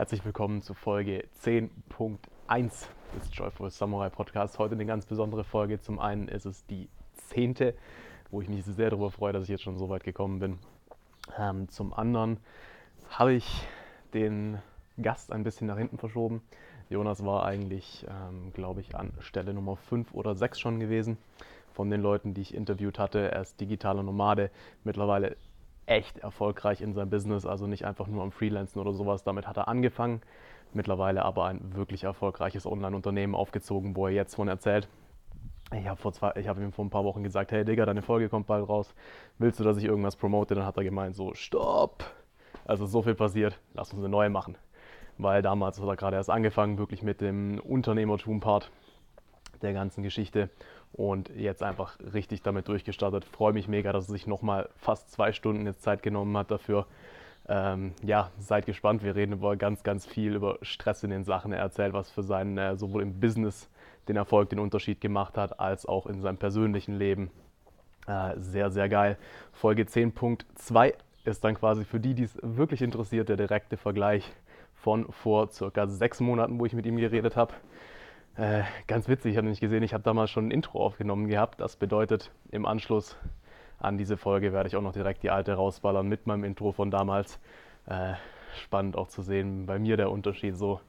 Herzlich willkommen zu Folge 10.1 des Joyful Samurai Podcasts. Heute eine ganz besondere Folge. Zum einen ist es die zehnte, wo ich mich sehr darüber freue, dass ich jetzt schon so weit gekommen bin. Ähm, zum anderen habe ich den Gast ein bisschen nach hinten verschoben. Jonas war eigentlich, ähm, glaube ich, an Stelle Nummer 5 oder 6 schon gewesen von den Leuten, die ich interviewt hatte. Er ist digitaler Nomade, mittlerweile echt erfolgreich in seinem Business, also nicht einfach nur am Freelancen oder sowas. Damit hat er angefangen, mittlerweile aber ein wirklich erfolgreiches Online-Unternehmen aufgezogen, wo er jetzt von erzählt. Ich habe hab ihm vor ein paar Wochen gesagt, hey Digga, deine Folge kommt bald raus. Willst du, dass ich irgendwas promote? Dann hat er gemeint, so, stopp! Also so viel passiert, lass uns eine neue machen weil damals hat er gerade erst angefangen, wirklich mit dem Unternehmertum-Part der ganzen Geschichte und jetzt einfach richtig damit durchgestartet. Freue mich mega, dass er sich nochmal fast zwei Stunden jetzt Zeit genommen hat dafür. Ähm, ja, seid gespannt. Wir reden über ganz, ganz viel über Stress in den Sachen. Er erzählt, was für sein, äh, sowohl im Business den Erfolg, den Unterschied gemacht hat, als auch in seinem persönlichen Leben. Äh, sehr, sehr geil. Folge 10.2 ist dann quasi für die, die es wirklich interessiert, der direkte Vergleich von vor circa sechs Monaten, wo ich mit ihm geredet habe. Äh, ganz witzig, ich habe nicht gesehen, ich habe damals schon ein Intro aufgenommen gehabt. Das bedeutet, im Anschluss an diese Folge werde ich auch noch direkt die alte rausballern mit meinem Intro von damals. Äh, spannend auch zu sehen, bei mir der Unterschied so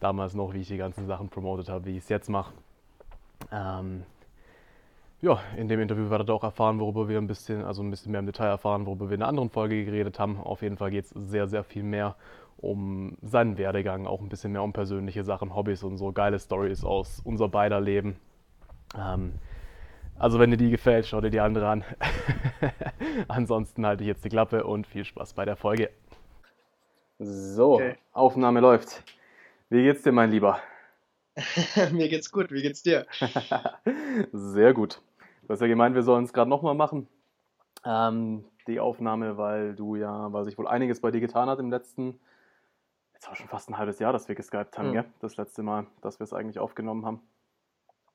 damals noch, wie ich die ganzen Sachen promotet habe, wie ich es jetzt mache. Ähm, ja, in dem Interview werdet ihr auch erfahren, worüber wir ein bisschen, also ein bisschen mehr im Detail erfahren, worüber wir in einer anderen Folge geredet haben. Auf jeden Fall geht es sehr, sehr viel mehr um seinen Werdegang, auch ein bisschen mehr um persönliche Sachen, Hobbys und so geile Stories aus unser beider Leben. Ähm, also wenn dir die gefällt, schau dir die andere an. Ansonsten halte ich jetzt die Klappe und viel Spaß bei der Folge. So, okay. Aufnahme läuft. Wie geht's dir, mein Lieber? Mir geht's gut, wie geht's dir? Sehr gut. Du hast ja gemeint, wir sollen es gerade nochmal machen. Ähm, die Aufnahme, weil du ja, weil sich wohl einiges bei dir getan hat im letzten Jetzt war schon fast ein halbes Jahr, dass wir geskypt haben, mhm. gell? Das letzte Mal, dass wir es eigentlich aufgenommen haben.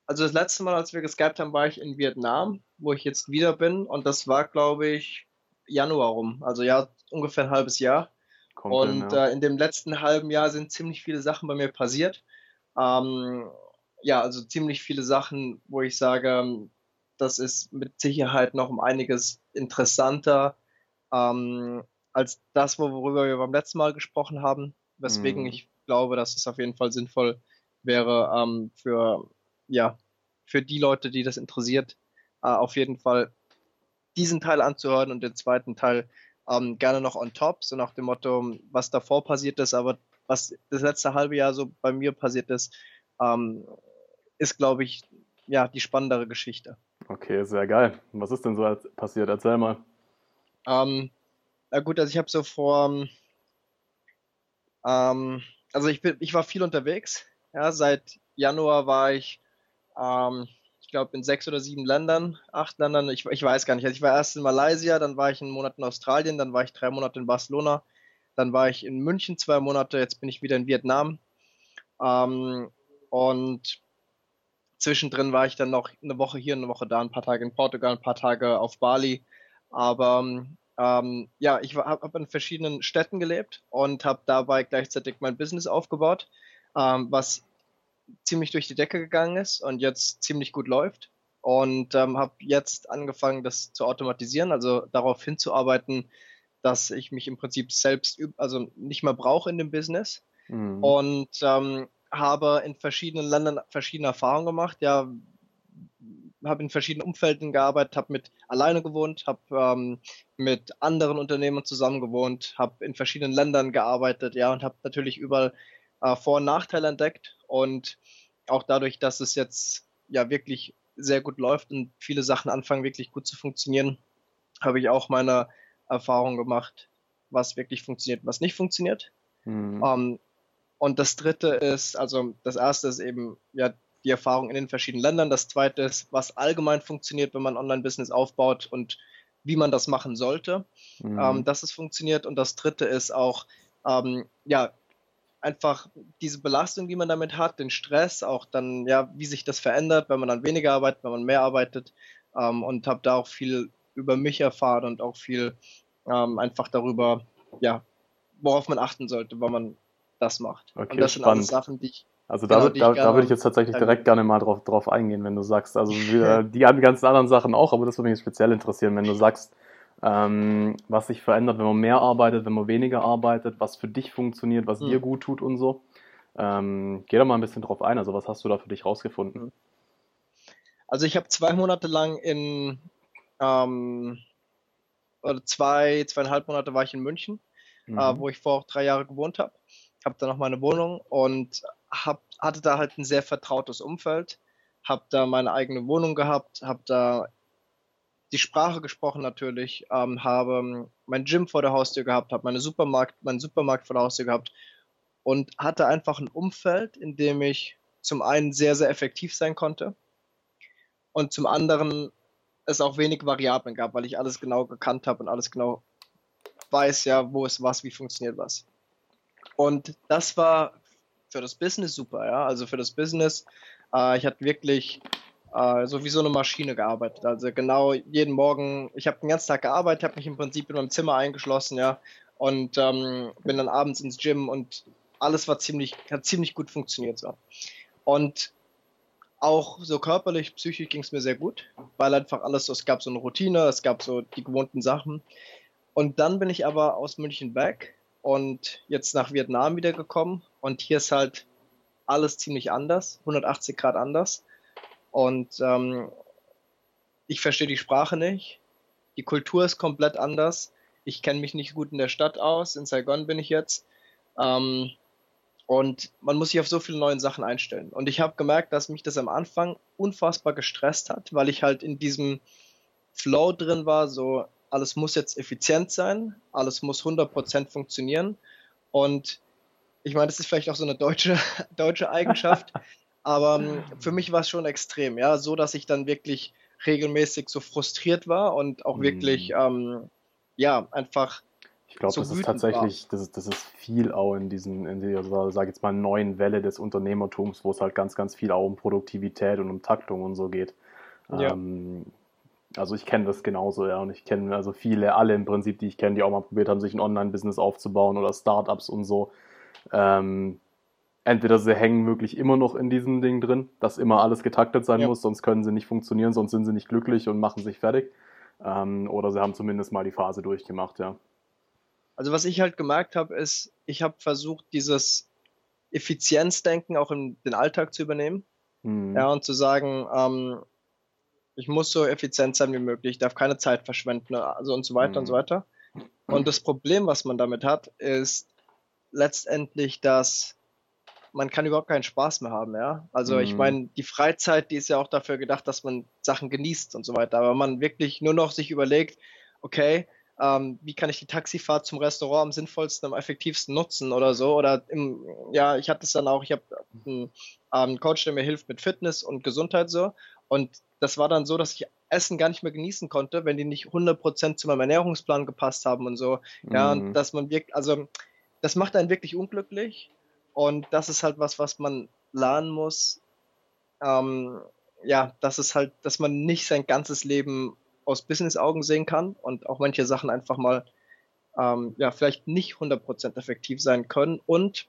Also das letzte Mal, als wir geskypt haben, war ich in Vietnam, wo ich jetzt wieder bin. Und das war, glaube ich, Januar rum. Also ja, ungefähr ein halbes Jahr. Kommt und hin, ja. äh, in dem letzten halben Jahr sind ziemlich viele Sachen bei mir passiert. Ähm, ja, also ziemlich viele Sachen, wo ich sage, das ist mit Sicherheit noch um einiges interessanter ähm, als das, worüber wir beim letzten Mal gesprochen haben weswegen mhm. ich glaube, dass es auf jeden Fall sinnvoll wäre ähm, für, ja, für die Leute, die das interessiert, äh, auf jeden Fall diesen Teil anzuhören und den zweiten Teil ähm, gerne noch on top, so nach dem Motto, was davor passiert ist, aber was das letzte halbe Jahr so bei mir passiert ist, ähm, ist, glaube ich, ja, die spannendere Geschichte. Okay, sehr geil. Was ist denn so passiert? Erzähl mal. Ähm, na gut, also ich habe so vor ähm, also ich, bin, ich war viel unterwegs. Ja, seit Januar war ich, ähm, ich glaube, in sechs oder sieben Ländern, acht Ländern, ich, ich weiß gar nicht. Also ich war erst in Malaysia, dann war ich einen Monat in Australien, dann war ich drei Monate in Barcelona, dann war ich in München zwei Monate, jetzt bin ich wieder in Vietnam. Ähm, und zwischendrin war ich dann noch eine Woche hier, eine Woche da, ein paar Tage in Portugal, ein paar Tage auf Bali. Aber ähm, ja, ich habe hab in verschiedenen Städten gelebt und habe dabei gleichzeitig mein Business aufgebaut, ähm, was ziemlich durch die Decke gegangen ist und jetzt ziemlich gut läuft. Und ähm, habe jetzt angefangen, das zu automatisieren, also darauf hinzuarbeiten, dass ich mich im Prinzip selbst, also nicht mehr brauche in dem Business. Mhm. Und ähm, habe in verschiedenen Ländern verschiedene Erfahrungen gemacht. Ja, habe in verschiedenen Umfelden gearbeitet, habe mit alleine gewohnt, habe ähm, mit anderen Unternehmen zusammen gewohnt, habe in verschiedenen Ländern gearbeitet, ja, und habe natürlich überall äh, Vor- und Nachteile entdeckt und auch dadurch, dass es jetzt ja wirklich sehr gut läuft und viele Sachen anfangen wirklich gut zu funktionieren, habe ich auch meine Erfahrung gemacht, was wirklich funktioniert, was nicht funktioniert. Mhm. Ähm, und das dritte ist, also das erste ist eben ja die Erfahrung in den verschiedenen Ländern. Das zweite ist, was allgemein funktioniert, wenn man Online-Business aufbaut und wie man das machen sollte, mhm. ähm, dass es funktioniert. Und das dritte ist auch, ähm, ja, einfach diese Belastung, die man damit hat, den Stress, auch dann, ja, wie sich das verändert, wenn man dann weniger arbeitet, wenn man mehr arbeitet. Ähm, und habe da auch viel über mich erfahren und auch viel ähm, einfach darüber, ja, worauf man achten sollte, wenn man das macht. Okay, und das spannend. sind alles Sachen, die ich. Also da, genau, ich da, da würde ich jetzt tatsächlich direkt gerne mal drauf, drauf eingehen, wenn du sagst, also wir, die ganzen anderen Sachen auch, aber das würde mich speziell interessieren, wenn du sagst, ähm, was sich verändert, wenn man mehr arbeitet, wenn man weniger arbeitet, was für dich funktioniert, was Hm. dir gut tut und so. Ähm, geh da mal ein bisschen drauf ein, also was hast du da für dich rausgefunden? Also ich habe zwei Monate lang in ähm, oder zwei, zweieinhalb Monate war ich in München, Mhm. äh, wo ich vor drei Jahre gewohnt habe. Habe da noch meine Wohnung und hab, hatte da halt ein sehr vertrautes Umfeld. Habe da meine eigene Wohnung gehabt, habe da die Sprache gesprochen natürlich, ähm, habe mein Gym vor der Haustür gehabt, habe meine Supermarkt, meinen Supermarkt vor der Haustür gehabt und hatte einfach ein Umfeld, in dem ich zum einen sehr, sehr effektiv sein konnte und zum anderen es auch wenig Variablen gab, weil ich alles genau gekannt habe und alles genau weiß, ja, wo ist was, wie funktioniert was. Und das war für das Business super, ja. Also für das Business, äh, ich hatte wirklich äh, so wie so eine Maschine gearbeitet. Also genau jeden Morgen, ich habe den ganzen Tag gearbeitet, habe mich im Prinzip in meinem Zimmer eingeschlossen, ja, und ähm, bin dann abends ins Gym und alles war ziemlich, hat ziemlich gut funktioniert so. Und auch so körperlich, psychisch ging es mir sehr gut, weil einfach alles so, es gab so eine Routine, es gab so die gewohnten Sachen. Und dann bin ich aber aus München weg und jetzt nach Vietnam wieder gekommen und hier ist halt alles ziemlich anders, 180 Grad anders. Und ähm, ich verstehe die Sprache nicht, die Kultur ist komplett anders. Ich kenne mich nicht gut in der Stadt aus, in Saigon bin ich jetzt. Ähm, und man muss sich auf so viele neue Sachen einstellen. Und ich habe gemerkt, dass mich das am Anfang unfassbar gestresst hat, weil ich halt in diesem Flow drin war, so alles muss jetzt effizient sein, alles muss 100% funktionieren. Und ich meine, das ist vielleicht auch so eine deutsche, deutsche Eigenschaft, aber ähm, für mich war es schon extrem, ja, so dass ich dann wirklich regelmäßig so frustriert war und auch Mhm. wirklich, ähm, ja, einfach Ich glaube, so das ist tatsächlich, das ist, das ist viel auch in diesen, in dieser, sag ich jetzt mal, neuen Welle des Unternehmertums, wo es halt ganz, ganz viel auch um Produktivität und um Taktung und so geht. Ja. Ähm, also ich kenne das genauso, ja, und ich kenne also viele, alle im Prinzip, die ich kenne, die auch mal probiert haben, sich ein Online-Business aufzubauen oder Startups und so. Ähm, entweder sie hängen wirklich immer noch in diesem Ding drin, dass immer alles getaktet sein Ja. muss, sonst können sie nicht funktionieren, sonst sind sie nicht glücklich und machen sich fertig. Ähm, oder sie haben zumindest mal die Phase durchgemacht, ja. Also was ich halt gemerkt habe, ist, ich habe versucht, dieses Effizienzdenken auch in den Alltag zu übernehmen. Mhm. Ja, und zu sagen, ähm, ich muss so effizient sein wie möglich, ich darf keine Zeit verschwenden, also und so weiter und so Mhm. weiter. Und das Problem, was man damit hat, ist letztendlich, dass man kann überhaupt keinen Spaß mehr haben, ja. Also ich Mhm. meine, die Freizeit, die ist ja auch dafür gedacht, dass man Sachen genießt und so weiter. Aber man wirklich nur noch sich überlegt, okay, ähm, wie kann ich die Taxifahrt zum Restaurant am sinnvollsten, am effektivsten nutzen oder so. Oder im, ja, ich hatte es dann auch, ich habe einen ähm, Coach, der mir hilft mit Fitness und Gesundheit so. Und das war dann so, dass ich Essen gar nicht mehr genießen konnte, wenn die nicht 100% zu meinem Ernährungsplan gepasst haben und so. Ja, Mhm. und dass man wirklich, also das macht einen wirklich unglücklich. Und das ist halt was, was man lernen muss. Ähm, ja, das ist halt, dass man nicht sein ganzes Leben aus Business-Augen sehen kann und auch manche Sachen einfach mal, ähm, ja, vielleicht nicht 100% effektiv sein können. Und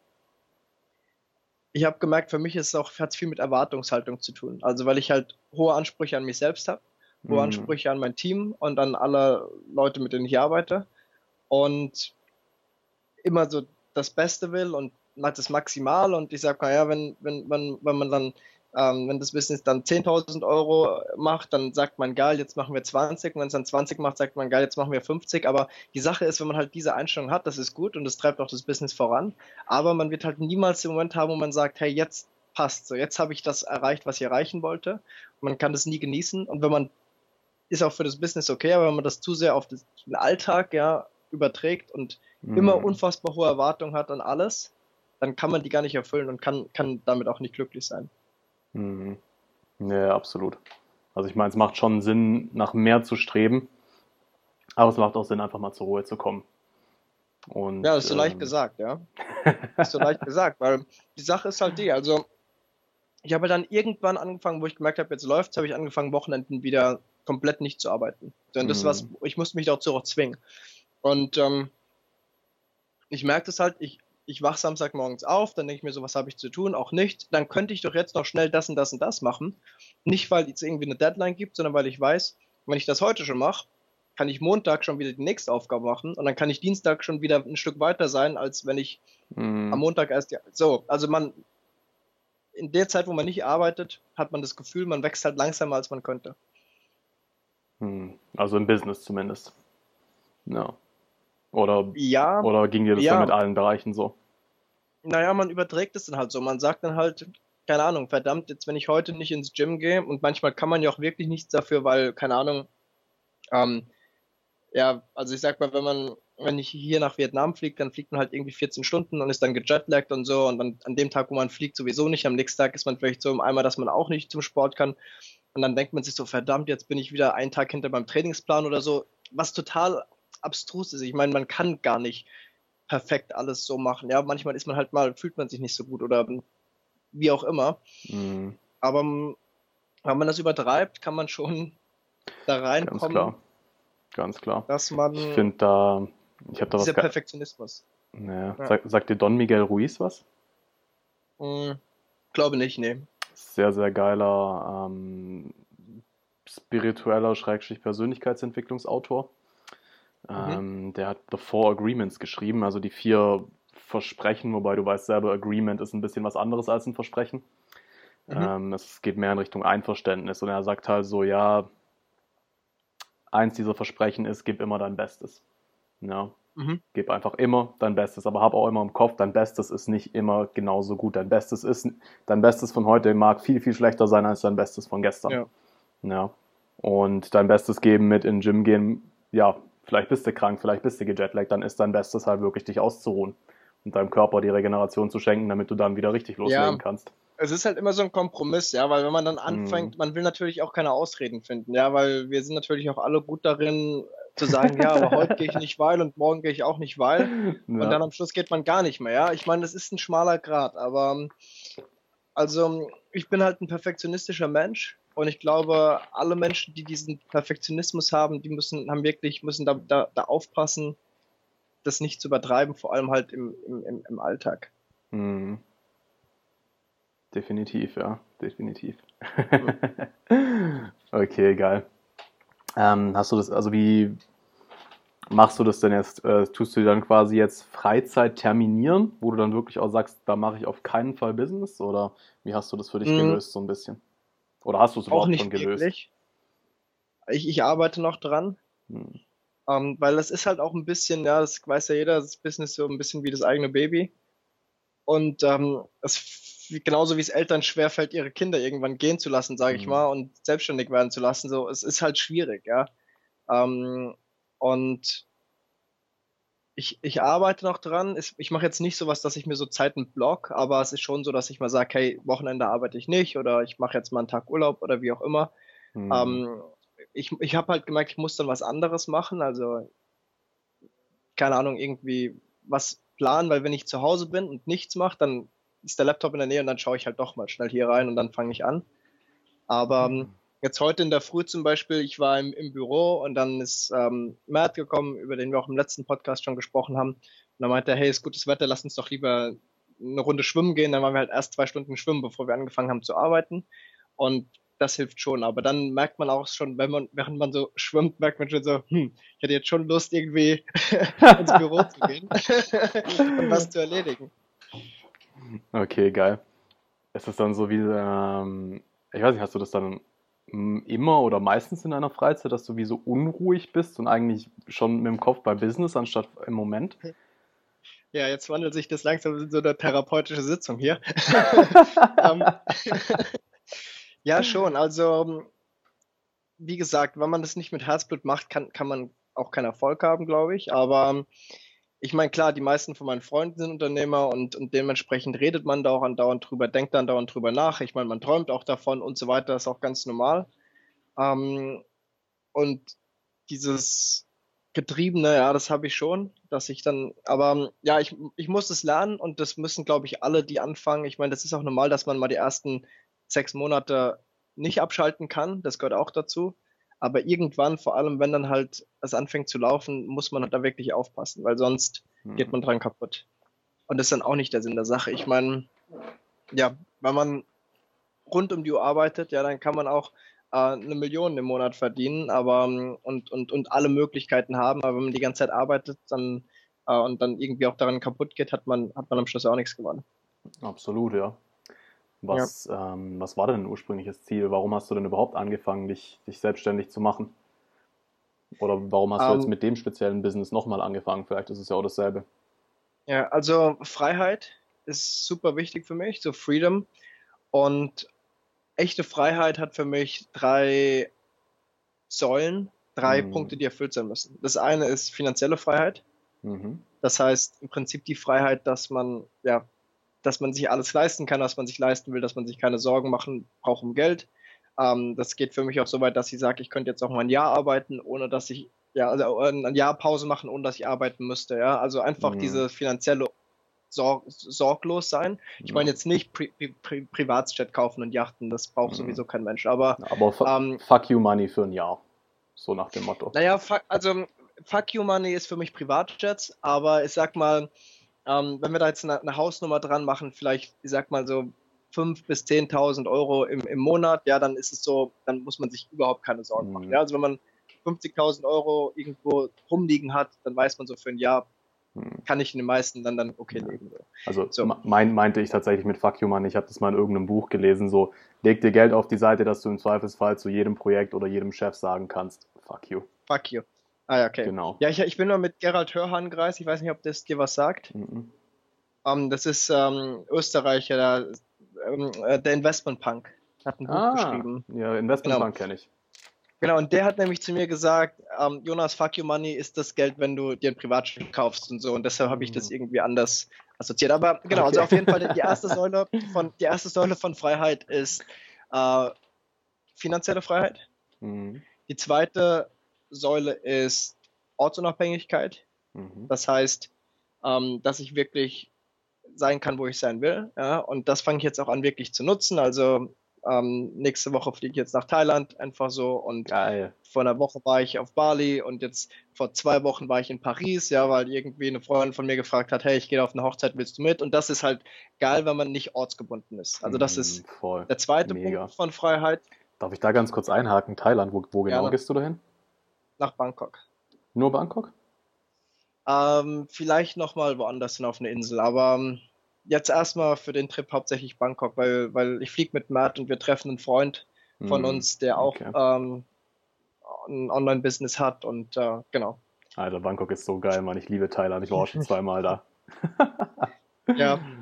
ich habe gemerkt, für mich ist es auch, hat viel mit Erwartungshaltung zu tun. Also, weil ich halt hohe Ansprüche an mich selbst habe, hohe Mhm. Ansprüche an mein Team und an alle Leute, mit denen ich arbeite. Und immer so das Beste will und macht es maximal. Und ich sage, naja, wenn, wenn, wenn, wenn man dann, ähm, wenn das Business dann 10.000 Euro macht, dann sagt man, geil, jetzt machen wir 20. Und wenn es dann 20 macht, sagt man, geil, jetzt machen wir 50. Aber die Sache ist, wenn man halt diese Einstellung hat, das ist gut und das treibt auch das Business voran. Aber man wird halt niemals den Moment haben, wo man sagt, hey, jetzt passt so, jetzt habe ich das erreicht, was ich erreichen wollte. man kann das nie genießen. Und wenn man ist auch für das Business okay, aber wenn man das zu sehr auf das, den Alltag ja überträgt und Mhm. immer unfassbar hohe Erwartungen hat an alles, dann kann man die gar nicht erfüllen und kann, kann damit auch nicht glücklich sein. Mhm. Ja, absolut. Also ich meine, es macht schon Sinn, nach mehr zu streben, aber es macht auch Sinn, einfach mal zur Ruhe zu kommen. Und, Ja, das ist so leicht ähm, gesagt, ja. Das ist so leicht gesagt, weil die Sache ist halt die, also ich habe dann irgendwann angefangen, wo ich gemerkt habe, jetzt läuft's, habe ich angefangen, Wochenenden wieder komplett nicht zu arbeiten. Denn das Mhm. was, ich musste mich dazu auch zwingen. Und ähm, ich merke das halt, ich ich wach Samstagmorgens auf, dann denke ich mir so, was habe ich zu tun? Auch nicht. Dann könnte ich doch jetzt noch schnell das und das und das machen. Nicht, weil es irgendwie eine Deadline gibt, sondern weil ich weiß, wenn ich das heute schon mache, kann ich Montag schon wieder die nächste Aufgabe machen und dann kann ich Dienstag schon wieder ein Stück weiter sein, als wenn ich mhm. am Montag erst ja, so, also man in der Zeit, wo man nicht arbeitet, hat man das Gefühl, man wächst halt langsamer, als man könnte. Hm. Also im Business zumindest. Ja. Oder, ja, oder ging dir das ja. dann mit allen Bereichen so? Naja, man überträgt es dann halt so. Man sagt dann halt, keine Ahnung, verdammt, jetzt wenn ich heute nicht ins Gym gehe und manchmal kann man ja auch wirklich nichts dafür, weil, keine Ahnung, ähm, ja, also ich sag mal, wenn man, wenn ich hier nach Vietnam fliege, dann fliegt man halt irgendwie 14 Stunden und ist dann gejetlaggt und so und dann an dem Tag, wo man fliegt, sowieso nicht. Am nächsten Tag ist man vielleicht so im Eimer, dass man auch nicht zum Sport kann. Und dann denkt man sich so, verdammt, jetzt bin ich wieder einen Tag hinter meinem Trainingsplan oder so, was total abstrus ist. Ich meine, man kann gar nicht perfekt alles so machen. Ja, manchmal ist man halt mal, fühlt man sich nicht so gut oder wie auch immer. Mhm. Aber wenn man das übertreibt, kann man schon da reinkommen. Ganz klar. Ganz klar. Dass man. Ich finde da. Ich habe da dieser was. Perfektionismus. Naja. Ja. Sag, sagt dir Don Miguel Ruiz was? Mhm. Glaube nicht, nee. Sehr, sehr geiler ähm, spiritueller, schrägstrich Persönlichkeitsentwicklungsautor. Mhm. Ähm, der hat The Four Agreements geschrieben, also die vier Versprechen, wobei du weißt selber, Agreement ist ein bisschen was anderes als ein Versprechen. Mhm. Ähm, es geht mehr in Richtung Einverständnis und er sagt halt so, ja, eins dieser Versprechen ist, gib immer dein Bestes. Ja. Mhm. Gib einfach immer dein Bestes, aber hab auch immer im Kopf, dein Bestes ist nicht immer genauso gut. Dein Bestes ist, dein Bestes von heute mag viel, viel schlechter sein als dein Bestes von gestern. Ja. ja. Und dein Bestes geben mit in den Gym gehen, ja, vielleicht bist du krank, vielleicht bist du gejetlaggt, dann ist dein Bestes halt wirklich dich auszuruhen und deinem Körper die Regeneration zu schenken, damit du dann wieder richtig loslegen ja. kannst es ist halt immer so ein Kompromiss, ja, weil wenn man dann anfängt, mm. man will natürlich auch keine Ausreden finden, ja, weil wir sind natürlich auch alle gut darin zu sagen, ja, aber heute gehe ich nicht weil und morgen gehe ich auch nicht weil ja. und dann am Schluss geht man gar nicht mehr, ja. Ich meine, das ist ein schmaler Grad, aber also ich bin halt ein perfektionistischer Mensch und ich glaube, alle Menschen, die diesen Perfektionismus haben, die müssen, haben wirklich, müssen da, da, da aufpassen, das nicht zu übertreiben, vor allem halt im, im, im Alltag. Mhm. Definitiv, ja, definitiv. okay, geil. Ähm, hast du das, also wie machst du das denn jetzt? Äh, tust du dann quasi jetzt Freizeit terminieren, wo du dann wirklich auch sagst, da mache ich auf keinen Fall Business? Oder wie hast du das für dich mhm. gelöst, so ein bisschen? Oder hast du es überhaupt schon gelöst? Wirklich. Ich, ich arbeite noch dran. Hm. Ähm, weil das ist halt auch ein bisschen, ja, das weiß ja jeder, das Business so ein bisschen wie das eigene Baby. Und ähm, es genauso wie es Eltern schwerfällt, ihre Kinder irgendwann gehen zu lassen, sage ich mhm. mal, und selbstständig werden zu lassen. So, es ist halt schwierig, ja. Ähm, und ich, ich arbeite noch dran. Ich mache jetzt nicht sowas, dass ich mir so Zeiten block, aber es ist schon so, dass ich mal sage, hey, Wochenende arbeite ich nicht oder ich mache jetzt mal einen Tag Urlaub oder wie auch immer. Mhm. Ähm, ich ich habe halt gemerkt, ich muss dann was anderes machen. Also, keine Ahnung, irgendwie was planen, weil wenn ich zu Hause bin und nichts mache, dann ist der Laptop in der Nähe und dann schaue ich halt doch mal schnell hier rein und dann fange ich an. Aber ähm, jetzt heute in der Früh zum Beispiel, ich war im, im Büro und dann ist ähm, Matt gekommen, über den wir auch im letzten Podcast schon gesprochen haben. Und dann meinte er, hey, ist gutes Wetter, lass uns doch lieber eine Runde schwimmen gehen. Dann waren wir halt erst zwei Stunden schwimmen, bevor wir angefangen haben zu arbeiten. Und das hilft schon. Aber dann merkt man auch schon, wenn man, während man so schwimmt, merkt man schon so, hm, ich hätte jetzt schon Lust, irgendwie ins Büro zu gehen und was zu erledigen. Okay, geil. Ist das dann so wie, ähm, ich weiß nicht, hast du das dann immer oder meistens in deiner Freizeit, dass du wie so unruhig bist und eigentlich schon mit dem Kopf bei Business anstatt im Moment? Ja, jetzt wandelt sich das langsam in so eine therapeutische Sitzung hier. Ähm, ja, schon. Also, wie gesagt, wenn man das nicht mit Herzblut macht, kann, kann man auch keinen Erfolg haben, glaube ich. Aber ich meine, klar, die meisten von meinen Freunden sind Unternehmer und, und dementsprechend redet man da auch andauernd drüber, denkt dann dauernd drüber nach. Ich meine, man träumt auch davon und so weiter, ist auch ganz normal. Ähm, und dieses Getriebene, ja, das habe ich schon, dass ich dann, aber ja, ich, ich muss es lernen und das müssen, glaube ich, alle, die anfangen. Ich meine, das ist auch normal, dass man mal die ersten sechs Monate nicht abschalten kann, das gehört auch dazu. Aber irgendwann, vor allem wenn dann halt es anfängt zu laufen, muss man da wirklich aufpassen, weil sonst mhm. geht man dran kaputt. Und das ist dann auch nicht der Sinn der Sache. Ich meine, ja, wenn man rund um die Uhr arbeitet, ja, dann kann man auch äh, eine Million im Monat verdienen, aber und, und, und alle Möglichkeiten haben, aber wenn man die ganze Zeit arbeitet, dann äh, und dann irgendwie auch daran kaputt geht, hat man, hat man am Schluss auch nichts gewonnen. Absolut, ja. Was, ja. Ähm, was war denn ein ursprüngliches Ziel? Warum hast du denn überhaupt angefangen, dich, dich selbstständig zu machen? Oder warum hast um, du jetzt ähm. mit dem speziellen Business nochmal angefangen? Vielleicht ist es ja auch dasselbe. Ja, also Freiheit ist super wichtig für mich, so Freedom. Und echte Freiheit hat für mich drei Säulen, drei mhm. Punkte, die erfüllt sein müssen. Das eine ist finanzielle Freiheit. Mhm. Das heißt im Prinzip die Freiheit, dass man, ja, dass man sich alles leisten kann, was man sich leisten will, dass man sich keine Sorgen machen braucht um Geld. Ähm, das geht für mich auch so weit, dass ich sage, ich könnte jetzt auch mal ein Jahr arbeiten, ohne dass ich, ja, also ein Jahr Pause machen, ohne dass ich arbeiten müsste. Ja, also einfach mhm. diese finanzielle Sorg sorglos sein. Ich ja. meine jetzt nicht Pri Pri Privatjet kaufen und Yachten, das braucht mhm. sowieso kein Mensch. Aber, aber ähm, fuck you money für ein Jahr. So nach dem Motto. Naja, also Fuck You Money ist für mich Privatjets, aber ich sag mal, ähm, wenn wir da jetzt eine, eine, Hausnummer dran machen, vielleicht, ich sag mal so 5.000 bis 10.000 Euro im, im Monat, ja, dann ist es so, dann muss man sich überhaupt keine Sorgen machen. Mhm. Ja, also wenn man 50.000 Euro irgendwo rumliegen hat, dann weiß man so für ein Jahr, mhm. kann ich in den meisten dann, dann okay leben. Also so. mein, meinte ich tatsächlich mit Fuck You Money, ich habe das mal in irgendeinem Buch gelesen, so leg dir Geld auf die Seite, dass du im Zweifelsfall zu jedem Projekt oder jedem Chef sagen kannst, Fuck You. Fuck You. Ah ja, okay. Genau. Ja, ich, ich bin nur mit Gerald Hörhan gereist. Ich weiß nicht, ob das dir was sagt. Mhm. Um, ähm, das ist ähm, Österreicher, der, ähm, äh, der Investmentpunk. Hat ein Buch ah, geschrieben. Ja, Investmentpunk genau. kenne ich. Genau, und der hat nämlich zu mir gesagt, ähm, Jonas, fuck your money ist das Geld, wenn du dir ein Privatspiel kaufst und so. Und deshalb habe ich das mhm. irgendwie anders assoziiert. Aber genau, also okay. also auf jeden Fall die erste Säule von, die erste Säule von Freiheit ist äh, finanzielle Freiheit. Mhm. Die zweite Säule ist Ortsunabhängigkeit. Mhm. Das heißt, ähm, dass ich wirklich sein kann, wo ich sein will. Ja? Und das fange ich jetzt auch an, wirklich zu nutzen. Also ähm, nächste Woche fliege ich jetzt nach Thailand, einfach so. Und Geil. vor einer Woche war ich auf Bali und jetzt vor zwei Wochen war ich in Paris, ja, weil irgendwie eine Freundin von mir gefragt hat, hey, ich gehe auf eine Hochzeit, willst du mit? Und das ist halt geil, wenn man nicht ortsgebunden ist. Also das ist mhm, Voll. der zweite Mega. Punkt von Freiheit. Darf ich da ganz kurz einhaken? Thailand, wo, wo genau Gerne. gehst du dahin? Nach Bangkok. Nur Bangkok? Ähm, vielleicht nochmal woanders hin auf eine Insel, aber ähm, jetzt erstmal für den Trip hauptsächlich Bangkok, weil, weil ich fliege mit Matt und wir treffen einen Freund von mm, uns, der auch okay. ähm, ein Online-Business hat und äh, genau. Alter, Bangkok ist so geil, Mann. Ich liebe Thailand. Ich war auch schon zweimal da. ja,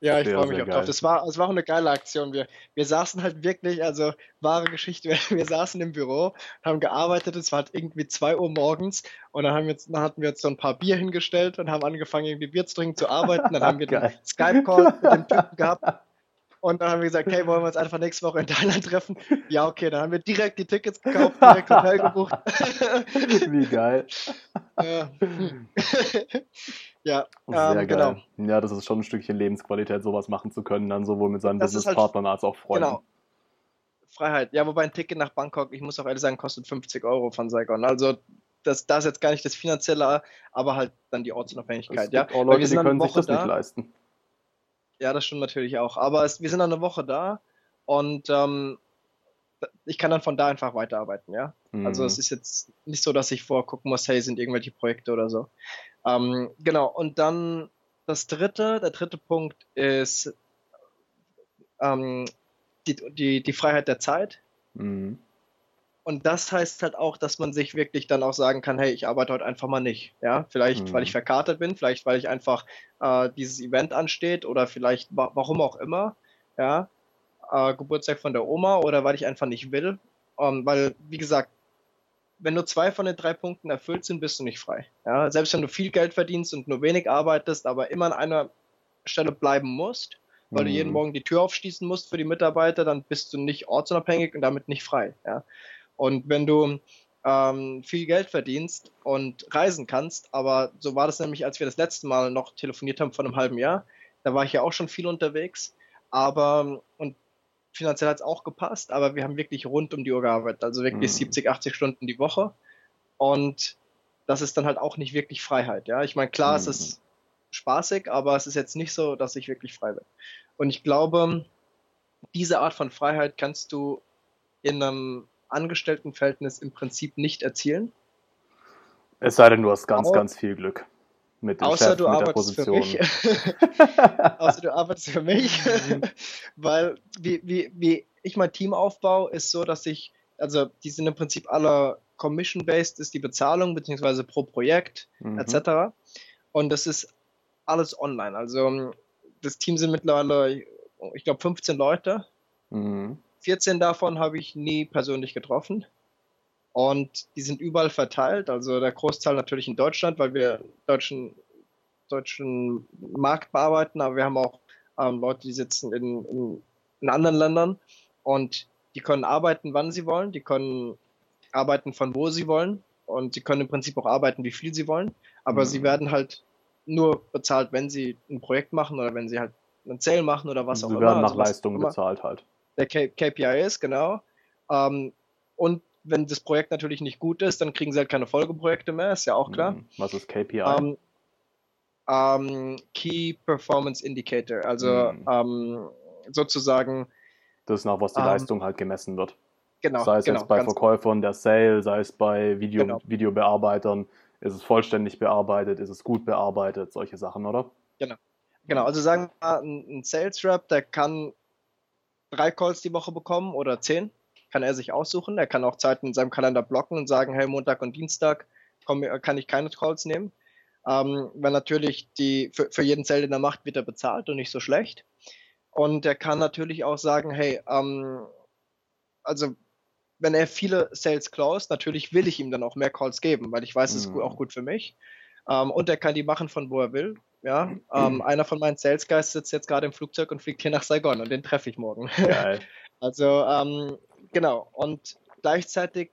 Ja, ich freue mich auch geil. drauf. Das war, das war auch eine geile Aktion. Wir, wir saßen halt wirklich, also wahre Geschichte, wir, saßen im Büro, haben gearbeitet, es war halt irgendwie 2 Uhr morgens und dann, haben wir jetzt, dann hatten wir jetzt so ein paar Bier hingestellt und haben angefangen, irgendwie Bier zu trinken, zu arbeiten. Dann haben wir den Skype-Call mit dem Typen gehabt und dann haben wir gesagt, hey, wollen wir uns einfach nächste Woche in Thailand treffen? Ja, okay, dann haben wir direkt die Tickets gekauft, direkt Hotel gebucht. Wie geil. Ja, ähm, genau. Ja, das ist schon ein Stückchen Lebensqualität, sowas machen zu können, dann sowohl mit seinen Businesspartnern halt, als auch Freunden. Genau. Freiheit. Ja, wobei ein Ticket nach Bangkok, ich muss auch ehrlich sagen, kostet 50 Euro von Saigon. Also das, das ist jetzt gar nicht das Finanzielle, aber halt dann die Ortsunabhängigkeit. Es ja, auch Leute, die können sich das da. nicht leisten. Ja, das stimmt natürlich auch. Aber es, wir sind dann eine Woche da und ähm, ich kann dann von da einfach weiterarbeiten, ja. Mhm. Also es ist jetzt nicht so, dass ich vorgucken muss, hey, sind irgendwelche Projekte oder so. Ähm, genau, und dann das dritte, der dritte Punkt ist ähm, die, die, die Freiheit der Zeit. Mhm. Und das heißt halt auch, dass man sich wirklich dann auch sagen kann, hey, ich arbeite heute einfach mal nicht. Ja, vielleicht, mhm. weil ich verkartet bin, vielleicht, weil ich einfach äh, dieses Event ansteht oder vielleicht wa warum auch immer. Ja, äh, Geburtstag von der Oma oder weil ich einfach nicht will. Ähm, weil, wie gesagt, wenn nur zwei von den drei Punkten erfüllt sind, bist du nicht frei. Ja, selbst wenn du viel Geld verdienst und nur wenig arbeitest, aber immer an einer Stelle bleiben musst, weil mhm. du jeden mhm. Morgen die Tür aufschließen musst für die Mitarbeiter, dann bist du nicht ortsunabhängig und damit nicht frei. Ja. Und wenn du ähm, viel Geld verdienst und reisen kannst, aber so war das nämlich, als wir das letzte Mal noch telefoniert haben vor einem halben Jahr, da war ich ja auch schon viel unterwegs, aber und finanziell hat es auch gepasst, aber wir haben wirklich rund um die Uhr gearbeitet, also wirklich mhm. 70, 80 Stunden die Woche und das ist dann halt auch nicht wirklich Freiheit, ja. Ich meine, klar, mhm. es ist spaßig, aber es ist jetzt nicht so, dass ich wirklich frei bin. Und ich glaube, diese Art von Freiheit kannst du in einem Angestelltenverhältnis im Prinzip nicht erzielen. Es sei denn, du hast ganz, aber, ganz viel Glück mit dem außer Chef, du mit arbeitest Für mich. außer du arbeitest für mich. Mhm. Weil wie, wie, wie ich mein Team aufbaue, ist so, dass ich, also die sind im Prinzip alle commission-based, ist die Bezahlung, beziehungsweise pro Projekt, mhm. etc. Und das ist alles online. Also das Team sind mittlerweile, ich glaube, 15 Leute. Mhm. 14 davon habe ich nie persönlich getroffen. Und die sind überall verteilt. Also der Großteil natürlich in Deutschland, weil wir deutschen, deutschen Markt bearbeiten, aber wir haben auch ähm, Leute, die sitzen in, in, in anderen Ländern und die können arbeiten, wann sie wollen, die können arbeiten von wo sie wollen und sie können im Prinzip auch arbeiten, wie viel sie wollen, aber mhm. sie werden halt nur bezahlt, wenn sie ein Projekt machen oder wenn sie halt einen Sale machen oder was sie auch immer. Sie werden nach also Leistung bezahlt halt. Der K KPI ist, genau. Ähm, und wenn das Projekt natürlich nicht gut ist, dann kriegen sie halt keine Folgeprojekte mehr, ist ja auch klar. Mhm. Was ist KPI? Ähm, ähm, Key Performance Indicator, also mhm. ähm, sozusagen. Das ist nach was die ähm, Leistung halt gemessen wird. Genau. Sei es genau, jetzt bei Verkäufern der Sale, sei es bei Video, genau. Videobearbeitern, ist es vollständig bearbeitet, ist es gut bearbeitet, solche Sachen, oder? Genau. Genau, also sagen wir mal, ein Sales Rep, der kann drei Calls die Woche bekommen oder zehn, kann er sich aussuchen. Er kann auch Zeiten in seinem Kalender blocken und sagen, hey, Montag und Dienstag komm, kann ich keine Calls nehmen. Ähm, weil natürlich die, für, für jeden Sale, den er macht, wird er bezahlt und nicht so schlecht. Und er kann natürlich auch sagen, hey, ähm, also wenn er viele Sales closed, natürlich will ich ihm dann auch mehr Calls geben, weil ich weiß, es mhm. ist auch gut für mich. Ähm, und er kann die machen von wo er will. Ja, ähm, einer von meinen Sales Guys sitzt jetzt gerade im Flugzeug und fliegt hier nach Saigon und den treffe ich morgen. Geil. also ähm, genau. Und gleichzeitig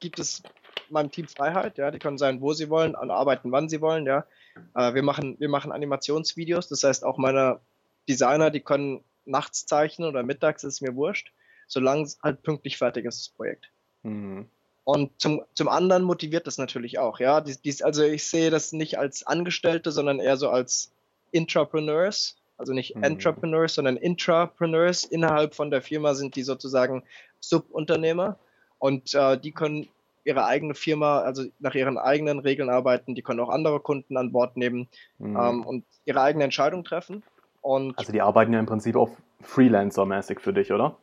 gibt es meinem Team Freiheit. Ja, die können sein, wo sie wollen, und arbeiten, wann sie wollen. Ja, äh, wir machen wir machen Animationsvideos. Das heißt, auch meine Designer, die können nachts zeichnen oder mittags ist mir wurscht solange es halt pünktlich fertig ist, das Projekt. Mhm. Und zum, zum anderen motiviert das natürlich auch, ja. Dies, dies, also ich sehe das nicht als Angestellte, sondern eher so als Intrapreneurs, also nicht mhm. Entrepreneurs, sondern Intrapreneurs. Innerhalb von der Firma sind die sozusagen Subunternehmer und äh, die können ihre eigene Firma, also nach ihren eigenen Regeln arbeiten, die können auch andere Kunden an Bord nehmen mhm. ähm, und ihre eigene Entscheidung treffen. Und also die arbeiten ja im Prinzip auch Freelancer-mäßig für dich, oder?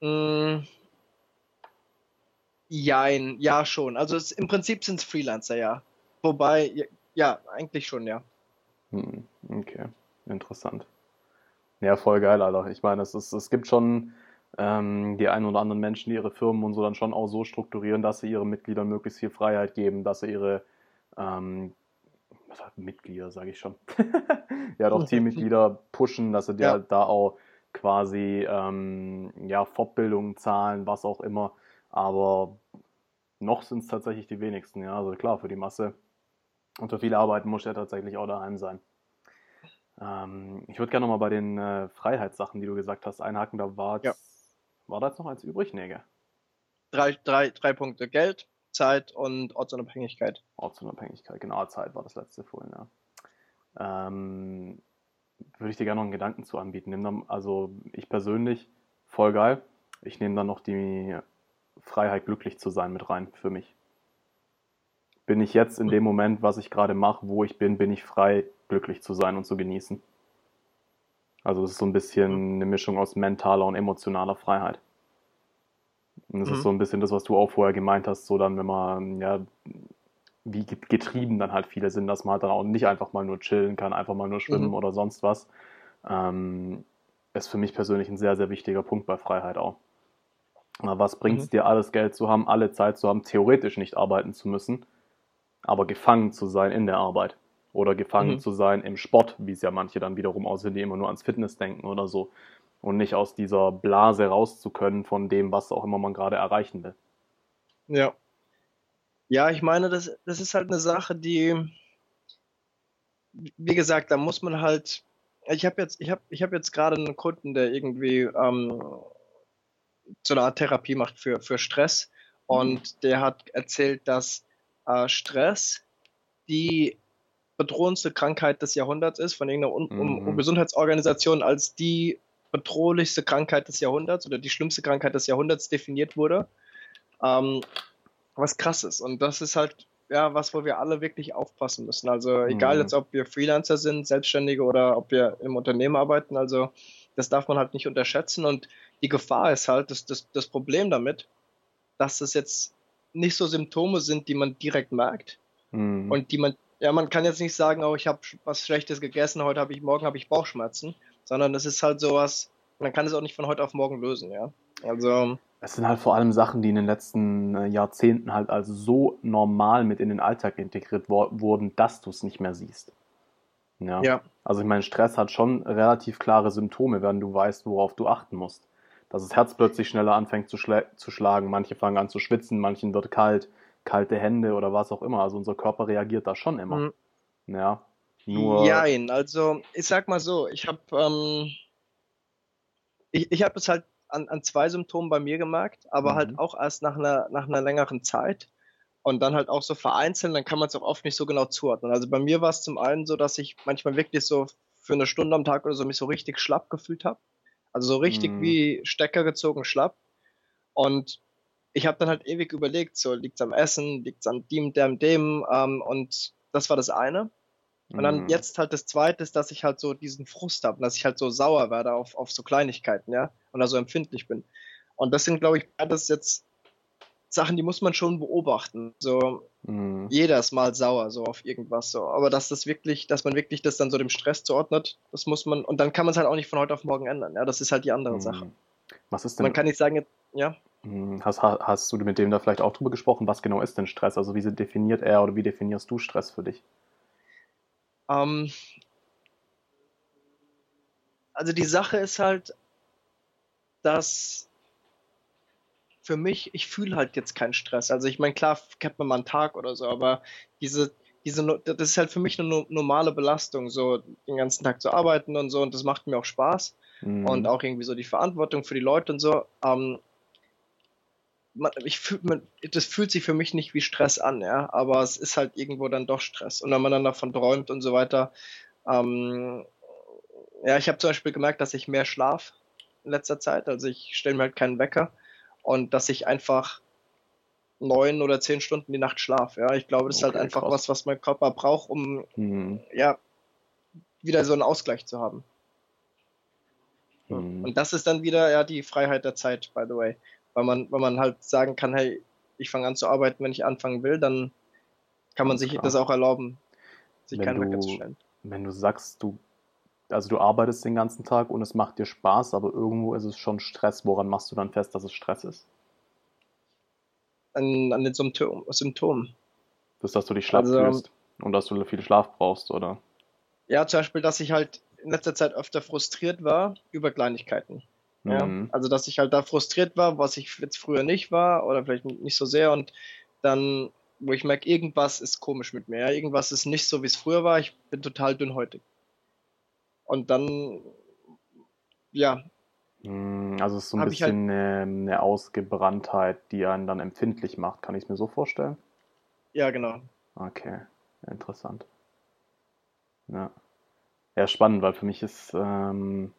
Mh, mm, jein, ja schon. Also es, im Prinzip sind es Freelancer, ja. Wobei, ja, eigentlich schon, ja. Hm, okay, interessant. Ja, voll geil, Alter. Ich meine, es, ist, es gibt schon ähm, die ein oder anderen Menschen, die ihre Firmen und so dann schon auch so strukturieren, dass sie ihren Mitgliedern möglichst viel Freiheit geben, dass sie ihre ähm, Mitglieder, sage ich schon. ja, doch Teammitglieder pushen, dass sie ja. da auch quasi ähm, ja, Fortbildungen zahlen, was auch immer. Aber noch sind es tatsächlich die wenigsten. Ja, also klar, für die Masse und für viele Arbeiten muss er tatsächlich auch daheim sein. Ähm, ich würde gerne nochmal bei den äh, Freiheitssachen, die du gesagt hast, einhaken. Da war, ja. war da jetzt noch eins übrig? Nee, gell? Drei, drei, drei Punkte: Geld, Zeit und Ortsunabhängigkeit. Ortsunabhängigkeit, genau, Zeit war das letzte vorhin, ja. Ähm, würde ich dir gerne noch einen Gedanken zu anbieten. Dann, also ich persönlich, voll geil. Ich nehme dann noch die Freiheit, glücklich zu sein, mit rein für mich. Bin ich jetzt in dem Moment, was ich gerade mache, wo ich bin, bin ich frei, glücklich zu sein und zu genießen. Also es ist so ein bisschen eine Mischung aus mentaler und emotionaler Freiheit. Und das mhm. ist so ein bisschen das, was du auch vorher gemeint hast, so dann, wenn man ja wie getrieben dann halt viele sind, dass man halt dann auch nicht einfach mal nur chillen kann, einfach mal nur schwimmen mhm. oder sonst was. Ähm, ist für mich persönlich ein sehr, sehr wichtiger Punkt bei Freiheit auch. Was bringt es mhm. dir, alles Geld zu haben, alle Zeit zu haben, theoretisch nicht arbeiten zu müssen, aber gefangen zu sein in der Arbeit oder gefangen mhm. zu sein im Sport, wie es ja manche dann wiederum aussehen, die immer nur ans Fitness denken oder so und nicht aus dieser Blase raus zu können von dem, was auch immer man gerade erreichen will. Ja, ja, ich meine, das, das ist halt eine Sache, die, wie gesagt, da muss man halt, ich habe jetzt, ich habe, ich habe jetzt gerade einen Kunden, der irgendwie ähm, so eine Art Therapie macht für, für Stress und der hat erzählt, dass äh, Stress die bedrohendste Krankheit des Jahrhunderts ist, von irgendeiner Mhm. Gesundheitsorganisation als die bedrohlichste Krankheit des Jahrhunderts oder die schlimmste Krankheit des Jahrhunderts definiert wurde. Ähm, was krass ist. Und das ist halt ja was, wo wir alle wirklich aufpassen müssen. Also egal Mhm. jetzt, ob wir Freelancer sind, Selbstständige oder ob wir im Unternehmen arbeiten, also das darf man halt nicht unterschätzen. Und die Gefahr ist halt, das, das, das Problem damit, dass es jetzt nicht so Symptome sind, die man direkt merkt Mhm. und die man, ja, man kann jetzt nicht sagen, oh, ich habe was Schlechtes gegessen, heute habe ich, morgen habe ich Bauchschmerzen, sondern es ist halt sowas, man kann es auch nicht von heute auf morgen lösen, ja. Also, Es sind halt vor allem Sachen, die in den letzten äh, Jahrzehnten halt also so normal mit in den Alltag integriert wurden, dass du es nicht mehr siehst. Ja. ja, Also ich meine, Stress hat schon relativ klare Symptome, wenn du weißt, worauf du achten musst. Dass das Herz plötzlich schneller anfängt zu, schla zu schlagen, manche fangen an zu schwitzen, manchen wird kalt, kalte Hände oder was auch immer. Also unser Körper reagiert da schon immer. Mhm. Ja. Nur. Jein, also ich sag mal so, ich habe ähm, ich, ich habe es halt an, an zwei Symptomen bei mir gemerkt, aber Mhm. halt auch erst nach einer, nach einer längeren Zeit und dann halt auch so vereinzelt, dann kann man es auch oft nicht so genau zuordnen. Also bei mir war es zum einen so, dass ich manchmal wirklich so für eine Stunde am Tag oder so mich so richtig schlapp gefühlt habe. Also so richtig Mhm. wie Stecker gezogen schlapp. Und ich habe dann halt ewig überlegt, so liegt es am Essen, liegt es an dem, dem, dem ähm, und das war das eine. Und dann Mhm. jetzt halt das Zweite ist, dass ich halt so diesen Frust habe, dass ich halt so sauer werde auf, auf so Kleinigkeiten, ja, und da so empfindlich bin. Und das sind, glaube ich, beides jetzt Sachen, die muss man schon beobachten. So, Mhm. jeder ist mal sauer, so auf irgendwas so. Aber dass das wirklich, dass man wirklich das dann so dem Stress zuordnet, das muss man, und dann kann man es halt auch nicht von heute auf morgen ändern, ja, das ist halt die andere Sache. Mhm. Was ist denn, Man kann nicht sagen, ja, Mhm. hast, ha- hast du mit dem da vielleicht auch drüber gesprochen? Was genau ist denn Stress? Also wie definiert er oder wie definierst du Stress für dich? Ähm, also die Sache ist halt, dass für mich, ich fühle halt jetzt keinen Stress. Also ich meine, klar kennt man mal einen Tag oder so, aber diese, diese, das ist halt für mich eine no- normale Belastung, so den ganzen Tag zu arbeiten und so und das macht mir auch Spaß Mhm. und auch irgendwie so die Verantwortung für die Leute und so. Ähm, man, ich fühl, man, das fühlt sich für mich nicht wie Stress an, ja, aber es ist halt irgendwo dann doch Stress. Und wenn man dann davon träumt und so weiter, ähm, ja, ich habe zum Beispiel gemerkt, dass ich mehr schlaf in letzter Zeit. Also ich stelle mir halt keinen Wecker und dass ich einfach neun oder zehn Stunden die Nacht schlaf. Ja, ich glaube, das ist halt Okay, einfach krass. was, was mein Körper braucht, um Mhm. ja wieder so einen Ausgleich zu haben. Mhm. Und das ist dann wieder ja die Freiheit der Zeit, by the way. Weil man, weil man halt sagen kann, hey, ich fange an zu arbeiten, wenn ich anfangen will, dann kann man sich klar. das auch erlauben, sich Wenn keinen Wecker zu stellen. Wenn du sagst, du, also du arbeitest den ganzen Tag und es macht dir Spaß, aber irgendwo ist es schon Stress, woran machst du dann fest, dass es Stress ist? An, an den Symptom, Symptomen. Das, dass du dich schlapp Also, fühlst und dass du viel Schlaf brauchst, oder? Ja, zum Beispiel, dass ich halt in letzter Zeit öfter frustriert war über Kleinigkeiten. Ja? Mhm. Also, dass ich halt da frustriert war, was ich jetzt früher nicht war oder vielleicht nicht so sehr und dann, wo ich merke, irgendwas ist komisch mit mir, ja? irgendwas ist nicht so, wie es früher war, ich bin total dünnhäutig. Und dann, ja, Mhm, Also es ist so ein halt- bisschen eine, eine Ausgebranntheit, die einen dann empfindlich macht. Kann ich es mir so vorstellen? ja, genau. Okay, interessant. Ja. Ja, spannend, weil für mich ist, ähm,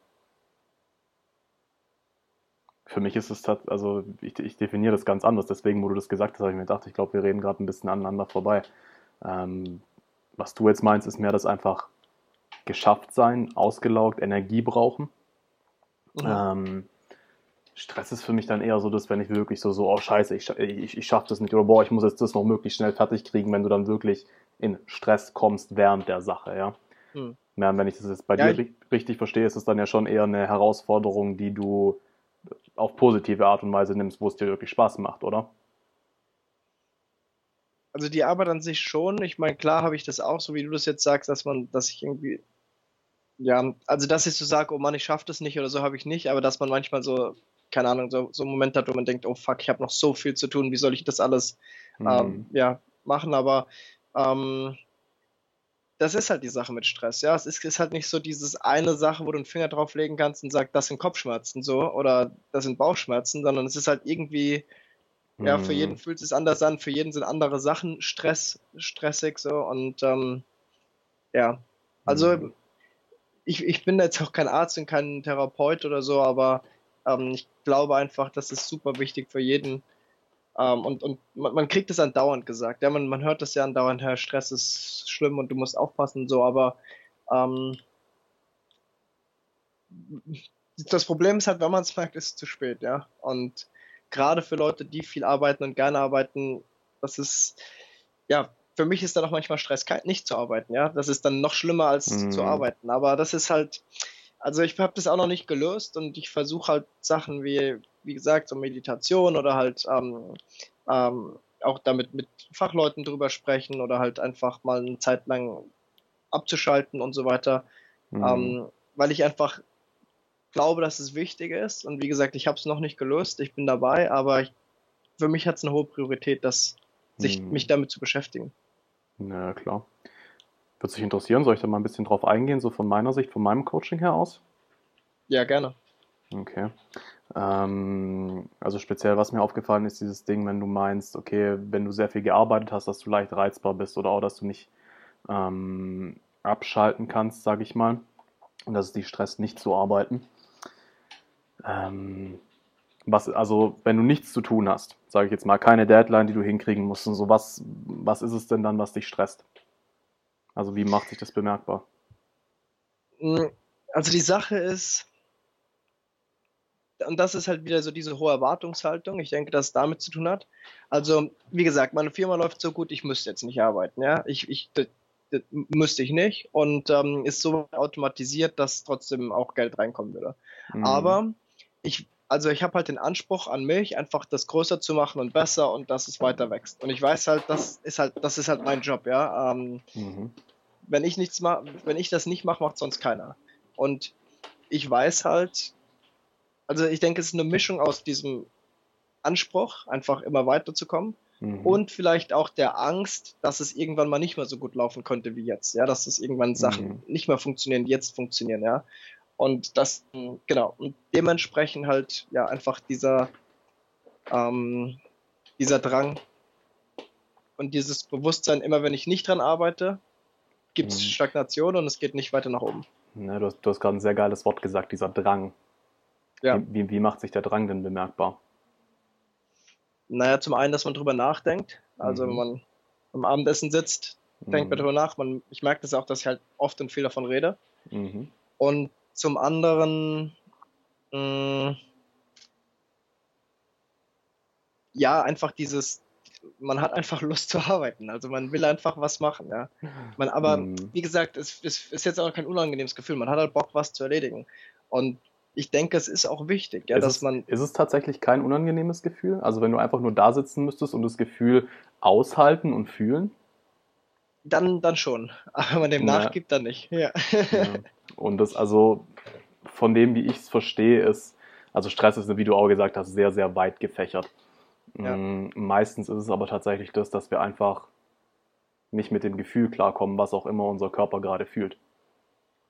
für mich ist es tat- also ich, ich definiere das ganz anders. Deswegen, wo du das gesagt hast, habe ich mir gedacht, ich glaube, wir reden gerade ein bisschen aneinander vorbei. Ähm, was du jetzt meinst, ist mehr das einfach geschafft sein, ausgelaugt, Energie brauchen. Mhm. Ähm, Stress ist für mich dann eher so, dass wenn ich wirklich so, so, oh scheiße, ich, ich, ich schaffe das nicht oder boah, ich muss jetzt das noch möglichst schnell fertig kriegen, wenn du dann wirklich in Stress kommst während der Sache, ja. Hm. Ja, wenn ich das jetzt bei Ja, dir ri- richtig verstehe, ist es dann ja schon eher eine Herausforderung, die du auf positive Art und Weise nimmst, wo es dir wirklich Spaß macht, oder? Also die Arbeit an sich schon. Ich meine, klar habe ich das auch, so wie du das jetzt sagst, dass man, dass ich irgendwie, ja, also dass ich so sage, oh Mann, ich schaffe das nicht oder so habe ich nicht, aber dass man manchmal so, keine Ahnung, so, so einen Moment hat, wo man denkt, oh fuck, ich habe noch so viel zu tun, wie soll ich das alles Mhm. ähm, ja, machen, aber ähm, das ist halt die Sache mit Stress, ja. Es ist, ist halt nicht so dieses eine Sache, wo du einen Finger drauflegen kannst und sagst, das sind Kopfschmerzen so oder das sind Bauchschmerzen, sondern es ist halt irgendwie, ja, für Mhm. jeden fühlt es anders an, für jeden sind andere Sachen Stress, stressig so und ähm, ja. Also mhm. Ich, ich bin jetzt auch kein Arzt und kein Therapeut oder so, aber ähm, ich glaube einfach, das ist super wichtig für jeden. Ähm, und und man, man, kriegt es andauernd gesagt. Ja, man, man hört das ja andauernd, Herr, Stress ist schlimm und du musst aufpassen und so, aber ähm, das Problem ist halt, wenn man es merkt, ist es zu spät, ja. Und gerade für Leute, die viel arbeiten und gerne arbeiten, das ist, ja, für mich ist da doch manchmal Stress, nicht zu arbeiten, ja. Das ist dann noch schlimmer als mhm. zu arbeiten. Aber das ist halt, also ich habe das auch noch nicht gelöst und ich versuche halt Sachen wie, wie gesagt, so Meditation oder halt ähm, ähm, auch damit mit Fachleuten drüber sprechen oder halt einfach mal eine Zeit lang abzuschalten und so weiter. Mhm. Ähm, weil ich einfach glaube, dass es wichtig ist. Und wie gesagt, ich habe es noch nicht gelöst, ich bin dabei, aber ich, für mich hat es eine hohe Priorität, dass sich hm. mich damit zu beschäftigen. Na klar. Würde sich interessieren, soll ich da mal ein bisschen drauf eingehen, so von meiner Sicht, von meinem Coaching her aus? Ja, gerne. Okay. Ähm, also speziell, was mir aufgefallen ist, dieses Ding, wenn du meinst, okay, wenn du sehr viel gearbeitet hast, dass du leicht reizbar bist oder auch, dass du nicht ähm, abschalten kannst, sage ich mal. Und dass es dich stresst, nicht zu arbeiten. Ähm, was, also, wenn du nichts zu tun hast, sage ich jetzt mal, keine Deadline, die du hinkriegen musst und so, was, was ist es denn dann, was dich stresst? Also, wie macht sich das bemerkbar? Hm, also, die Sache ist, und das ist halt wieder so diese hohe Erwartungshaltung. Ich denke, dass es damit zu tun hat. Also, wie gesagt, meine Firma läuft so gut, ich müsste jetzt nicht arbeiten. Ja, ich, ich das, das müsste ich nicht und ähm, ist so automatisiert, dass trotzdem auch Geld reinkommen würde. Mhm. Aber ich, also ich habe halt den Anspruch an mich, einfach das größer zu machen und besser und dass es weiter wächst. Und ich weiß halt, das ist halt, das ist halt mein Job, ja. Ähm, mhm. Wenn ich nichts mache, wenn ich das nicht mache, macht sonst keiner. Und ich weiß halt, also ich denke, es ist eine Mischung aus diesem Anspruch, einfach immer weiterzukommen. Mhm. Und vielleicht auch der Angst, dass es irgendwann mal nicht mehr so gut laufen könnte wie jetzt, ja, dass es irgendwann Sachen mhm. nicht mehr funktionieren, die jetzt funktionieren, ja. Und das, genau, und dementsprechend halt, ja, einfach dieser, ähm, dieser Drang und dieses Bewusstsein, immer wenn ich nicht dran arbeite, gibt es mhm. Stagnation und es geht nicht weiter nach oben. Ja, du hast, du hast gerade ein sehr geiles Wort gesagt, dieser Drang. Ja. Wie, wie, macht sich der Drang denn bemerkbar? Naja, zum einen, dass man drüber nachdenkt. Also mhm. wenn man am Abendessen sitzt, denkt mhm. man drüber nach. Man, ich merke das auch, dass ich halt oft und viel davon rede. Mhm. Und zum anderen, mh, mm, ja, einfach dieses, man hat einfach Lust zu arbeiten. Also man will einfach was machen, ja. Man, aber mhm. wie gesagt, es, es, ist jetzt auch kein unangenehmes Gefühl. Man hat halt Bock, was zu erledigen. Und ich denke, es ist auch wichtig, ja, ist dass es, man. Ist es tatsächlich kein unangenehmes Gefühl? Also wenn du einfach nur da sitzen müsstest und das Gefühl aushalten und fühlen? Dann, dann schon. Aber wenn man dem ja. nachgibt, dann nicht. Ja. ja. Und das also von dem, wie ich es verstehe, ist, also Stress ist, wie du auch gesagt hast, sehr, sehr weit gefächert. Ja. Mm, meistens ist es aber tatsächlich das, dass wir einfach nicht mit dem Gefühl klarkommen, was auch immer unser Körper gerade fühlt,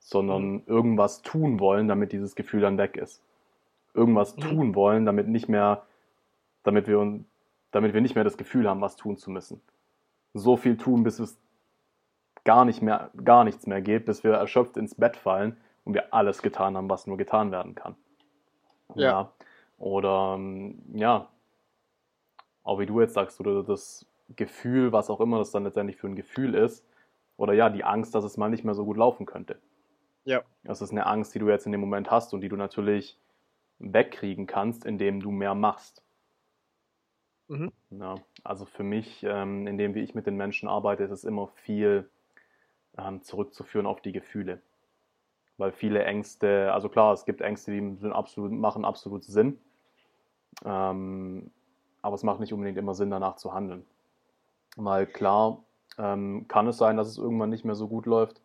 sondern mhm. irgendwas tun wollen, damit dieses Gefühl dann weg ist. Irgendwas mhm. tun wollen, damit nicht mehr, damit wir, damit wir nicht mehr das Gefühl haben, was tun zu müssen. So viel tun, bis es gar nicht mehr, gar nichts mehr geht, bis wir erschöpft ins Bett fallen und wir alles getan haben, was nur getan werden kann. Ja. ja. Oder ähm, ja, auch wie du jetzt sagst, oder das Gefühl, was auch immer das dann letztendlich für ein Gefühl ist, oder ja, die Angst, dass es mal nicht mehr so gut laufen könnte. Ja. Das ist eine Angst, die du jetzt in dem Moment hast und die du natürlich wegkriegen kannst, indem du mehr machst. Mhm. Ja, also für mich, ähm, in dem wie ich mit den Menschen arbeite, ist es immer viel ähm, zurückzuführen auf die Gefühle. Weil viele Ängste, also klar, es gibt Ängste, die sind absolut, machen absolut Sinn, ähm, aber es macht nicht unbedingt immer Sinn, danach zu handeln. Weil klar, ähm, kann es sein, dass es irgendwann nicht mehr so gut läuft,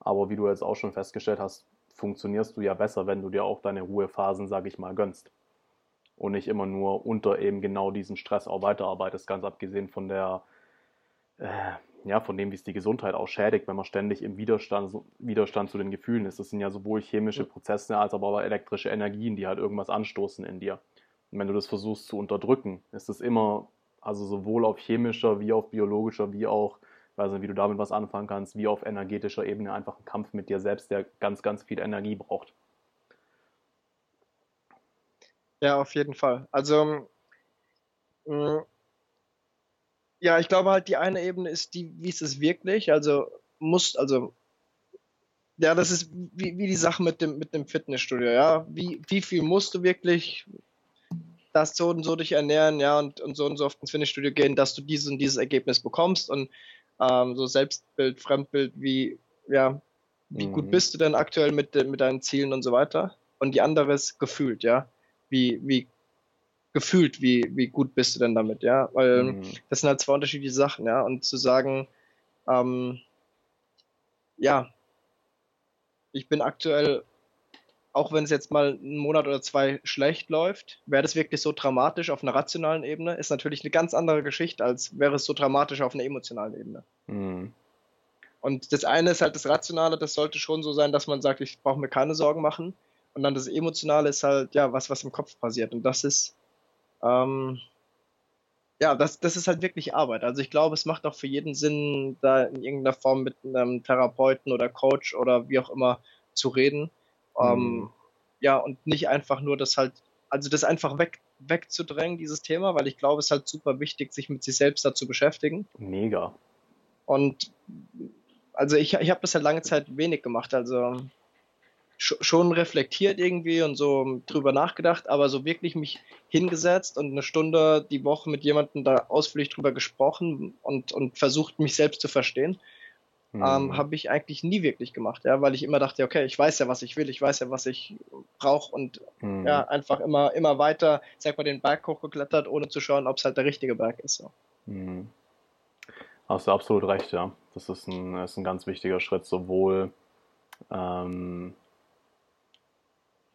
aber wie du jetzt auch schon festgestellt hast, funktionierst du ja besser, wenn du dir auch deine Ruhephasen, sage ich mal, gönnst. Und nicht immer nur unter eben genau diesen Stress auch weiterarbeitest, ganz abgesehen von der äh, ja, von dem, wie es die Gesundheit auch schädigt, wenn man ständig im Widerstand, Widerstand zu den Gefühlen ist. Das sind ja sowohl chemische Prozesse als aber auch elektrische Energien, die halt irgendwas anstoßen in dir. Und wenn du das versuchst zu unterdrücken, ist es immer, also sowohl auf chemischer wie auf biologischer wie auch weiß nicht, wie du damit was anfangen kannst, wie auf energetischer Ebene einfach ein Kampf mit dir selbst, der ganz, ganz viel Energie braucht. Ja, auf jeden Fall. Also, mh, ja, ich glaube halt, die eine Ebene ist die, wie ist es wirklich? Also, muss, also, ja, das ist wie, wie die Sache mit dem, mit dem Fitnessstudio, ja. Wie, wie viel musst du wirklich das so und so dich ernähren, ja, und, und so und so oft ins Fitnessstudio gehen, dass du dieses und dieses Ergebnis bekommst und ähm, so Selbstbild, Fremdbild, wie, ja, wie mhm. gut bist du denn aktuell mit, mit deinen Zielen und so weiter? Und die andere ist gefühlt, ja. Wie, wie gefühlt, wie, wie gut bist du denn damit, ja? Weil mhm. das sind halt zwei unterschiedliche Sachen, ja. Und zu sagen, ähm, ja, ich bin aktuell, auch wenn es jetzt mal einen Monat oder zwei schlecht läuft, wäre das wirklich so dramatisch auf einer rationalen Ebene, ist natürlich eine ganz andere Geschichte, als wäre es so dramatisch auf einer emotionalen Ebene. Mhm. Und das eine ist halt das Rationale, das sollte schon so sein, dass man sagt, ich brauche mir keine Sorgen machen. Und dann das Emotionale ist halt, ja, was, was im Kopf passiert. Und das ist, ähm, ja, das, das ist halt wirklich Arbeit. Also ich glaube, es macht auch für jeden Sinn, da in irgendeiner Form mit einem Therapeuten oder Coach oder wie auch immer zu reden. Ähm, mhm. Ähm, ja, und nicht einfach nur das halt, also das einfach weg, wegzudrängen, dieses Thema, weil ich glaube, es ist halt super wichtig, sich mit sich selbst da zu beschäftigen. Mega. Und also ich, ich habe das halt lange Zeit wenig gemacht. Also schon reflektiert irgendwie und so drüber nachgedacht, aber so wirklich mich hingesetzt und eine Stunde die Woche mit jemandem da ausführlich drüber gesprochen und, und versucht, mich selbst zu verstehen, mhm. ähm, habe ich eigentlich nie wirklich gemacht, ja, weil ich immer dachte, okay, ich weiß ja, was ich will, ich weiß ja, was ich brauche und mhm. ja, einfach immer, immer weiter, sag mal, den Berg hochgeklettert, ohne zu schauen, ob es halt der richtige Berg ist. So. Mhm. Hast du absolut recht, ja. Das ist ein, ist ein ganz wichtiger Schritt, sowohl ähm,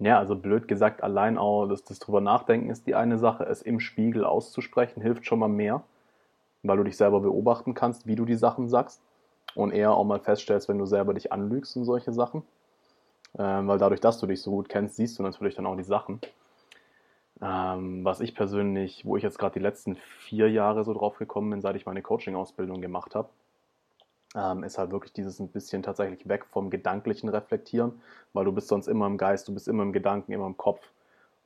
ja, also blöd gesagt, allein auch das, das drüber nachdenken ist die eine Sache. Es im Spiegel auszusprechen hilft schon mal mehr, weil du dich selber beobachten kannst, wie du die Sachen sagst und eher auch mal feststellst, wenn du selber dich anlügst und solche Sachen. Ähm, weil dadurch, dass du dich so gut kennst, siehst du natürlich dann auch die Sachen. Ähm, was ich persönlich, wo ich jetzt gerade die letzten vier Jahre so drauf gekommen bin, seit ich meine Coaching-Ausbildung gemacht habe, ähm, ist halt wirklich dieses ein bisschen tatsächlich weg vom gedanklichen Reflektieren, weil du bist sonst immer im Geist, du bist immer im Gedanken, immer im Kopf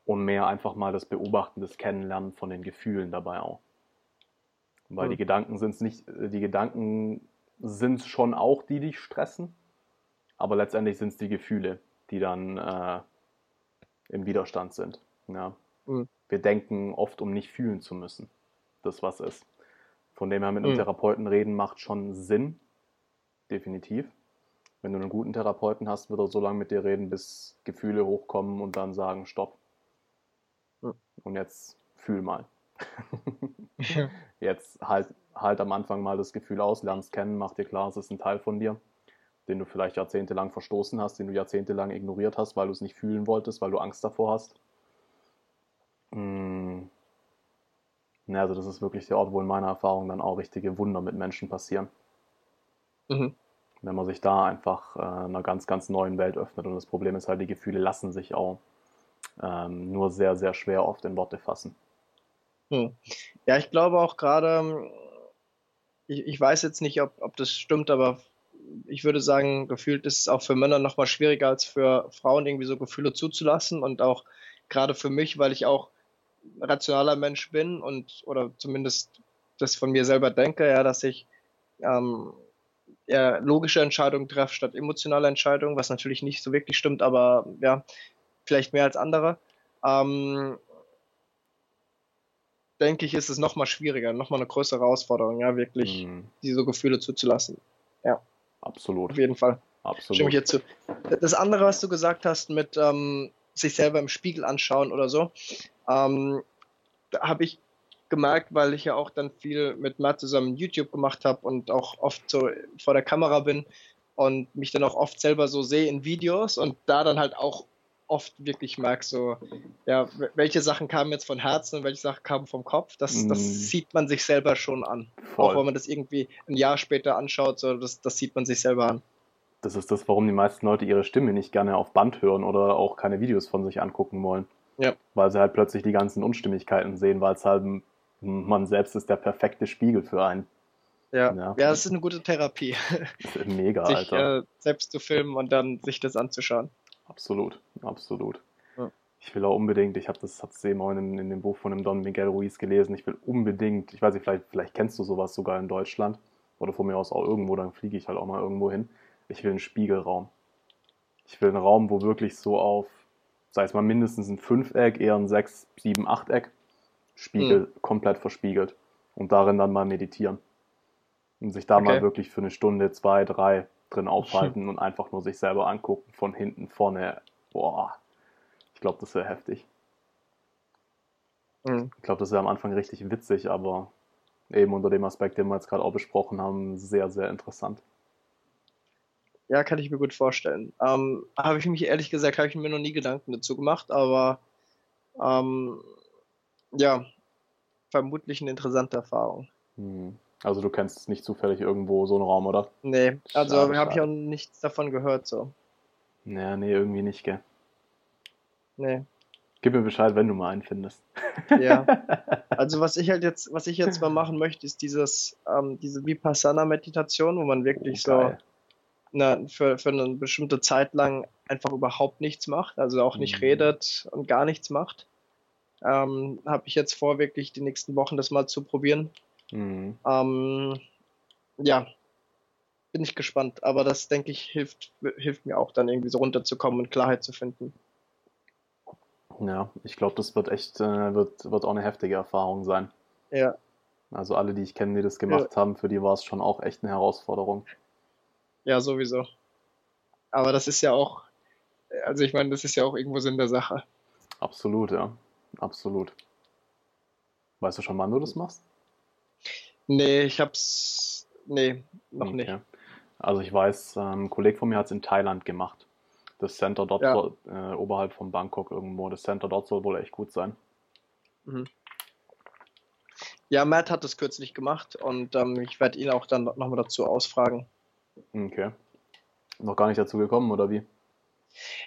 und mehr einfach mal das Beobachten, das Kennenlernen von den Gefühlen dabei auch. Weil mhm. die Gedanken sind nicht, äh, die Gedanken sind schon auch die, die dich stressen, aber letztendlich sind es die Gefühle, die dann äh, im Widerstand sind. Ja. Mhm. Wir denken oft, um nicht fühlen zu müssen. Das was ist. Von dem her mit einem mhm. Therapeuten reden macht schon Sinn, definitiv. Wenn du einen guten Therapeuten hast, wird er so lange mit dir reden, bis Gefühle hochkommen und dann sagen, stopp. Und jetzt fühl mal. Jetzt halt, halt am Anfang mal das Gefühl aus, lernst kennen, mach dir klar, es ist ein Teil von dir, den du vielleicht jahrzehntelang verstoßen hast, den du jahrzehntelang ignoriert hast, weil du es nicht fühlen wolltest, weil du Angst davor hast. Hm. Ja, also das ist wirklich der Ort, wo in meiner Erfahrung dann auch richtige Wunder mit Menschen passieren. Mhm. Wenn man sich da einfach äh, einer ganz, ganz neuen Welt öffnet. Und das Problem ist halt, die Gefühle lassen sich auch ähm, nur sehr, sehr schwer oft in Worte fassen. Hm. Ja, ich glaube auch gerade, ich, ich, weiß jetzt nicht, ob, ob das stimmt, aber ich würde sagen, gefühlt ist es auch für Männer nochmal schwieriger als für Frauen, irgendwie so Gefühle zuzulassen. Und auch gerade für mich, weil ich auch rationaler Mensch bin und oder zumindest das von mir selber denke, ja, dass ich ähm, eher logische Entscheidungen treffe statt emotionale Entscheidungen, was natürlich nicht so wirklich stimmt, aber ja, vielleicht mehr als andere. Ähm, denke ich, ist es nochmal schwieriger, nochmal eine größere Herausforderung, ja, wirklich mhm. diese Gefühle zuzulassen. Ja. Absolut. Auf jeden Fall. Absolut. Stimme ich jetzt zu. Das andere, was du gesagt hast, mit ähm, sich selber im Spiegel anschauen oder so, ähm, da habe ich gemerkt, weil ich ja auch dann viel mit Matt zusammen YouTube gemacht habe und auch oft so vor der Kamera bin und mich dann auch oft selber so sehe in Videos und da dann halt auch oft wirklich merke, so, ja, welche Sachen kamen jetzt von Herzen und welche Sachen kamen vom Kopf, das, mm. das sieht man sich selber schon an. Voll. Auch wenn man das irgendwie ein Jahr später anschaut, so, das, das sieht man sich selber an. Das ist das, warum die meisten Leute ihre Stimme nicht gerne auf Band hören oder auch keine Videos von sich angucken wollen. Ja. Weil sie halt plötzlich die ganzen Unstimmigkeiten sehen, weil es halt man selbst ist der perfekte Spiegel für einen. Ja. ja, ja, das ist eine gute Therapie. Mega, sich, Alter. Äh, selbst zu filmen und dann sich das anzuschauen. Absolut, absolut. Ja. Ich will auch unbedingt, ich habe das hab's eben auch in, in, dem Buch von dem Don Miguel Ruiz gelesen, ich will unbedingt, ich weiß nicht, vielleicht, vielleicht kennst du sowas sogar in Deutschland oder von mir aus auch irgendwo, dann fliege ich halt auch mal irgendwo hin. Ich will einen Spiegelraum. Ich will einen Raum, wo wirklich so auf, sei es mal mindestens ein Fünfeck, eher ein Sechs, Sieben, Achteck, Spiegel, mhm. komplett verspiegelt. Und darin dann mal meditieren. Und sich da okay. mal wirklich für eine Stunde, zwei, drei drin aufhalten und einfach nur sich selber angucken, von hinten, vorne. Boah, ich glaube, das wäre heftig. Mhm. Ich glaube, das wäre am Anfang richtig witzig, aber eben unter dem Aspekt, den wir jetzt gerade auch besprochen haben, sehr, sehr interessant. Ja, kann ich mir gut vorstellen. Ähm, habe ich mich ehrlich gesagt, habe ich mir noch nie Gedanken dazu gemacht, aber ähm, ja, vermutlich eine interessante Erfahrung. Hm. Also du kennst nicht zufällig irgendwo so einen Raum, oder? Nee, also habe ich auch nichts davon gehört so. Naja, nee, irgendwie nicht, gell? Nee. Gib mir Bescheid, wenn du mal einen findest. Ja. Also was ich halt jetzt, was ich jetzt mal machen möchte, ist dieses, ähm, diese Vipassana-Meditation, wo man wirklich oh, so eine, für, für eine bestimmte Zeit lang einfach überhaupt nichts macht, also auch nicht mhm. redet und gar nichts macht. Ähm, Habe ich jetzt vor, wirklich die nächsten Wochen das mal zu probieren. Mhm. Ähm, ja, bin ich gespannt. Aber das, denke ich, hilft, hilft mir auch dann irgendwie so runterzukommen und Klarheit zu finden. Ja, ich glaube, das wird echt, äh, wird, wird auch eine heftige Erfahrung sein. Ja. Also alle, die ich kenne, die das gemacht ja. haben, für die war es schon auch echt eine Herausforderung. Ja, sowieso. Aber das ist ja auch, also ich meine, das ist ja auch irgendwo Sinn der Sache. Absolut, ja. Absolut. Weißt du schon, wann du das machst? Nee, ich hab's. Nee, noch okay. nicht. Also ich weiß, ähm, ein Kollege von mir hat es in Thailand gemacht. Das Center dort ja. soll, äh, oberhalb von Bangkok irgendwo. Das Center dort soll wohl echt gut sein. Mhm. Ja, Matt hat das kürzlich gemacht und ähm, ich werde ihn auch dann nochmal dazu ausfragen. Okay. Noch gar nicht dazu gekommen, oder wie?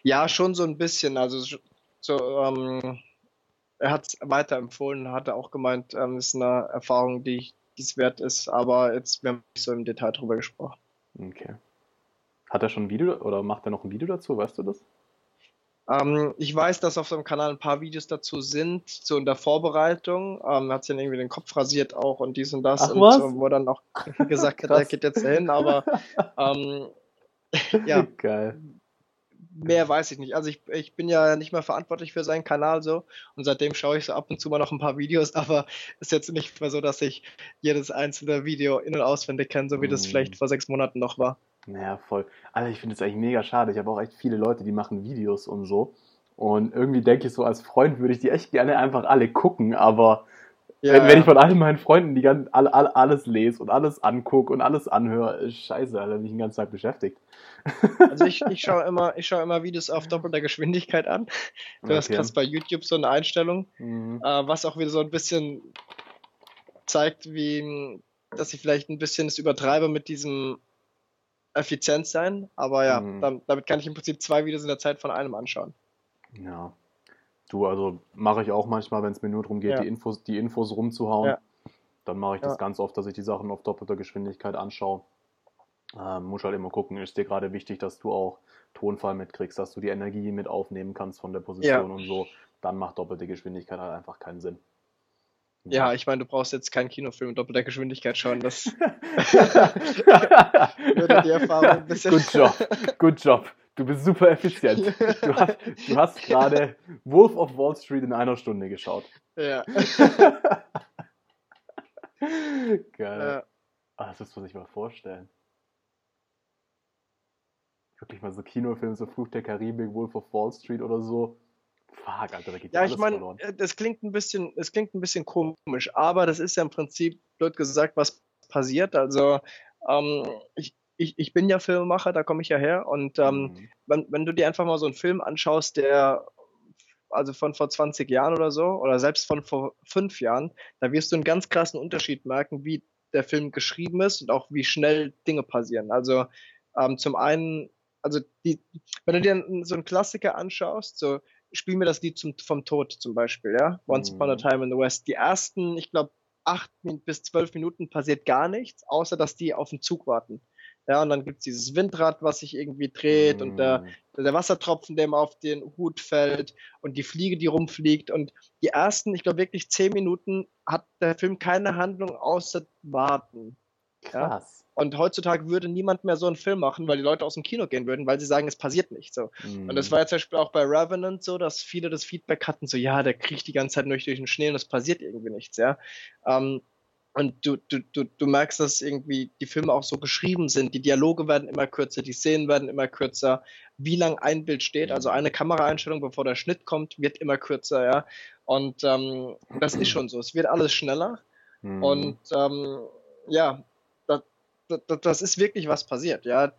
Ja, schon so ein bisschen. Also so, ähm, er hat es weiterempfohlen, hat er auch gemeint, ähm, ist eine Erfahrung, die es wert ist, aber jetzt wir haben nicht so im Detail drüber gesprochen. Okay. Hat er schon ein Video oder macht er noch ein Video dazu, weißt du das? Ähm, ich weiß, dass auf seinem Kanal ein paar Videos dazu sind, so in der Vorbereitung. Ähm, er hat sich dann irgendwie den Kopf rasiert auch und dies und das. Ach, und was? So, wo dann auch gesagt hat, er geht jetzt hin, aber ähm, ja. Geil mehr weiß ich nicht. Also ich, ich bin ja nicht mehr verantwortlich für seinen Kanal so und seitdem schaue ich so ab und zu mal noch ein paar Videos, aber ist jetzt nicht mehr so, dass ich jedes einzelne Video in- und auswendig kenne, so wie das vielleicht vor sechs Monaten noch war. Naja, voll. Also ich finde es eigentlich mega schade. Ich habe auch echt viele Leute, die machen Videos und so. Und irgendwie denke ich so, als Freund würde ich die echt gerne einfach alle gucken, aber ja, wenn, wenn, ich von all meinen Freunden die ganzen, all, all, alles lese und alles angucke und alles anhöre, scheiße, Alter, bin ich den ganzen Tag beschäftigt. Also ich, ich schaue immer, ich immer Videos auf doppelter Geschwindigkeit an. Du okay. hast krass bei YouTube so eine Einstellung, mhm. äh, was auch wieder so ein bisschen zeigt, wie, dass ich vielleicht ein bisschen das übertreibe mit diesem Effizienz sein. Aber ja, mhm. damit, damit kann ich im Prinzip zwei Videos in der Zeit von einem anschauen. Ja, Du, also mache ich auch manchmal, wenn es mir nur darum geht, ja. die, Infos, die Infos rumzuhauen. Ja. Dann mache ich das ganz oft, dass ich die Sachen auf doppelter Geschwindigkeit anschaue. Ähm, muss halt immer gucken, ist dir gerade wichtig, dass du auch Tonfall mitkriegst, dass du die Energie mit aufnehmen kannst von der Position und so. Dann macht doppelte Geschwindigkeit halt einfach keinen Sinn. Ja, ich meine, du brauchst jetzt keinen Kinofilm mit doppelter Geschwindigkeit schauen. Das würde die Erfahrung ein bisschen. Good job, good job. Du bist super effizient. Du hast, du hast gerade Wolf of Wall Street in einer Stunde geschaut. Ja. Geil. Ja. Ah, das muss man sich mal vorstellen. Wirklich mal so Kinofilme, so Fluch der Karibik, Wolf of Wall Street oder so. Fuck, Alter, da geht ja, alles ich mein, verloren. Äh, das klingt ein bisschen, es klingt ein bisschen komisch, aber das ist ja im Prinzip, blöd gesagt, was passiert. Also, ähm, ich, ich, ich bin ja Filmemacher, da komme ich ja her. Und ähm, mhm. wenn, wenn du dir einfach mal so einen Film anschaust, der also von vor 20 Jahren oder so, oder selbst von vor fünf Jahren, da wirst du einen ganz krassen Unterschied merken, wie der Film geschrieben ist und auch wie schnell Dinge passieren. Also ähm, zum einen, also die, wenn du dir so einen Klassiker anschaust, so spiel mir das Lied zum, vom Tod zum Beispiel, ja, Once mhm. Upon a mhm. Time in the West, die ersten, ich glaube, acht bis zwölf Minuten passiert gar nichts, außer dass die auf den Zug warten. Ja, und dann gibt es dieses Windrad, was sich irgendwie dreht mm. und der, mm. der Wassertropfen, der ihm auf den Hut fällt und die Fliege, die rumfliegt. Und die ersten, ich glaube wirklich zehn Minuten hat der Film keine Handlung außer warten. Krass. Ja? Und heutzutage würde niemand mehr so einen Film machen, weil die Leute aus dem Kino gehen würden, weil sie sagen, es passiert nicht so. Mm. Und das war ja zum Beispiel auch bei Revenant so, dass viele das Feedback hatten, so ja, der kriecht die ganze Zeit durch, durch den Schnee und es passiert irgendwie nichts, ja. Ähm, und du, du, du, du merkst, dass irgendwie die Filme auch so geschrieben sind. Die Dialoge werden immer kürzer, die Szenen werden immer kürzer. Wie lang ein Bild steht, also eine Kameraeinstellung, bevor der Schnitt kommt, wird immer kürzer, ja. Und ähm, das ist schon so. Es wird alles schneller. Mhm. Und ähm, ja, das, das, das ist wirklich was passiert, ja.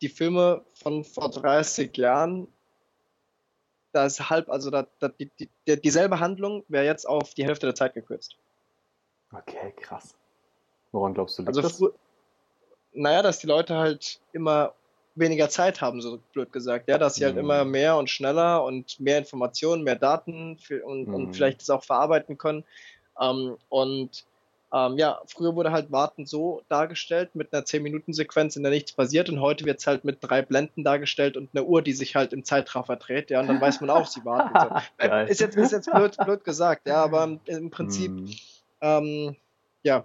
Die Filme von vor 30 Jahren, da ist halb, also da, da, die, die, dieselbe Handlung wäre jetzt auf die Hälfte der Zeit gekürzt. Okay, krass. Woran glaubst du, liegt also, das? Naja, dass die Leute halt immer weniger Zeit haben, so blöd gesagt. Ja, dass sie halt mhm. immer mehr und schneller und mehr Informationen, mehr Daten und, mhm. und vielleicht das auch verarbeiten können. Ähm, und ähm, ja, früher wurde halt Warten so dargestellt mit einer 10-Minuten-Sequenz, in der nichts passiert und heute wird es halt mit drei Blenden dargestellt und einer Uhr, die sich halt im Zeitraffer dreht, ja, und dann weiß man auch, sie warten. So. ist jetzt, ist jetzt blöd, blöd gesagt, ja, aber im Prinzip mhm ähm, ja,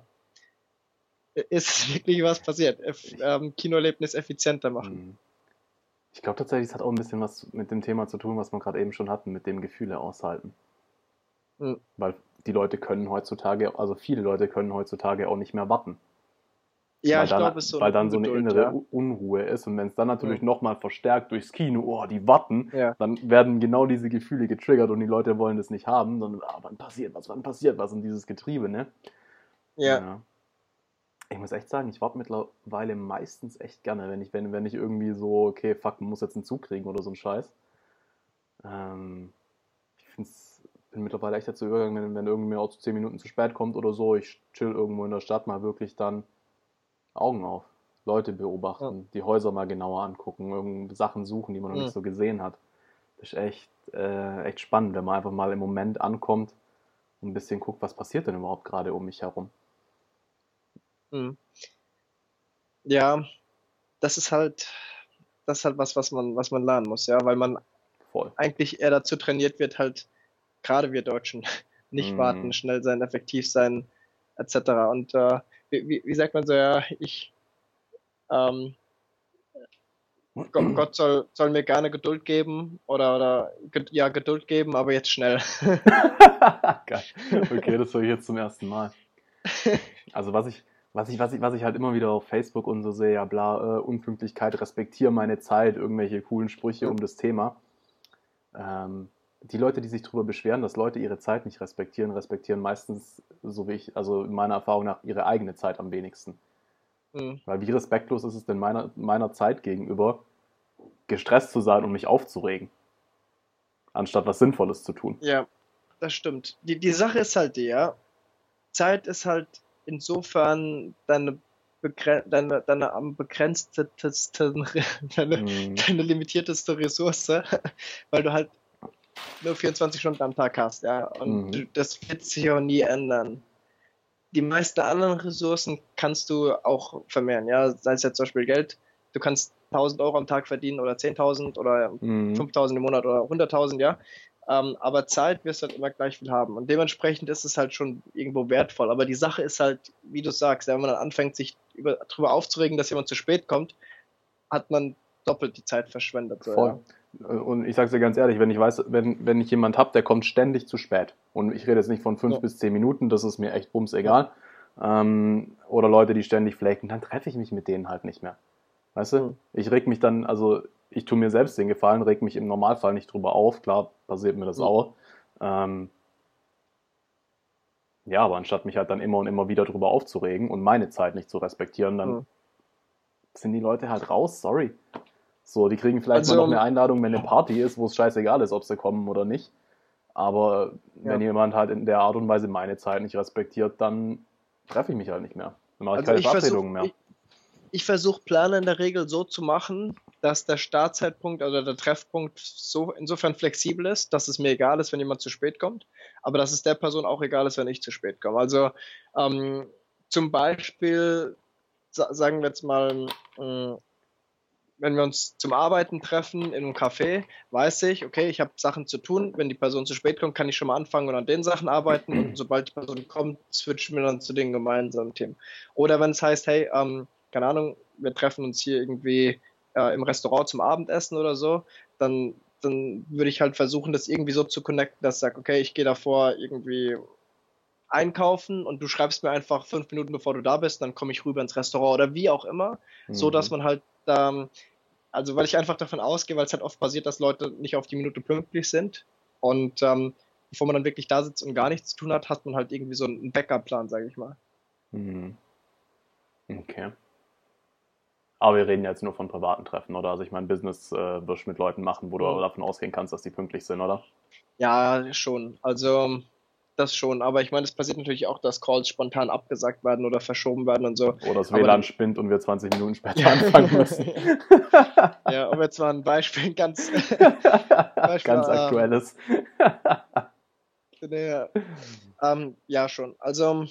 ist wirklich was passiert. Ähm, Kinoerlebnis effizienter machen. Mhm. Ich glaube tatsächlich, es hat auch ein bisschen was mit dem Thema zu tun, was wir gerade eben schon hatten, mit dem Gefühle aushalten. Mhm. Weil die Leute können heutzutage, also viele Leute können heutzutage auch nicht mehr warten. Ja, weil ich glaube, es so Weil dann so eine innere ja. Unruhe ist und wenn es dann natürlich mhm. nochmal verstärkt durchs Kino, oh, die warten, ja. dann werden genau diese Gefühle getriggert und die Leute wollen das nicht haben, sondern, ah, wann passiert was, wann passiert was und dieses Getriebe, ne? Ja. ja. Ich muss echt sagen, ich warte mittlerweile meistens echt gerne, wenn ich, wenn, wenn ich irgendwie so, okay, fuck, man muss jetzt einen Zug kriegen oder so ein Scheiß. Ähm, ich find's, bin mittlerweile echt dazu übergegangen, wenn, wenn irgendwie auch zu 10 Minuten zu spät kommt oder so, ich chill irgendwo in der Stadt mal wirklich dann Augen auf. Leute beobachten, ja. die Häuser mal genauer angucken, irgendwelche Sachen suchen, die man noch mhm. nicht so gesehen hat. Das ist echt, äh, echt spannend, wenn man einfach mal im Moment ankommt und ein bisschen guckt, was passiert denn überhaupt gerade um mich herum. Mhm. Ja, das ist halt, das ist halt was, was man, was man lernen muss, ja, weil man Voll. eigentlich eher dazu trainiert wird, halt, gerade wir Deutschen, nicht mhm. warten, schnell sein, effektiv sein, etc. Und äh, wie, wie, sagt man so, ja, ich, ähm, Gott, soll, soll mir gerne Geduld geben oder, oder ja, Geduld geben, aber jetzt schnell. Geil. Okay, das höre ich jetzt zum ersten Mal. Also was ich, was ich, was ich, was ich halt immer wieder auf Facebook und so sehe, ja bla, äh, Unpünktlichkeit, respektiere meine Zeit, irgendwelche coolen Sprüche um das Thema. Ähm, die Leute, die sich darüber beschweren, dass Leute ihre Zeit nicht respektieren, respektieren meistens, so wie ich, also in meiner Erfahrung nach, ihre eigene Zeit am wenigsten. Mhm. Weil wie respektlos ist es denn meiner, meiner Zeit gegenüber, gestresst zu sein und mich aufzuregen, anstatt was Sinnvolles zu tun. Ja, das stimmt. Die, die Sache ist halt die, ja, Zeit ist halt insofern deine deine, deine am begrenztesten, deine, mm. deine limitierteste Ressource, weil du halt nur 24 Stunden am Tag hast, ja. Und mhm. das wird sich auch nie ändern. Die meisten anderen Ressourcen kannst du auch vermehren, ja. Sei es jetzt zum Beispiel Geld. Du kannst 1000 Euro am Tag verdienen oder 10.000 oder mhm. 5000 im Monat oder 100.000, ja. Ähm, aber Zeit wirst du halt immer gleich viel haben. Und dementsprechend ist es halt schon irgendwo wertvoll. Aber die Sache ist halt, wie du sagst, wenn man dann anfängt, sich über, darüber aufzuregen, dass jemand zu spät kommt, hat man doppelt die Zeit verschwendet. So, Voll. Ja. Und ich sage dir ganz ehrlich, wenn ich weiß, wenn, wenn ich jemand habe, der kommt ständig zu spät, und ich rede jetzt nicht von fünf ja. bis zehn Minuten, das ist mir echt bums egal, ähm, oder Leute, die ständig flaken, dann treffe ich mich mit denen halt nicht mehr. Weißt du? Mhm. Ich reg mich dann, also ich tue mir selbst den Gefallen, reg mich im Normalfall nicht drüber auf, klar passiert mir das mhm. auch. Ähm, ja, aber anstatt mich halt dann immer und immer wieder drüber aufzuregen und meine Zeit nicht zu respektieren, dann mhm. sind die Leute halt raus, sorry. So, die kriegen vielleicht also, mal noch eine Einladung, wenn eine Party ist, wo es scheißegal ist, ob sie kommen oder nicht. Aber ja. wenn jemand halt in der Art und Weise meine Zeit nicht respektiert, dann treffe ich mich halt nicht mehr. Dann mache ich also keine Verabredungen mehr. Ich, ich versuche Pläne in der Regel so zu machen, dass der Startzeitpunkt oder der Treffpunkt so insofern flexibel ist, dass es mir egal ist, wenn jemand zu spät kommt, aber dass es der Person auch egal ist, wenn ich zu spät komme. Also ähm, zum Beispiel, sagen wir jetzt mal, äh, wenn wir uns zum Arbeiten treffen in einem Café, weiß ich, okay, ich habe Sachen zu tun. Wenn die Person zu spät kommt, kann ich schon mal anfangen und an den Sachen arbeiten. Und sobald die Person kommt, switchen wir dann zu den gemeinsamen Themen. Oder wenn es heißt, hey, ähm, keine Ahnung, wir treffen uns hier irgendwie äh, im Restaurant zum Abendessen oder so, dann, dann würde ich halt versuchen, das irgendwie so zu connecten, dass ich sage, okay, ich gehe davor irgendwie einkaufen und du schreibst mir einfach fünf Minuten bevor du da bist, dann komme ich rüber ins Restaurant oder wie auch immer, mhm. so dass man halt ähm, also weil ich einfach davon ausgehe, weil es halt oft passiert, dass Leute nicht auf die Minute pünktlich sind. Und ähm, bevor man dann wirklich da sitzt und gar nichts zu tun hat, hat man halt irgendwie so einen Backup-Plan, sage ich mal. Mhm. Okay. Aber wir reden jetzt nur von privaten Treffen, oder? Also ich meine, Business äh, wirst du mit Leuten machen, wo du mhm. davon ausgehen kannst, dass die pünktlich sind, oder? Ja, schon. Also das schon. Aber ich meine, es passiert natürlich auch, dass Calls spontan abgesagt werden oder verschoben werden und so. Oder das WLAN dann, spinnt und wir 20 Minuten später anfangen müssen. ja, um jetzt mal ein Beispiel ganz, Beispiel, ganz ähm, aktuelles. ja, ähm, ja, schon. Also,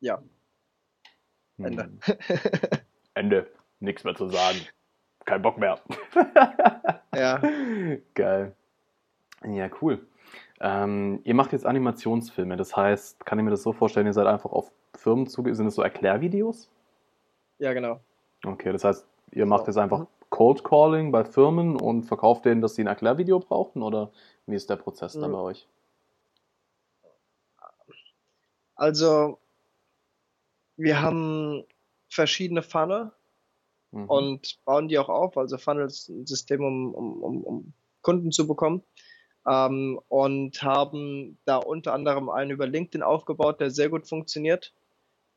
ja. Ende. Hm. Ende. Nichts mehr zu sagen. Kein Bock mehr. ja. Geil. Ja, cool. Ähm, ihr macht jetzt Animationsfilme, das heißt, kann ich mir das so vorstellen, ihr seid einfach auf Firmen zuge... Sind das so Erklärvideos? Ja, genau. Okay, das heißt, ihr macht jetzt einfach mhm. Cold Calling bei Firmen und verkauft denen, dass sie ein Erklärvideo brauchen oder wie ist der Prozess mhm. dann bei euch? Also, wir haben verschiedene Funnel mhm. und bauen die auch auf. Also Funnel ist ein System, um, um, um Kunden zu bekommen ähm, und haben da unter anderem einen über LinkedIn aufgebaut, der sehr gut funktioniert,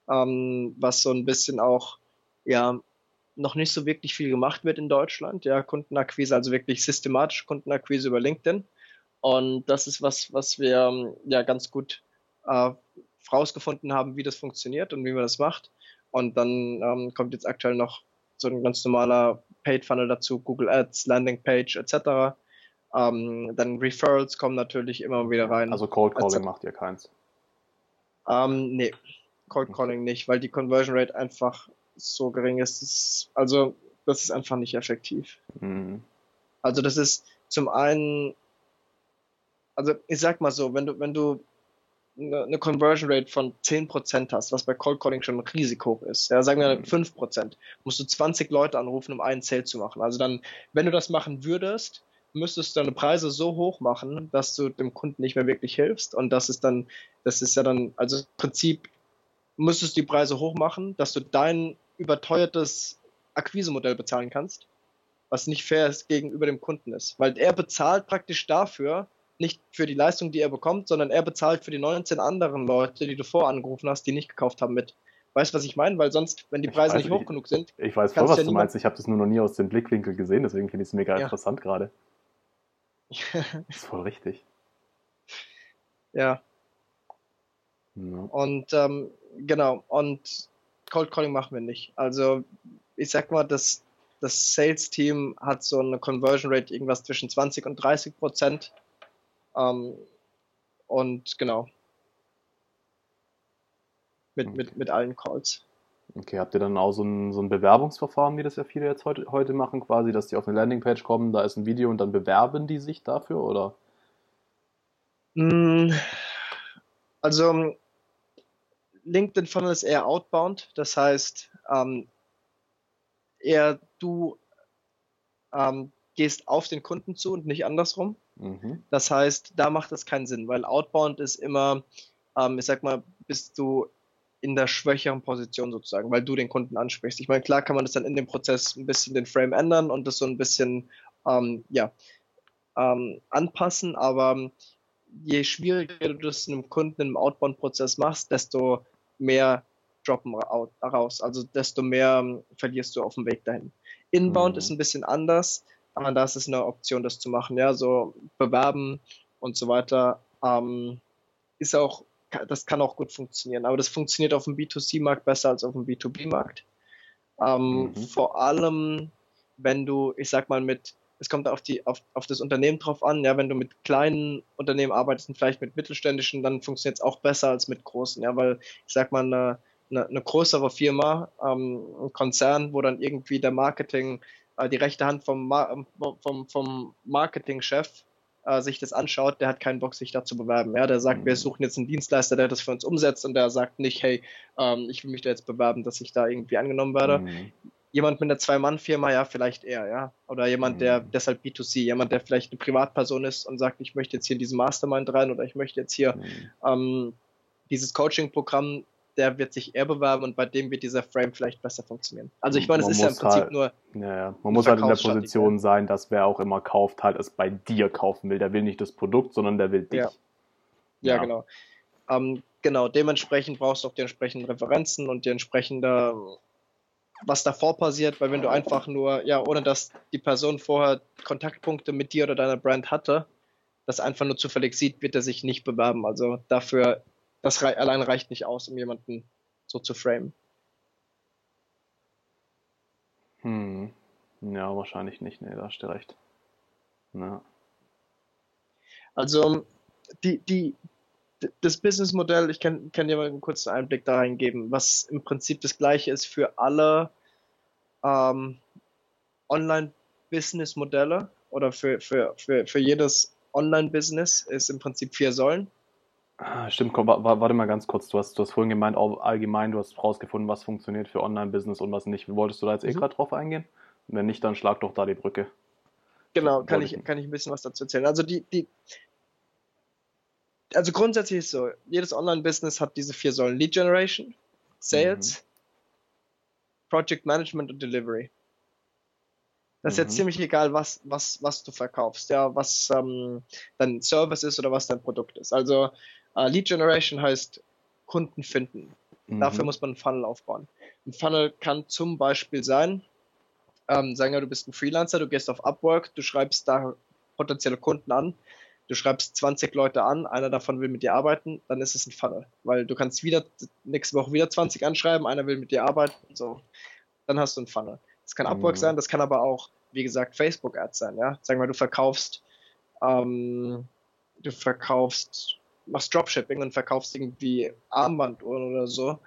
ähm, was so ein bisschen auch ja noch nicht so wirklich viel gemacht wird in Deutschland, ja Kundenakquise, also wirklich systematische Kundenakquise über LinkedIn. Und das ist was, was wir ja ganz gut äh, rausgefunden haben, wie das funktioniert und wie man das macht. Und dann ähm, kommt jetzt aktuell noch so ein ganz normaler Paid Funnel dazu, Google Ads, Landing Page etc. Ähm, dann Referrals kommen natürlich immer wieder rein. Also Cold Calling also, macht ihr keins? Ähm, nee, Cold Calling nicht, weil die Conversion Rate einfach so gering ist. ist also das ist einfach nicht effektiv. Mhm. Also das ist zum einen, also ich sag mal so, wenn du, wenn du eine Conversion Rate von 10% hast, was bei Cold Calling schon riesig hoch ist, ja, sagen wir 5%, mhm. musst du 20 Leute anrufen, um einen Sale zu machen. Also dann, wenn du das machen würdest, müsstest du deine Preise so hoch machen, dass du dem Kunden nicht mehr wirklich hilfst. Und das ist dann, das ist ja dann, also im Prinzip müsstest du die Preise hoch machen, dass du dein überteuertes Akquisemodell bezahlen kannst, was nicht fair ist gegenüber dem Kunden ist. Weil er bezahlt praktisch dafür, nicht für die Leistung, die er bekommt, sondern er bezahlt für die 19 anderen Leute, die du vorangerufen hast, die nicht gekauft haben mit. Weißt du, was ich meine? Weil sonst, wenn die Preise weiß, nicht hoch ich, genug sind. Ich weiß voll, was ja du meinst. Ich habe das nur noch nie aus dem Blickwinkel gesehen, deswegen finde ich es mega ja. interessant gerade. Ist voll richtig. Ja. ja. Und ähm, genau, und Cold Calling machen wir nicht. Also ich sag mal, das, das Sales-Team hat so eine Conversion Rate irgendwas zwischen 20 und 30 Prozent. Ähm, und genau. Mit, okay. mit, mit allen Calls. Okay, habt ihr dann auch so ein, so ein Bewerbungsverfahren, wie das ja viele jetzt heute, heute machen, quasi, dass die auf eine Landingpage kommen, da ist ein Video und dann bewerben die sich dafür, oder? Mm, also LinkedIn Funnel ist eher outbound, das heißt, ähm, eher du ähm, gehst auf den Kunden zu und nicht andersrum. Mhm. Das heißt, da macht es keinen Sinn, weil outbound ist immer, ähm, ich sag mal, bist du in der schwächeren Position sozusagen, weil du den Kunden ansprichst. Ich meine, klar kann man das dann in dem Prozess ein bisschen den Frame ändern und das so ein bisschen ähm, ja, ähm, anpassen, aber je schwieriger du das einem Kunden im Outbound-Prozess machst, desto mehr droppen raus, also desto mehr ähm, verlierst du auf dem Weg dahin. Inbound mhm. ist ein bisschen anders, aber da ist es eine Option, das zu machen, ja, so bewerben und so weiter. Ähm, ist auch das kann auch gut funktionieren. Aber das funktioniert auf dem B2C-Markt besser als auf dem B2B-Markt. Ähm, mhm. Vor allem, wenn du, ich sag mal, mit, es kommt auf, die, auf, auf das Unternehmen drauf an, ja, wenn du mit kleinen Unternehmen arbeitest und vielleicht mit mittelständischen, dann funktioniert es auch besser als mit großen, ja, weil ich sag mal, eine, eine, eine größere Firma, ähm, ein Konzern, wo dann irgendwie der Marketing, äh, die rechte Hand vom, vom, vom Marketingchef äh, sich das anschaut, der hat keinen Bock, sich da zu bewerben. Ja, der sagt, mhm. wir suchen jetzt einen Dienstleister, der das für uns umsetzt und der sagt nicht, hey, ähm, ich will mich da jetzt bewerben, dass ich da irgendwie angenommen werde. Mhm. Jemand mit einer Zwei-Mann-Firma, ja, vielleicht eher, ja. Oder jemand, mhm. der deshalb B2C, jemand, der vielleicht eine Privatperson ist und sagt, ich möchte jetzt hier in diesen Mastermind rein oder ich möchte jetzt hier mhm. ähm, dieses Coaching-Programm der wird sich eher bewerben und bei dem wird dieser Frame vielleicht besser funktionieren. Also ich meine, es ist ja im Prinzip halt, nur. Ja, ja. Man muss halt in der Position sein, dass wer auch immer kauft, halt es bei dir kaufen will. Der will nicht das Produkt, sondern der will dich. Ja, ja, ja. genau. Ähm, genau, dementsprechend brauchst du auch die entsprechenden Referenzen und die entsprechende, was davor passiert, weil wenn du einfach nur, ja, ohne dass die Person vorher Kontaktpunkte mit dir oder deiner Brand hatte, das einfach nur zufällig sieht, wird er sich nicht bewerben. Also dafür das rei allein reicht nicht aus, um jemanden so zu framen. Hm. Ja, wahrscheinlich nicht. Nee, da hast du recht. Ja. Also, die, die, das Businessmodell, ich kann, kann dir mal einen kurzen Einblick da reingeben, was im Prinzip das gleiche ist für alle ähm, Online-Business-Modelle oder für, für, für, für jedes Online-Business ist im Prinzip vier Säulen. Ah, stimmt, komm, warte mal ganz kurz. Du hast, du hast vorhin gemeint, allgemein, du hast rausgefunden, was funktioniert für Online-Business und was nicht. Wolltest du da jetzt eh mhm. gerade drauf eingehen? Wenn nicht, dann schlag doch da die Brücke. Genau, kann ich, kann ich ein bisschen was dazu erzählen. Also die, die, also grundsätzlich ist so, jedes Online-Business hat diese vier Säulen. Lead Generation, Sales, mhm. Project Management und Delivery. Das ist mhm. jetzt ziemlich egal, was, was, was du verkaufst, ja, was ähm, dein Service ist oder was dein Produkt ist. Also Uh, Lead Generation heißt Kunden finden. Mhm. Dafür muss man einen Funnel aufbauen. Ein Funnel kann zum Beispiel sein, ähm, sagen wir, du bist ein Freelancer, du gehst auf Upwork, du schreibst da potenzielle Kunden an, du schreibst 20 Leute an, einer davon will mit dir arbeiten, dann ist es ein Funnel. Weil du kannst wieder nächste Woche wieder 20 anschreiben, einer will mit dir arbeiten, so. Dann hast du einen Funnel. Das kann Upwork mhm. sein, das kann aber auch, wie gesagt, Facebook-Ads sein, ja. Sagen wir, du verkaufst, ähm, du verkaufst machst Dropshipping und verkaufst irgendwie Armbanduhren oder so.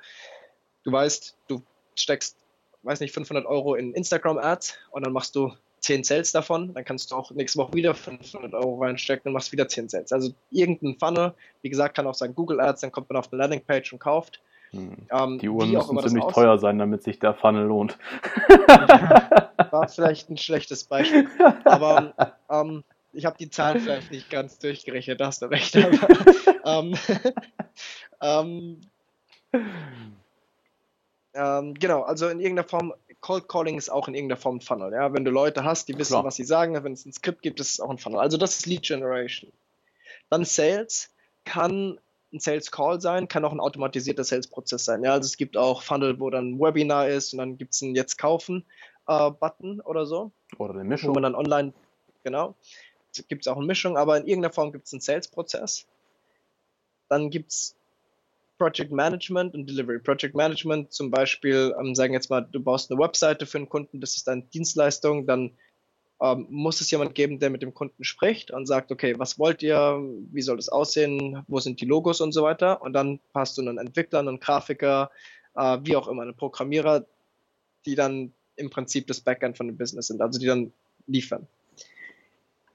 Du weißt, du steckst, weiß nicht, 500 Euro in Instagram-Ads und dann machst du 10 Sales davon, dann kannst du auch nächste Woche wieder 500 Euro reinstecken und machst wieder 10 Sales. Also irgendein Funnel, wie gesagt, kann auch sein Google Ads, dann kommt man auf eine Landingpage und kauft. Hm. Ähm, die Uhren müssen ziemlich teuer sein, damit sich der Funnel lohnt. War vielleicht ein schlechtes Beispiel. Aber ähm, ich habe die Zahlen vielleicht nicht ganz durchgerechnet, da hast du recht. Aber, ähm, ähm, ähm, genau, also in irgendeiner Form, Cold Calling ist auch in irgendeiner Form ein Funnel. Ja? Wenn du Leute hast, die wissen, Klar. was sie sagen, wenn es ein Skript gibt, ist es auch ein Funnel. Also das ist Lead Generation. Dann Sales kann ein Sales Call sein, kann auch ein automatisierter Sales-Prozess sein. Ja, also es gibt auch Funnel, wo dann ein Webinar ist und dann gibt es einen Jetzt kaufen äh, Button oder so. Oder eine Mischung. Wo man dann online, genau gibt es auch eine Mischung, aber in irgendeiner Form gibt es einen Sales-Prozess. Dann gibt es Project Management und Delivery. Project Management zum Beispiel, ähm, sagen jetzt mal, du baust eine Webseite für einen Kunden, das ist deine Dienstleistung, dann ähm, muss es jemand geben, der mit dem Kunden spricht und sagt, okay, was wollt ihr, wie soll das aussehen, wo sind die Logos und so weiter. Und dann hast du einen Entwickler, einen Grafiker, äh, wie auch immer, einen Programmierer, die dann im Prinzip das Backend von dem Business sind, also die dann liefern.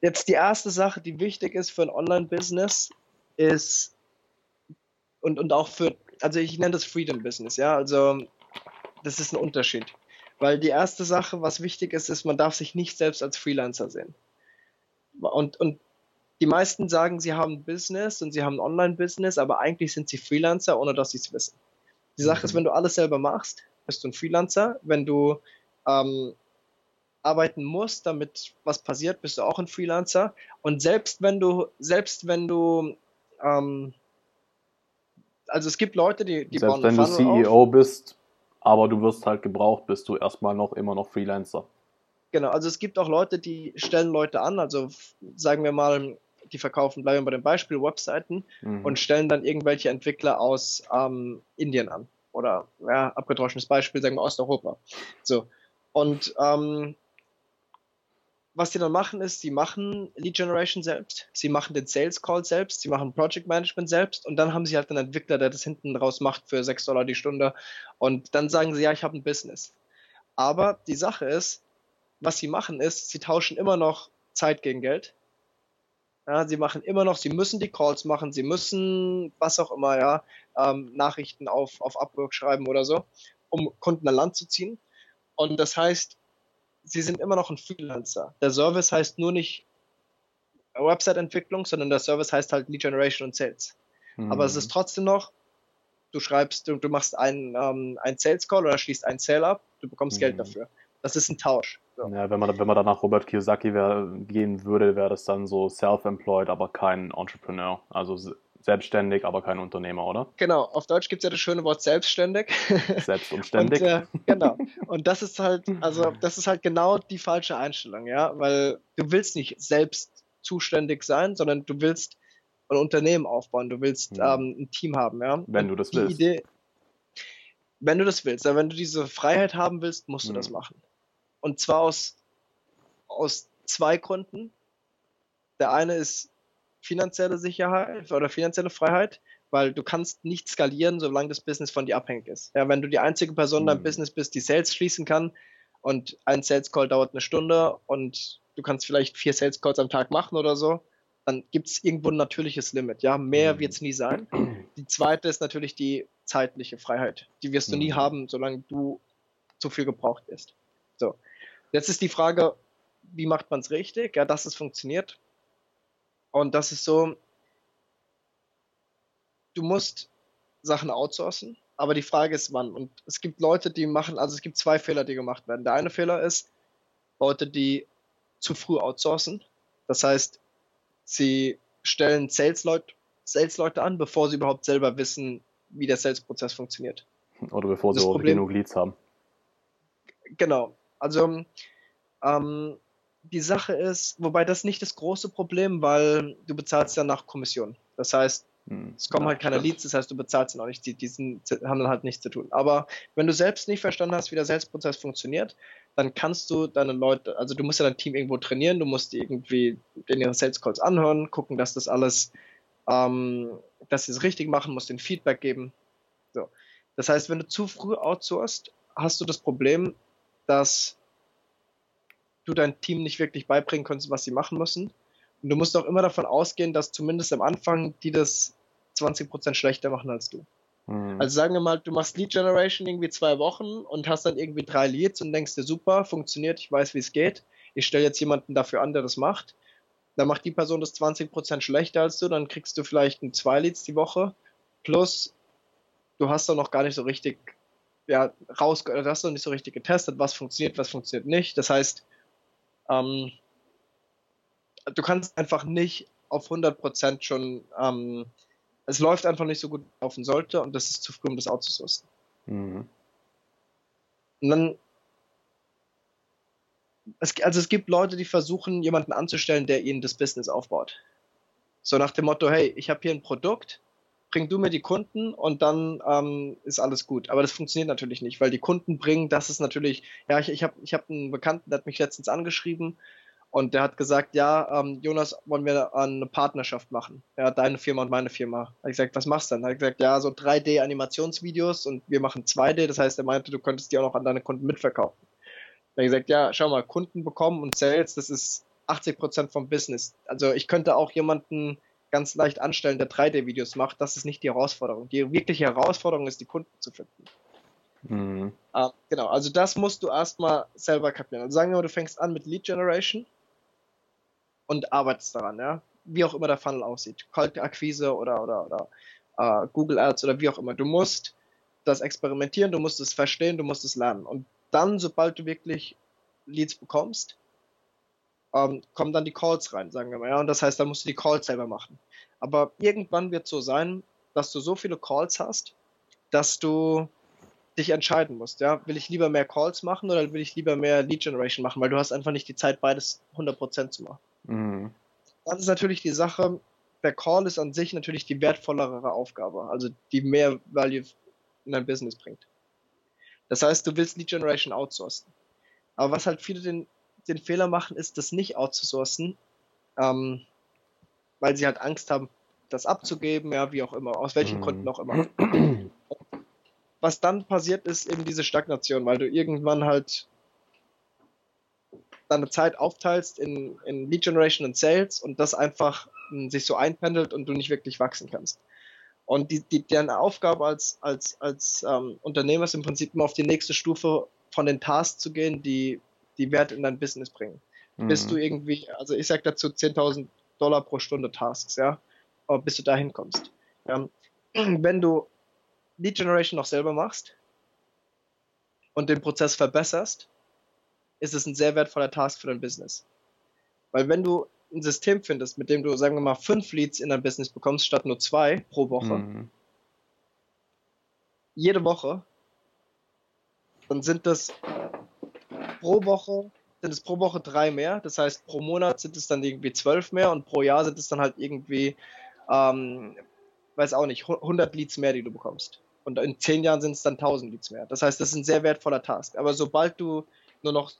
Jetzt die erste Sache, die wichtig ist für ein Online-Business, ist und, und auch für, also ich nenne das Freedom Business, ja, also das ist ein Unterschied. Weil die erste Sache, was wichtig ist, ist, man darf sich nicht selbst als Freelancer sehen. Und, und die meisten sagen, sie haben ein Business und sie haben ein Online-Business, aber eigentlich sind sie Freelancer, ohne dass sie es wissen. Die Sache mhm. ist, wenn du alles selber machst, bist du ein Freelancer. Wenn du ähm, arbeiten musst, damit was passiert, bist du auch ein Freelancer. Und selbst wenn du, selbst wenn du, ähm, also es gibt Leute, die, die selbst wenn du CEO auf. bist, aber du wirst halt gebraucht, bist du erstmal noch immer noch Freelancer. Genau, also es gibt auch Leute, die stellen Leute an, also sagen wir mal, die verkaufen, bleiben wir bei dem Beispiel, Webseiten mhm. und stellen dann irgendwelche Entwickler aus ähm, Indien an. oder ja, abgedroschenes Beispiel, sagen wir Osteuropa. So. Und ähm, was die dann machen, ist, sie machen Lead Generation selbst, sie machen den Sales Call selbst, sie machen Project Management selbst und dann haben sie halt einen Entwickler, der das hinten raus macht für 6 Dollar die Stunde und dann sagen sie, ja, ich habe ein Business. Aber die Sache ist, was sie machen ist, sie tauschen immer noch Zeit gegen Geld. Ja, sie machen immer noch, sie müssen die Calls machen, sie müssen was auch immer, ja, ähm, Nachrichten auf, auf Upwork schreiben oder so, um Kunden an Land zu ziehen. Und das heißt, sie sind immer noch ein Freelancer. Der Service heißt nur nicht Website-Entwicklung, sondern der Service heißt halt Lead Generation und Sales. Mhm. Aber es ist trotzdem noch, du schreibst, du, du machst einen, ähm, einen Sales Call oder schließt einen Sale ab, du bekommst mhm. Geld dafür. Das ist ein Tausch. So. Ja, wenn man, wenn man dann nach Robert Kiyosaki wär, gehen würde, wäre das dann so self-employed, aber kein Entrepreneur. Also selbstständig, aber kein Unternehmer, oder? Genau, auf Deutsch gibt es ja das schöne Wort selbstständig. Selbstumständig. und, äh, genau. Und das ist halt, also das ist halt genau die falsche Einstellung, ja, weil du willst nicht selbst zuständig sein, sondern du willst ein Unternehmen aufbauen, du willst hm. ähm, ein Team haben, ja. Wenn du das die willst. Idee, wenn du das willst, wenn du diese Freiheit haben willst, musst du hm. das machen. Und zwar aus, aus zwei Gründen. Der eine ist finanzielle Sicherheit oder finanzielle Freiheit, weil du kannst nicht skalieren, solange das Business von dir abhängig ist. Ja, wenn du die einzige Person mhm. deinem Business bist, die Sales schließen kann und ein Sales Call dauert eine Stunde und du kannst vielleicht vier Sales Calls am Tag machen oder so, dann gibt es irgendwo ein natürliches Limit. Ja, mehr mhm. wird es nie sein. Die zweite ist natürlich die zeitliche Freiheit. Die wirst du nie haben, solange du zu viel gebraucht bist. So. Jetzt ist die Frage, wie macht man es richtig? Ja, dass es funktioniert. Und das ist so, du musst Sachen outsourcen, aber die Frage ist wann. Und es gibt Leute, die machen, also es gibt zwei Fehler, die gemacht werden. Der eine Fehler ist, Leute, die zu früh outsourcen. Das heißt, sie stellen Sales-Leute Sales an, bevor sie überhaupt selber wissen, wie der Sales-Prozess funktioniert. Oder bevor sie auch genug Leads haben. Genau. Also ähm, die Sache ist, wobei das nicht das große Problem, weil du bezahlst ja nach Kommission. Das heißt, hm, es kommen ja, halt keine stimmt. Leads, das heißt, du bezahlst dann auch nicht, die, die sind, haben dann halt nichts zu tun. Aber wenn du selbst nicht verstanden hast, wie der Sales-Prozess funktioniert, dann kannst du deine Leute, also du musst ja dein Team irgendwo trainieren, du musst die irgendwie in ihre Sales Calls anhören, gucken, dass das alles, ähm, dass sie es richtig machen, musst den Feedback geben. So. Das heißt, wenn du zu früh outsourcest, hast du das Problem, dass du dein Team nicht wirklich beibringen kannst, was sie machen müssen. Und du musst auch immer davon ausgehen, dass zumindest am Anfang die das 20% schlechter machen als du. Mhm. Also sagen wir mal, du machst Lead Generation irgendwie zwei Wochen und hast dann irgendwie drei Leads und denkst dir, super, funktioniert, ich weiß, wie es geht. Ich stelle jetzt jemanden dafür an, der das macht. Dann macht die Person das 20% schlechter als du, dann kriegst du vielleicht ein zwei Leads die Woche. Plus, du hast doch noch gar nicht so richtig, ja, raus, du hast noch nicht so richtig getestet, was funktioniert, was funktioniert nicht. Das heißt, ähm, du kannst einfach nicht auf 100% schon, ähm, es läuft einfach nicht so gut laufen sollte und das ist zu früh, um das outzusourcen. Mhm. Und dann, es, also es gibt Leute, die versuchen, jemanden anzustellen, der ihnen das Business aufbaut. So nach dem Motto, hey, ich habe hier ein Produkt, bring du mir die Kunden und dann ähm, ist alles gut. Aber das funktioniert natürlich nicht, weil die Kunden bringen, das ist natürlich, ja, ich, ich habe ich hab einen Bekannten, der hat mich letztens angeschrieben und der hat gesagt, ja, ähm, Jonas, wollen wir eine Partnerschaft machen? Ja, deine Firma und meine Firma. Ich gesagt, was machst du denn? Da habe ich gesagt, ja, so 3D-Animationsvideos und wir machen 2D. Das heißt, er meinte, du könntest die auch noch an deine Kunden mitverkaufen. Habe ich gesagt, ja, schau mal, Kunden bekommen und Sales, das ist 80 Prozent vom Business. Also ich könnte auch jemanden ganz leicht anstellen, der 3D-Videos macht. Das ist nicht die Herausforderung. Die wirkliche Herausforderung ist, die Kunden zu finden. Mhm. Uh, genau, also das musst du erstmal selber kapieren. Also sagen wir mal, du fängst an mit Lead Generation und arbeitest daran, ja. Wie auch immer der Funnel aussieht. Cold-Akquise oder, oder, oder uh, Google Ads oder wie auch immer. Du musst das experimentieren, du musst es verstehen, du musst es lernen. Und dann, sobald du wirklich Leads bekommst, ähm, kommen dann die Calls rein, sagen wir mal. Ja? Und das heißt, dann musst du die Calls selber machen. Aber irgendwann wird es so sein, dass du so viele Calls hast, dass du dich entscheiden musst. Ja? Will ich lieber mehr Calls machen oder will ich lieber mehr Lead Generation machen? Weil du hast einfach nicht die Zeit, beides 100% zu machen. Mhm. Das ist natürlich die Sache, der Call ist an sich natürlich die wertvollere Aufgabe, also die mehr Value in dein Business bringt. Das heißt, du willst Lead Generation outsourcen. Aber was halt viele den, den Fehler machen, ist, das nicht outzusourcen, ähm, weil sie halt Angst haben, das abzugeben, ja, wie auch immer, aus welchen mhm. Gründen auch immer. Was dann passiert, ist eben diese Stagnation, weil du irgendwann halt deine Zeit aufteilst in, in Lead Generation und Sales und das einfach m, hm, sich so einpendelt und du nicht wirklich wachsen kannst. Und die, die, deren Aufgabe als, als, als ähm, Unternehmer ist im Prinzip immer auf die nächste Stufe von den Tasks zu gehen, die, die Wert in dein Business bringen. Mhm. Bis du irgendwie, also ich sag dazu 10.000 Dollar pro Stunde Tasks, ja, aber bis du dahin kommst. Ja. Wenn du Lead Generation noch selber machst und den Prozess verbesserst, ist es ein sehr wertvoller Task für dein Business. Weil wenn du ein System findest, mit dem du, sagen wir mal, fünf Leads in dein Business bekommst, statt nur zwei pro Woche, mhm. jede Woche, dann sind das pro Woche sind es pro Woche drei mehr. Das heißt, pro Monat sind es dann irgendwie zwölf mehr und pro Jahr sind es dann halt irgendwie, ähm, weiß auch nicht, 100 Leads mehr, die du bekommst. Und in zehn Jahren sind es dann 1000 Leads mehr. Das heißt, das ist ein sehr wertvoller Task. Aber sobald du nur noch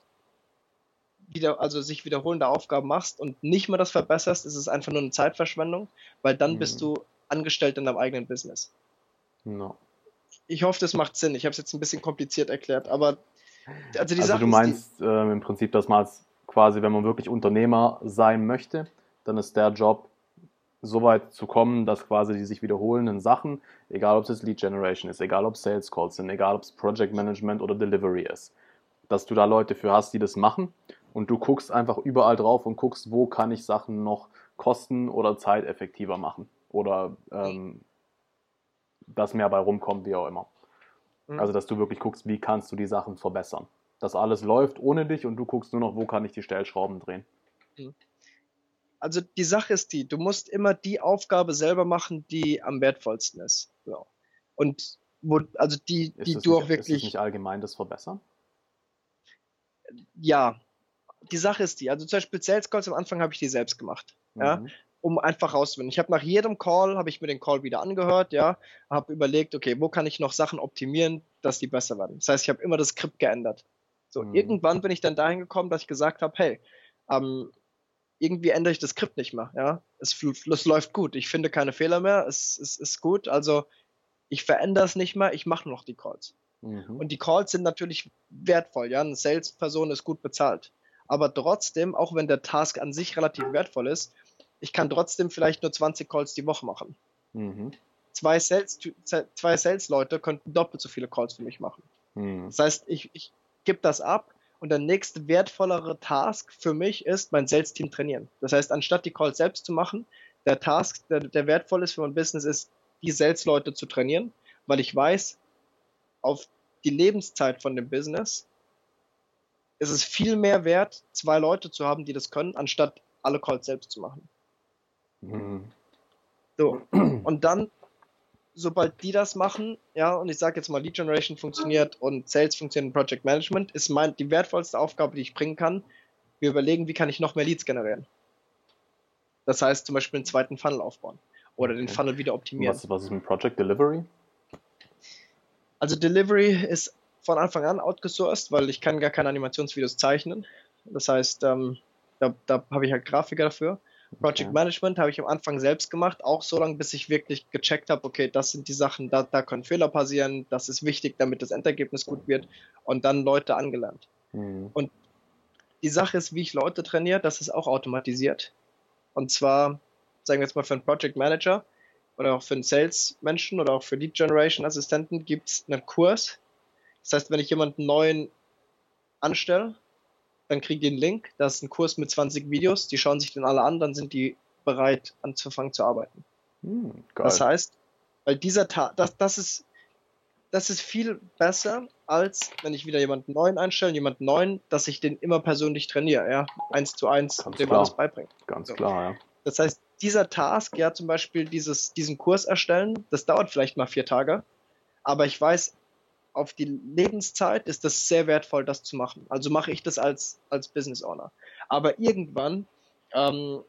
wieder, also sich wiederholende Aufgaben machst und nicht mehr das verbesserst, ist es einfach nur eine Zeitverschwendung, weil dann mhm. bist du angestellt in deinem eigenen Business. No. Ich hoffe, das macht Sinn. Ich habe es jetzt ein bisschen kompliziert erklärt, aber also, also du meinst die, äh, im Prinzip, dass man quasi, wenn man wirklich Unternehmer sein möchte, dann ist der Job so weit zu kommen, dass quasi die sich wiederholenden Sachen, egal ob es Lead Generation ist, egal ob es Sales Calls sind, egal ob es Project Management oder Delivery ist, dass du da Leute für hast, die das machen und du guckst einfach überall drauf und guckst, wo kann ich Sachen noch kosten- oder zeiteffektiver machen oder ähm, dass mehr bei rumkommt, wie auch immer. Mhm. Also, dass du wirklich guckst, wie kannst du die Sachen verbessern. Dass alles läuft ohne dich und du guckst nur noch, wo kann ich die Stellschrauben drehen. Mhm. Also die Sache ist die, du musst immer die Aufgabe selber machen, die am wertvollsten ist. Ja. Und wo, also die, die du nicht, auch wirklich. Ist das nicht allgemein das Verbessern? Ja, die Sache ist die, also zum Beispiel Sales Calls am Anfang habe ich die selbst gemacht. Mhm. Ja, um einfach rauszufinden. Ich habe nach jedem Call, habe ich mir den Call wieder angehört, ja, habe überlegt, okay, wo kann ich noch Sachen optimieren, dass die besser werden. Das heißt, ich habe immer das Skript geändert. So, mhm. irgendwann bin ich dann dahin gekommen, dass ich gesagt habe, hey, ähm, irgendwie ändere ich das Skript nicht mehr, ja. Es, es läuft gut, ich finde keine Fehler mehr, es, es ist gut, also ich verändere es nicht mehr, ich mache noch die Calls. Mhm. Und die Calls sind natürlich wertvoll, ja. Eine Salesperson ist gut bezahlt. Aber trotzdem, auch wenn der Task an sich relativ wertvoll ist, ich kann trotzdem vielleicht nur 20 Calls die Woche machen. Mhm. Zwei Sales-Leute zwei Sales könnten doppelt so viele Calls für mich machen. Mhm. Das heißt, ich, ich gebe das ab und der nächste wertvollere Task für mich ist, mein Sales-Team trainieren. Das heißt, anstatt die Calls selbst zu machen, der Task, der, der wertvoll ist für mein Business, ist, die Sales-Leute zu trainieren, weil ich weiß, auf die Lebenszeit von dem Business ist es viel mehr wert, zwei Leute zu haben, die das können, anstatt alle Calls selbst zu machen. Mhm. So, und dann, sobald die das machen, ja, und ich sage jetzt mal, Lead Generation funktioniert und Sales funktioniert und Project Management, ist mein, die wertvollste Aufgabe, die ich bringen kann. Wir überlegen, wie kann ich noch mehr Leads generieren. Das heißt zum Beispiel einen zweiten Funnel aufbauen oder den Funnel wieder optimieren. Was, was ist mit Project Delivery? Also Delivery ist von Anfang an outgesourced, weil ich kann gar keine Animationsvideos zeichnen. Das heißt, ähm, da, da habe ich halt Grafiker dafür. Project okay. Management habe ich am Anfang selbst gemacht, auch so lange, bis ich wirklich gecheckt habe, okay, das sind die Sachen, da, da können Fehler passieren, das ist wichtig, damit das Endergebnis gut wird und dann Leute angelernt. Mhm. Und die Sache ist, wie ich Leute trainiere, das ist auch automatisiert. Und zwar, sagen wir jetzt mal für einen Project Manager oder auch für einen Sales-Menschen oder auch für Lead Generation Assistenten gibt es einen Kurs. Das heißt, wenn ich jemanden neuen anstelle, dann kriegen die einen Link, da ist ein Kurs mit 20 Videos, die schauen sich dann alle an, dann sind die bereit anzufangen zu arbeiten. Hm, das heißt, weil dieser Tag, das, das ist, das ist viel besser, als wenn ich wieder jemanden neuen einstelle, jemanden neuen, dass ich den immer persönlich trainiere, ja, eins zu eins, Ganz dem klar. alles beibringe. Ganz so. klar, ja. Das heißt, dieser Task, ja, zum Beispiel dieses, diesen Kurs erstellen, das dauert vielleicht mal vier Tage, aber ich weiß, auf die Lebenszeit ist das sehr wertvoll, das zu machen. Also mache ich das als, als Business Owner. Aber irgendwann ähm,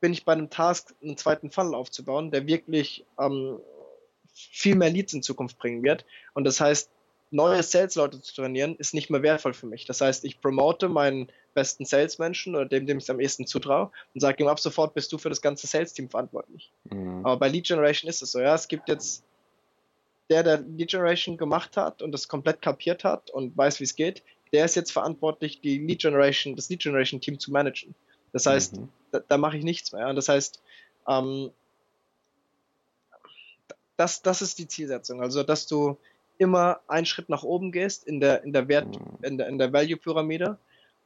bin ich bei einem Task, einen zweiten Funnel aufzubauen, der wirklich ähm, viel mehr Leads in Zukunft bringen wird. Und das heißt, neue Sales-Leute zu trainieren, ist nicht mehr wertvoll für mich. Das heißt, ich promote meinen besten Salesmenschen oder dem, dem ich es am ehesten zutraue und sage ihm ab sofort, bist du für das ganze Sales-Team verantwortlich. Mhm. Aber bei Lead Generation ist es so, ja, es gibt jetzt der, der Lead Generation gemacht hat und das komplett kapiert hat und weiß, wie es geht, der ist jetzt verantwortlich, die Lead Generation, das Lead Generation Team zu managen. Das heißt, mhm. da, da mache ich nichts mehr. Und das heißt, ähm, das, das ist die Zielsetzung. Also, dass du immer einen Schritt nach oben gehst in der, in der Wert, mhm. in der, in der Value-Pyramide.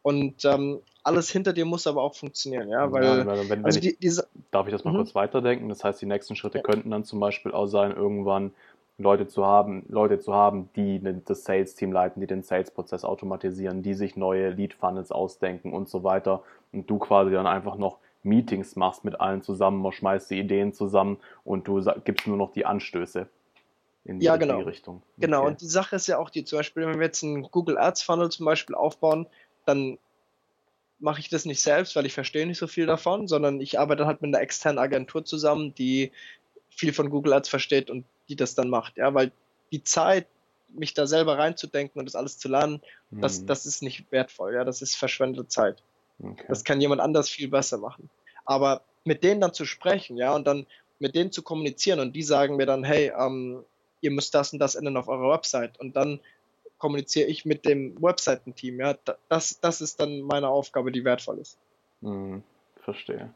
Und ähm, alles hinter dir muss aber auch funktionieren, ja, weil ja, wenn, wenn also die, diese, darf ich das mal mhm. kurz weiterdenken? Das heißt, die nächsten Schritte ja. könnten dann zum Beispiel auch sein, irgendwann Leute zu haben, Leute zu haben, die das Sales-Team leiten, die den Sales-Prozess automatisieren, die sich neue Lead-Funnels ausdenken und so weiter. Und du quasi dann einfach noch Meetings machst mit allen zusammen, schmeißt die Ideen zusammen und du gibst nur noch die Anstöße in die ja, genau. Richtung. Genau, okay. und die Sache ist ja auch die, zum Beispiel, wenn wir jetzt einen Google Ads Funnel zum Beispiel aufbauen, dann mache ich das nicht selbst, weil ich verstehe nicht so viel davon, sondern ich arbeite halt mit einer externen Agentur zusammen, die viel von Google Ads versteht und die das dann macht. Ja, weil die Zeit, mich da selber reinzudenken und das alles zu lernen, mhm. das, das ist nicht wertvoll. Ja, das ist verschwendete Zeit. Okay. Das kann jemand anders viel besser machen. Aber mit denen dann zu sprechen, ja, und dann mit denen zu kommunizieren und die sagen mir dann, hey, ähm, ihr müsst das und das ändern auf eurer Website und dann kommuniziere ich mit dem Webseitenteam, ja, das, das ist dann meine Aufgabe, die wertvoll ist. Mhm, verstehe.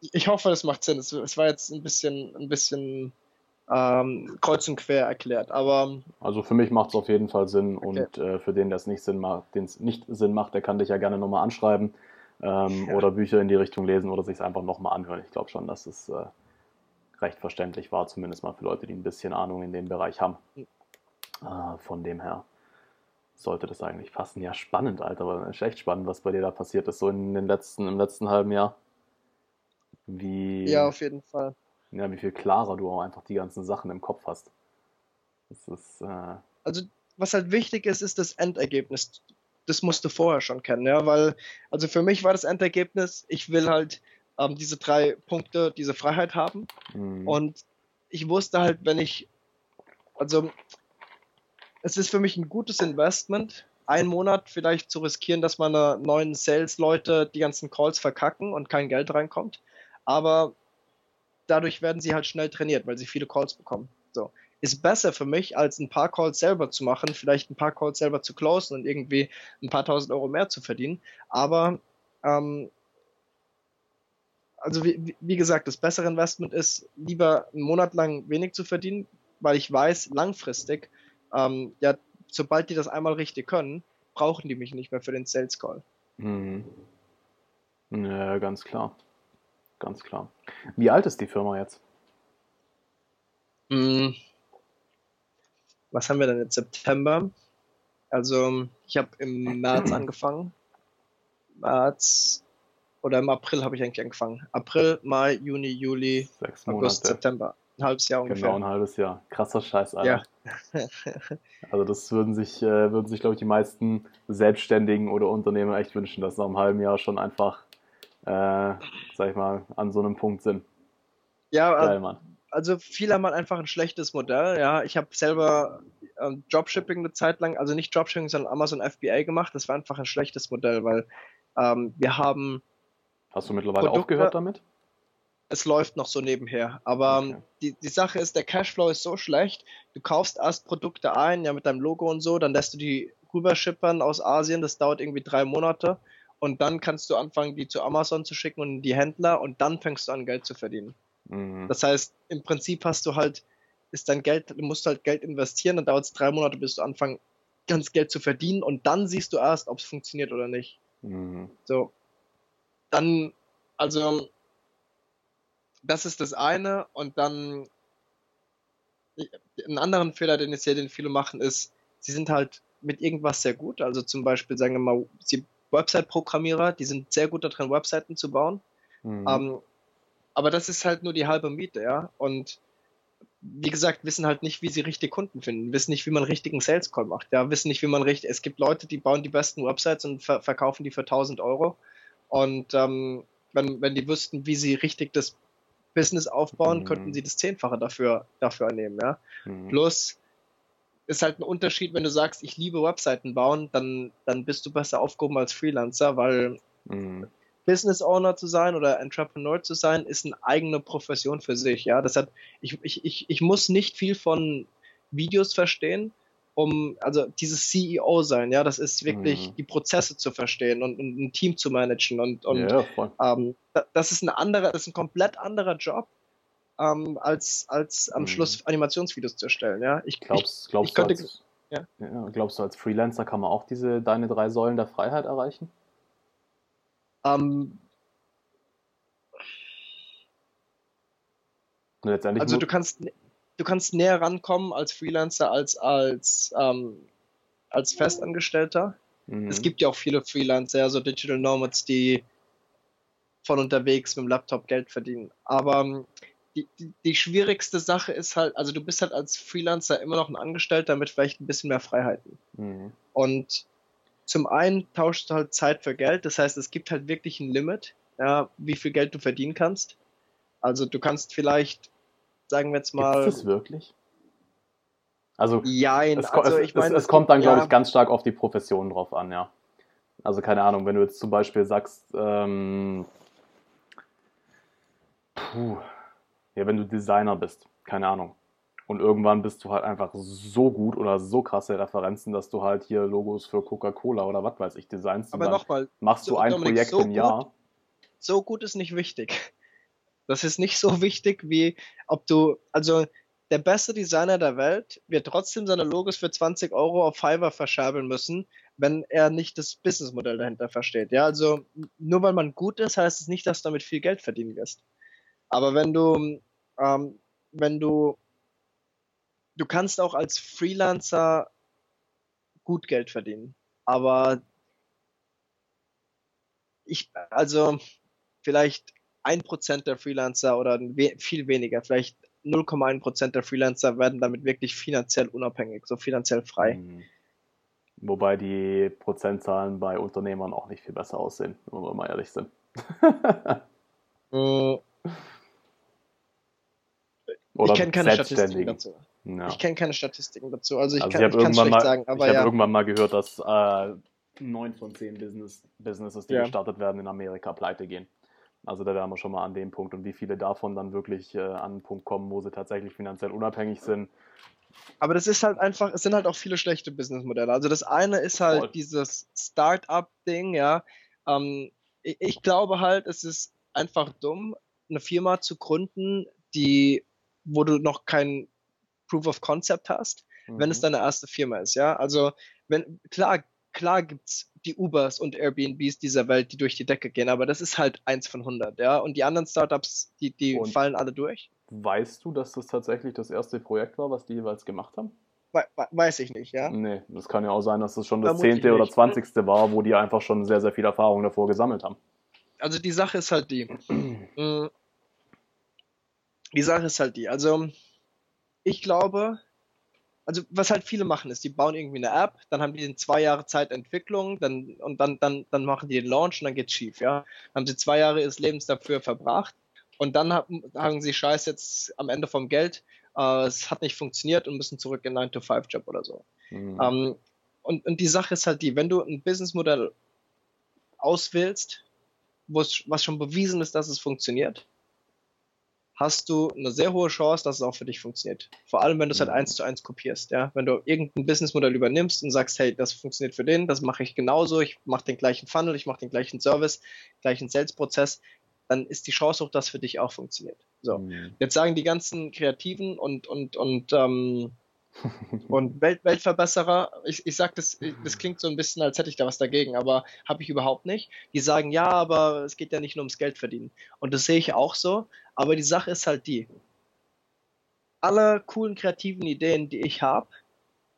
Ich hoffe, das macht Sinn. Es, es war jetzt ein bisschen, ein bisschen ähm, kreuz und quer erklärt. Aber also für mich macht es auf jeden Fall Sinn okay. und äh, für den, der es nicht Sinn macht, den es nicht Sinn macht, der kann dich ja gerne nochmal anschreiben ähm, ja. oder Bücher in die Richtung lesen oder sich es einfach nochmal anhören. Ich glaube schon, dass es äh, recht verständlich war, zumindest mal für Leute, die ein bisschen Ahnung in dem Bereich haben. Mhm. Äh, von dem her sollte das eigentlich passen. Ja, spannend, Alter. Ist echt spannend, was bei dir da passiert ist, so in den letzten, im letzten halben Jahr. Wie, ja, auf jeden Fall ja, wie viel klarer du auch einfach die ganzen Sachen im Kopf hast. Das ist, äh also, was halt wichtig ist, ist das Endergebnis. Das musst du vorher schon kennen, ja, weil, also für mich war das Endergebnis, ich will halt ähm, diese drei Punkte, diese Freiheit haben. Mhm. Und ich wusste halt, wenn ich, also, es ist für mich ein gutes Investment, einen Monat vielleicht zu riskieren, dass meine neuen Sales-Leute die ganzen Calls verkacken und kein Geld reinkommt. Aber dadurch werden sie halt schnell trainiert, weil sie viele Calls bekommen. So. Ist besser für mich, als ein paar Calls selber zu machen, vielleicht ein paar Calls selber zu closen und irgendwie ein paar tausend Euro mehr zu verdienen. Aber ähm, also wie, wie, gesagt, das bessere Investment ist, lieber einen Monat lang wenig zu verdienen, weil ich weiß, langfristig, ähm, ja, sobald die das einmal richtig können, brauchen die mich nicht mehr für den Sales Call. Mhm. Ja, ganz klar ganz klar. Wie alt ist die Firma jetzt? Hm. Was haben wir denn jetzt? September? Also, ich habe im März angefangen. März oder im April habe ich eigentlich angefangen. April, Mai, Juni, Juli, Sechs August, September. Ein halbes Jahr ungefähr. Genau, ein halbes Jahr. Krasser Scheiß, Alter. Ja. also das würden sich, äh, würden sich, glaube ich, die meisten Selbstständigen oder Unternehmer echt wünschen, dass nach einem halben Jahr schon einfach äh, sag ich mal, an so einem Punkt sind. Ja, Geil, Mann. also viele haben halt einfach ein schlechtes Modell. Ja, ich habe selber äh, Dropshipping eine Zeit lang, also nicht Dropshipping, sondern Amazon FBA gemacht. Das war einfach ein schlechtes Modell, weil ähm, wir haben. Hast du mittlerweile Produkte, aufgehört damit? Es läuft noch so nebenher. Aber okay. die, die Sache ist, der Cashflow ist so schlecht. Du kaufst erst Produkte ein, ja, mit deinem Logo und so, dann lässt du die rüberschippern aus Asien. Das dauert irgendwie drei Monate und dann kannst du anfangen, die zu Amazon zu schicken und die Händler und dann fängst du an, Geld zu verdienen. Mhm. Das heißt, im Prinzip hast du halt, ist dein Geld, du musst halt Geld investieren, dann dauert es drei Monate, bis du anfangen, ganz Geld zu verdienen und dann siehst du erst, ob es funktioniert oder nicht. Mhm. So. Dann, also, das ist das eine und dann einen anderen Fehler, den ich sehe, den viele machen, ist, sie sind halt mit irgendwas sehr gut. Also zum Beispiel, sagen wir mal, sie Website-Programmierer, die sind sehr gut darin, Webseiten zu bauen. Mhm. Ähm, aber das ist halt nur die halbe Miete, ja. Und wie gesagt, wissen halt nicht, wie sie richtig Kunden finden, wissen nicht, wie man richtigen Sales Call macht, ja, wissen nicht, wie man richtig, es gibt Leute, die bauen die besten Websites und ver verkaufen die für 1000 Euro. Und ähm, wenn, wenn die wüssten, wie sie richtig das Business aufbauen, mhm. könnten sie das Zehnfache dafür, dafür annehmen, ja. Mhm. Plus ist halt ein Unterschied, wenn du sagst, ich liebe Webseiten bauen, dann, dann bist du besser aufgehoben als Freelancer, weil mhm. Business Owner zu sein oder Entrepreneur zu sein, ist eine eigene Profession für sich, ja. Das hat, ich, ich, ich, ich muss nicht viel von Videos verstehen, um, also dieses CEO sein, ja, das ist wirklich mhm. die Prozesse zu verstehen und, und, ein Team zu managen und, und ja, ähm, das ist ein anderer, das ist ein komplett anderer Job, ähm, als, als am mhm. Schluss Animationsvideos zu erstellen, ja. Ich glaubst, ich, glaubst ich könnte, du als, ja. Ja, glaubst du als Freelancer kann man auch diese deine drei Säulen der Freiheit erreichen? Ähm, also du kannst du kannst näher rankommen als Freelancer als als ähm, als Festangestellter. Mhm. Es gibt ja auch viele Freelancer, also Digital Nomads, die von unterwegs mit dem Laptop Geld verdienen. Aber ähm, die, die, die, schwierigste Sache ist halt, also du bist halt als Freelancer immer noch ein Angestellter mit vielleicht ein bisschen mehr Freiheiten. Mhm. Und zum einen tauschst du halt Zeit für Geld, das heißt, es gibt halt wirklich ein Limit, ja, wie viel Geld du verdienen kannst. Also du kannst vielleicht sagen wir jetzt mal. Ist es wirklich? Also, ja, es, also es, ich mein, es, es kommt dann, ja. glaube ich, ganz stark auf die Profession drauf an, ja. Also keine Ahnung, wenn du jetzt zum Beispiel sagst, ähm, puh, ja, wenn du Designer bist, keine Ahnung. Und irgendwann bist du halt einfach so gut oder so krasse Referenzen, dass du halt hier Logos für Coca-Cola oder was weiß ich designst. Aber nochmal, machst du ein Dominik, Projekt so im Jahr. Gut, so gut ist nicht wichtig. Das ist nicht so wichtig, wie ob du, also der beste Designer der Welt wird trotzdem seine Logos für 20 Euro auf Fiverr verscherbeln müssen, wenn er nicht das Businessmodell dahinter versteht. Ja, also nur weil man gut ist, heißt es nicht, dass du damit viel Geld verdienen wirst. Aber wenn du, ähm, wenn du, du kannst auch als Freelancer gut Geld verdienen. Aber ich, also vielleicht 1% der Freelancer oder viel weniger, vielleicht 0,1% der Freelancer werden damit wirklich finanziell unabhängig, so finanziell frei. Mhm. Wobei die Prozentzahlen bei Unternehmern auch nicht viel besser aussehen, wenn wir mal ehrlich sind. Mm. Oder ich kenne keine Statistiken dazu. Ja. Ich kenne keine Statistiken dazu. Also ich also kann es schlecht mal, sagen. Aber ich ja. habe irgendwann mal gehört, dass äh, 9 von 10 Business, Businesses, die ja. gestartet werden, in Amerika pleite gehen. Also da wären wir schon mal an dem Punkt. Und wie viele davon dann wirklich äh, an einen Punkt kommen, wo sie tatsächlich finanziell unabhängig sind. Aber das ist halt einfach, es sind halt auch viele schlechte Businessmodelle. Also das eine ist halt Voll. dieses Start-up-Ding, ja. Ähm, ich, ich glaube halt, es ist einfach dumm, eine Firma zu gründen, die, wo du noch kein Proof of Concept hast, mhm. wenn es mhm. deine erste Firma ist, ja. Also wenn, klar, klar gibt's die Ubers und Airbnbs dieser Welt, die durch die Decke gehen, aber das ist halt eins von 100, ja. Und die anderen Startups, die, die fallen alle durch. Weißt du, dass das tatsächlich das erste Projekt war, was die jeweils gemacht haben? We weiß ich nicht, ja. Nee, das kann ja auch sein, dass das schon das zehnte oder zwanzigste war, wo die einfach schon sehr, sehr viel Erfahrung davor gesammelt haben. Also die Sache ist halt die. Die Sache ist halt die. Also ich glaube, also was halt viele machen ist, die bauen irgendwie eine App, dann haben die in zwei Jahre Zeit Entwicklung, dann und dann, dann, dann machen die den Launch und dann geht's schief, ja. Dann haben sie zwei Jahre ihres Lebens dafür verbracht und dann haben sie Scheiß jetzt am Ende vom Geld, äh, es hat nicht funktioniert und müssen zurück in 9-to-5-Job oder so. Mhm. Ähm, und, und die Sache ist halt die, wenn du ein Businessmodell auswählst, was schon bewiesen ist, dass es funktioniert, hast du eine sehr hohe Chance, dass es auch für dich funktioniert. Vor allem, wenn du es halt eins zu eins kopierst, ja. Wenn du irgendein Businessmodell übernimmst und sagst, hey, das funktioniert für den, das mache ich genauso, ich mache den gleichen Funnel, ich mache den gleichen Service, gleichen Sales-Prozess, dann ist die Chance hoch, dass für dich auch funktioniert. So. Mhm. Jetzt sagen die ganzen Kreativen und, und, und ähm, und Welt, Weltverbesserer, ich, ich sag das, das klingt so ein bisschen, als hätte ich da was dagegen, aber habe ich überhaupt nicht. Die sagen, ja, aber es geht ja nicht nur ums Geld verdienen. Und das sehe ich auch so, aber die Sache ist halt die. Alle coolen kreativen Ideen, die ich habe,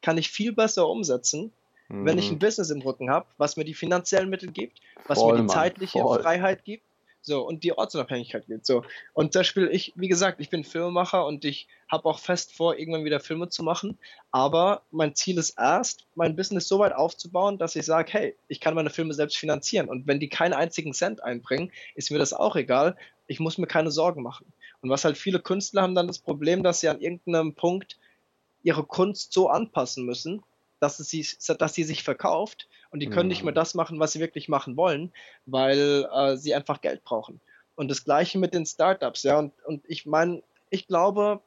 kann ich viel besser umsetzen, mhm. wenn ich mhm. ein Business im Rücken habe, was mir die finanziellen Mittel gibt, was voll, mir die zeitliche Mann, Freiheit gibt so, und die Ortsunabhängigkeit geht. So. Und das Spiel, ich, wie gesagt, ich bin Filmemacher und ich habe auch fest vor, irgendwann wieder Filme zu machen. Aber mein Ziel ist erst, mein Business so weit aufzubauen, dass ich sage, hey, ich kann meine Filme selbst finanzieren. Und wenn die keinen einzigen Cent einbringen, ist mir das auch egal. Ich muss mir keine Sorgen machen. Und was halt viele Künstler haben dann das Problem, dass sie an irgendeinem Punkt ihre Kunst so anpassen müssen, dass, es sie, dass sie sich verkauft und die können mhm. nicht mehr das machen, was sie wirklich machen wollen, weil äh, sie einfach Geld brauchen. Und das gleiche mit den Startups, ja. Und, und ich meine, ich glaube,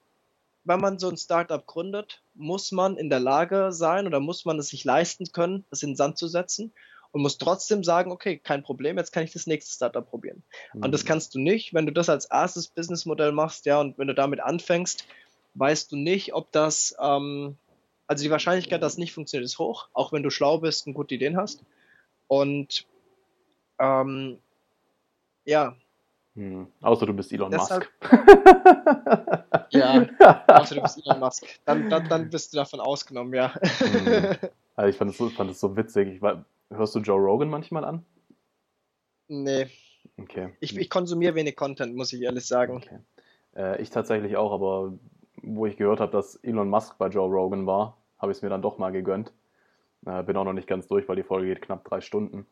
wenn man so ein Startup gründet, muss man in der Lage sein oder muss man es sich leisten können, das in den Sand zu setzen und muss trotzdem sagen, okay, kein Problem, jetzt kann ich das nächste Startup probieren. Mhm. Und das mhm. kannst du nicht, wenn du das als erstes Businessmodell machst, ja, und wenn du damit anfängst, weißt du nicht, ob das, ähm, also die Wahrscheinlichkeit, dass es nicht funktioniert, ist hoch, auch wenn du schlau bist und gute Ideen hast. Und ähm, ja, hm. Außer du bist Elon Deshalb, Musk. ja, außer du bist Elon Musk. Dann, dann, dann bist du davon ausgenommen, ja. Hm. Also ich fand es so, fand so witzig. Ich war, hörst du Joe Rogan manchmal an? Nee. Okay. Ich, ich konsumiere wenig Content, muss ich ehrlich sagen. Okay. Äh, ich tatsächlich auch, aber wo ich gehört habe, dass Elon Musk bei Joe Rogan war, habe ich es mir dann doch mal gegönnt. Äh, bin auch noch nicht ganz durch, weil die Folge geht knapp drei Stunden.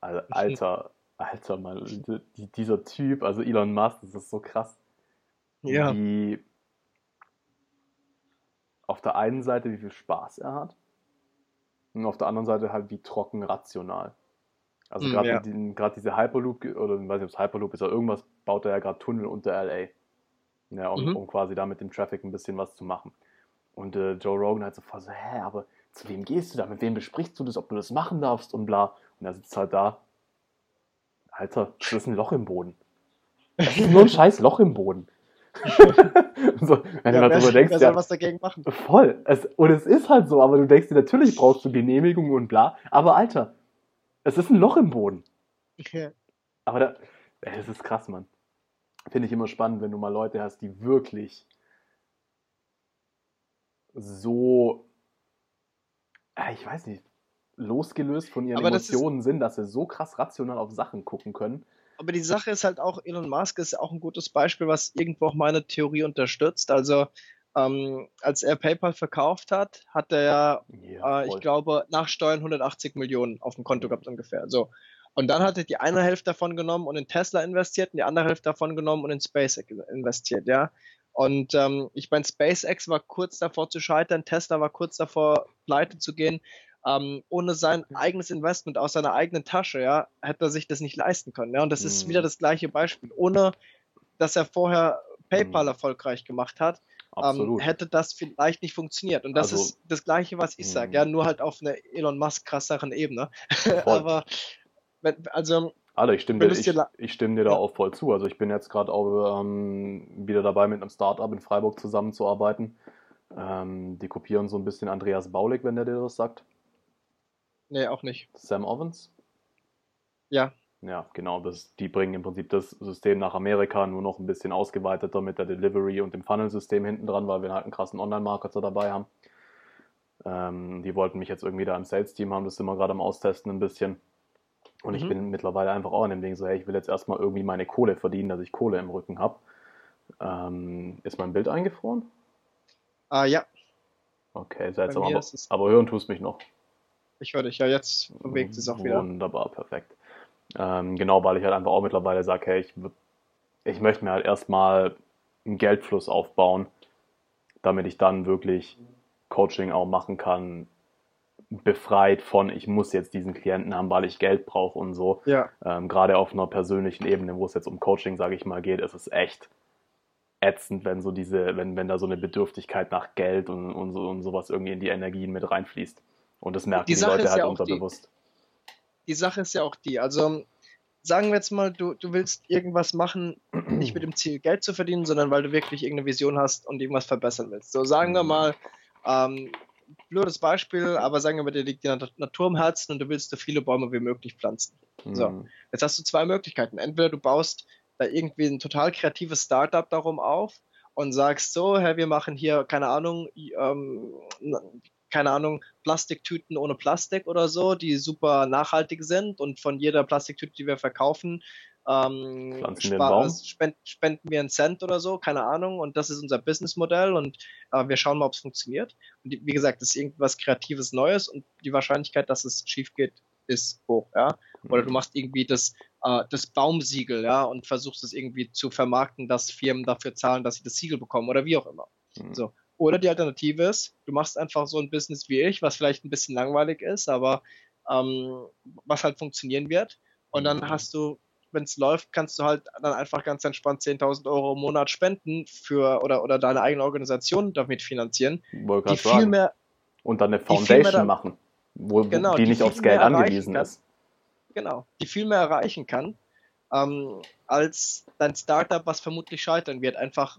Also, Alter, Alter, mal, dieser Typ, also Elon Musk, das ist so krass. Ja. Wie auf der einen Seite, wie viel Spaß er hat. Und auf der anderen Seite halt, wie trocken rational. Also mm, gerade ja. die, diese Hyperloop, oder ich weiß nicht, ob es Hyperloop ist, aber irgendwas baut er ja gerade Tunnel unter LA. Ja, um, mhm. um, quasi da mit dem Traffic ein bisschen was zu machen. Und äh, Joe Rogan halt so voll so, hä, aber zu wem gehst du da? Mit wem besprichst du das, ob du das machen darfst und bla. Und er sitzt halt da Alter, das ist ein Loch im Boden. Das ist nur ein scheiß Loch im Boden. so, wenn ja, du darüber denkst, wer soll was dagegen machen? Voll. Es, und es ist halt so, aber du denkst dir, natürlich brauchst du Genehmigungen und bla. Aber Alter, es ist ein Loch im Boden. Okay. Aber da, das ist krass, Mann. Finde ich immer spannend, wenn du mal Leute hast, die wirklich so, ich weiß nicht, losgelöst von ihren aber Emotionen das sind, dass sie so krass rational auf Sachen gucken können. Aber die Sache ist halt auch, Elon Musk ist auch ein gutes Beispiel, was irgendwo auch meine Theorie unterstützt. Also ähm, als er PayPal verkauft hat, hat er ja, äh, ich glaube, nach Steuern 180 Millionen auf dem Konto gehabt ungefähr. So. Und dann hat er die eine Hälfte davon genommen und in Tesla investiert und die andere Hälfte davon genommen und in SpaceX investiert, ja. Und ähm, ich meine, SpaceX war kurz davor zu scheitern, Tesla war kurz davor, pleite zu gehen ähm, ohne sein mhm. eigenes Investment aus seiner eigenen Tasche, ja, hätte er sich das nicht leisten können. Ja? Und das ist wieder mhm. das gleiche Beispiel. Ohne dass er vorher PayPal mhm. erfolgreich gemacht hat, ähm, hätte das vielleicht nicht funktioniert. Und das also, ist das Gleiche, was ich sage, ja, nur halt auf einer Elon Musk krasseren Ebene. Aber wenn, also Alter, ich stimme, dir, ich, ich stimme dir da auch voll zu. Also ich bin jetzt gerade auch ähm, wieder dabei, mit einem Startup in Freiburg zusammenzuarbeiten. Ähm, die kopieren so ein bisschen Andreas Baulig, wenn der dir das sagt. Nee, auch nicht. Sam Ovens? Ja. Ja, genau. Das, die bringen im Prinzip das System nach Amerika, nur noch ein bisschen ausgeweiteter mit der Delivery und dem Funnel-System hinten dran, weil wir halt einen krassen Online-Marketer dabei haben. Ähm, die wollten mich jetzt irgendwie da im Sales-Team haben, das sind wir gerade am Austesten ein bisschen. Und mhm. ich bin mittlerweile einfach auch an dem Ding so, hey, ich will jetzt erstmal irgendwie meine Kohle verdienen, dass ich Kohle im Rücken habe. Ähm, ist mein Bild eingefroren? Ah, ja. Okay, seltsam, aber, aber hören tust mich noch. Ich höre dich ja jetzt, bewegt es auch wieder. Wunderbar, perfekt. Ähm, genau, weil ich halt einfach auch mittlerweile sage, hey, ich, ich möchte mir halt erstmal einen Geldfluss aufbauen, damit ich dann wirklich Coaching auch machen kann, befreit von, ich muss jetzt diesen Klienten haben, weil ich Geld brauche und so. Ja. Ähm, Gerade auf einer persönlichen Ebene, wo es jetzt um Coaching, sage ich mal, geht, ist es echt ätzend, wenn so diese, wenn, wenn da so eine Bedürftigkeit nach Geld und, und, so, und sowas irgendwie in die Energien mit reinfließt. Und das merken die, die Leute halt ja unterbewusst. Die, die Sache ist ja auch die, also sagen wir jetzt mal, du, du willst irgendwas machen, nicht mit dem Ziel, Geld zu verdienen, sondern weil du wirklich irgendeine Vision hast und irgendwas verbessern willst. So sagen wir mhm. mal, ähm, blödes Beispiel, aber sagen wir mal, dir liegt die Natur im Herzen und du willst so viele Bäume wie möglich pflanzen. Mhm. So, jetzt hast du zwei Möglichkeiten. Entweder du baust da irgendwie ein total kreatives Startup darum auf und sagst so, hey, wir machen hier, keine Ahnung, ähm, keine Ahnung, Plastiktüten ohne Plastik oder so, die super nachhaltig sind und von jeder Plastiktüte, die wir verkaufen, ähm, spend, spenden wir einen Cent oder so, keine Ahnung, und das ist unser Businessmodell und äh, wir schauen mal, ob es funktioniert. Und wie gesagt, das ist irgendwas Kreatives Neues und die Wahrscheinlichkeit, dass es schief geht, ist hoch, ja. Oder du mhm. machst irgendwie das äh, das Baumsiegel, ja, und versuchst es irgendwie zu vermarkten, dass Firmen dafür zahlen, dass sie das Siegel bekommen oder wie auch immer. Mhm. So. Oder die Alternative ist, du machst einfach so ein Business wie ich, was vielleicht ein bisschen langweilig ist, aber ähm, was halt funktionieren wird. Und dann mhm. hast du, wenn es läuft, kannst du halt dann einfach ganz entspannt 10.000 Euro im Monat spenden für oder, oder deine eigene Organisation damit finanzieren. Die viel mehr, und dann eine Foundation machen, wo, genau, die, die nicht aufs Geld angewiesen ist. Genau, die viel mehr erreichen kann, ähm, als dein Startup, was vermutlich scheitern wird, einfach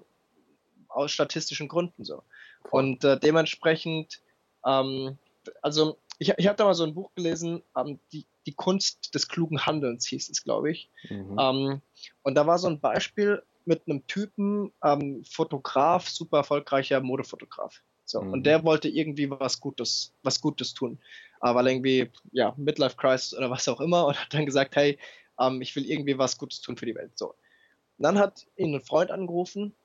aus statistischen Gründen so. Und äh, dementsprechend, ähm, also ich, ich habe da mal so ein Buch gelesen, ähm, die, die Kunst des klugen Handelns hieß es, glaube ich. Mhm. Ähm, und da war so ein Beispiel mit einem Typen, ähm, Fotograf, super erfolgreicher Modefotograf. So, mhm. und der wollte irgendwie was Gutes, was Gutes tun. Äh, weil irgendwie, ja, Midlife Crisis oder was auch immer, und hat dann gesagt, hey, ähm, ich will irgendwie was Gutes tun für die Welt. So. Und dann hat ihn ein Freund angerufen,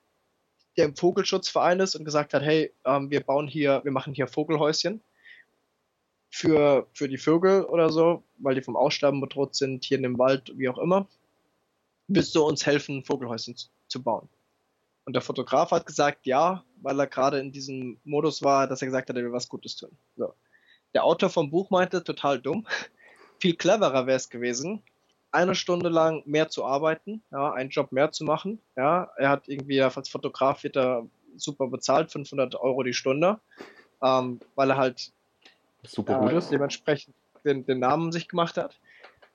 der im Vogelschutzverein ist und gesagt hat, hey, ähm, wir bauen hier, wir machen hier Vogelhäuschen für, für die Vögel oder so, weil die vom Aussterben bedroht sind, hier in dem Wald, wie auch immer. Willst du uns helfen, Vogelhäuschen zu, zu bauen? Und der Fotograf hat gesagt, ja, weil er gerade in diesem Modus war, dass er gesagt hat, er will was Gutes tun. So. Der Autor vom Buch meinte, total dumm. Viel cleverer wäre es gewesen, eine Stunde lang mehr zu arbeiten, ja, einen Job mehr zu machen. Ja, er hat irgendwie als Fotograf wird er super bezahlt, 500 Euro die Stunde, ähm, weil er halt super gut äh, ist. dementsprechend den, den Namen sich gemacht hat.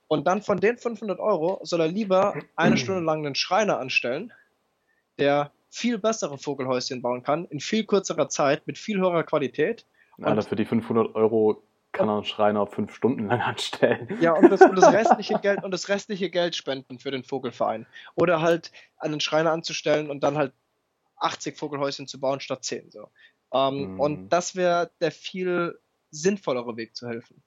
Und dann von den 500 Euro soll er lieber eine Stunde lang einen Schreiner anstellen, der viel bessere Vogelhäuschen bauen kann, in viel kürzerer Zeit, mit viel höherer Qualität. Ja, für die 500 Euro kann er einen Schreiner fünf Stunden lang anstellen. Ja, und das, und das, restliche Geld und das restliche Geld spenden für den Vogelverein. Oder halt einen Schreiner anzustellen und dann halt 80 Vogelhäuschen zu bauen statt 10. So. Ähm, mm. Und das wäre der viel sinnvollere Weg zu helfen.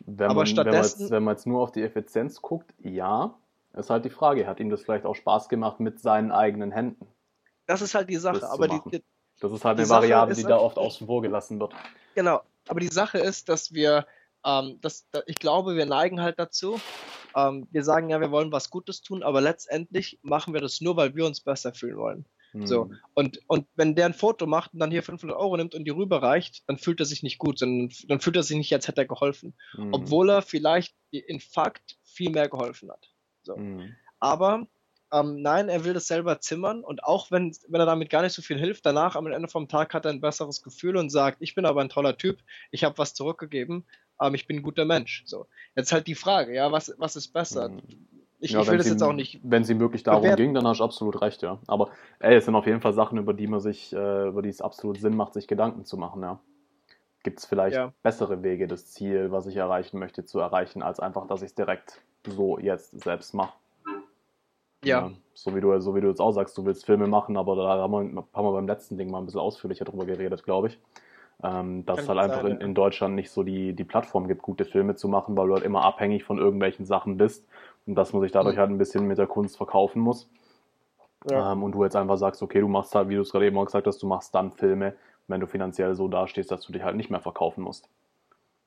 Wenn Aber man, stattdessen, wenn man, jetzt, wenn man jetzt nur auf die Effizienz guckt, ja, ist halt die Frage, hat ihm das vielleicht auch Spaß gemacht mit seinen eigenen Händen? Das ist halt die Sache. Aber die, die, das ist halt eine Variable, die da oft außen vor gelassen wird. Genau. Aber die Sache ist, dass wir, ähm, dass, ich glaube, wir neigen halt dazu. Ähm, wir sagen ja, wir wollen was Gutes tun, aber letztendlich machen wir das nur, weil wir uns besser fühlen wollen. Mhm. So. Und, und wenn der ein Foto macht und dann hier 500 Euro nimmt und die rüberreicht, dann fühlt er sich nicht gut, sondern dann fühlt er sich nicht, als hätte er geholfen. Mhm. Obwohl er vielleicht in Fakt viel mehr geholfen hat. So. Mhm. Aber ähm, nein, er will das selber zimmern und auch wenn, wenn er damit gar nicht so viel hilft, danach am Ende vom Tag hat er ein besseres Gefühl und sagt, ich bin aber ein toller Typ, ich habe was zurückgegeben, ähm, ich bin ein guter Mensch. So. Jetzt halt die Frage, ja, was, was ist besser? Mhm. Ich, ja, ich will das jetzt auch nicht. Wenn es ihm wirklich darum bewerten. ging, dann hast du absolut recht, ja. Aber ey, es sind auf jeden Fall Sachen, über die man sich, äh, über die es absolut Sinn macht, sich Gedanken zu machen, ja. Gibt es vielleicht ja. bessere Wege, das Ziel, was ich erreichen möchte, zu erreichen, als einfach, dass ich es direkt so jetzt selbst mache? Ja. ja. So wie du, so wie du jetzt auch sagst, du willst Filme machen, aber da haben wir, haben wir beim letzten Ding mal ein bisschen ausführlicher drüber geredet, glaube ich. Ähm, dass es halt einfach sein, in, in, Deutschland nicht so die, die Plattform gibt, gute Filme zu machen, weil du halt immer abhängig von irgendwelchen Sachen bist und dass man sich dadurch mhm. halt ein bisschen mit der Kunst verkaufen muss. Ja. Ähm, und du jetzt einfach sagst, okay, du machst halt, wie du es gerade eben auch gesagt hast, du machst dann Filme, wenn du finanziell so dastehst, dass du dich halt nicht mehr verkaufen musst.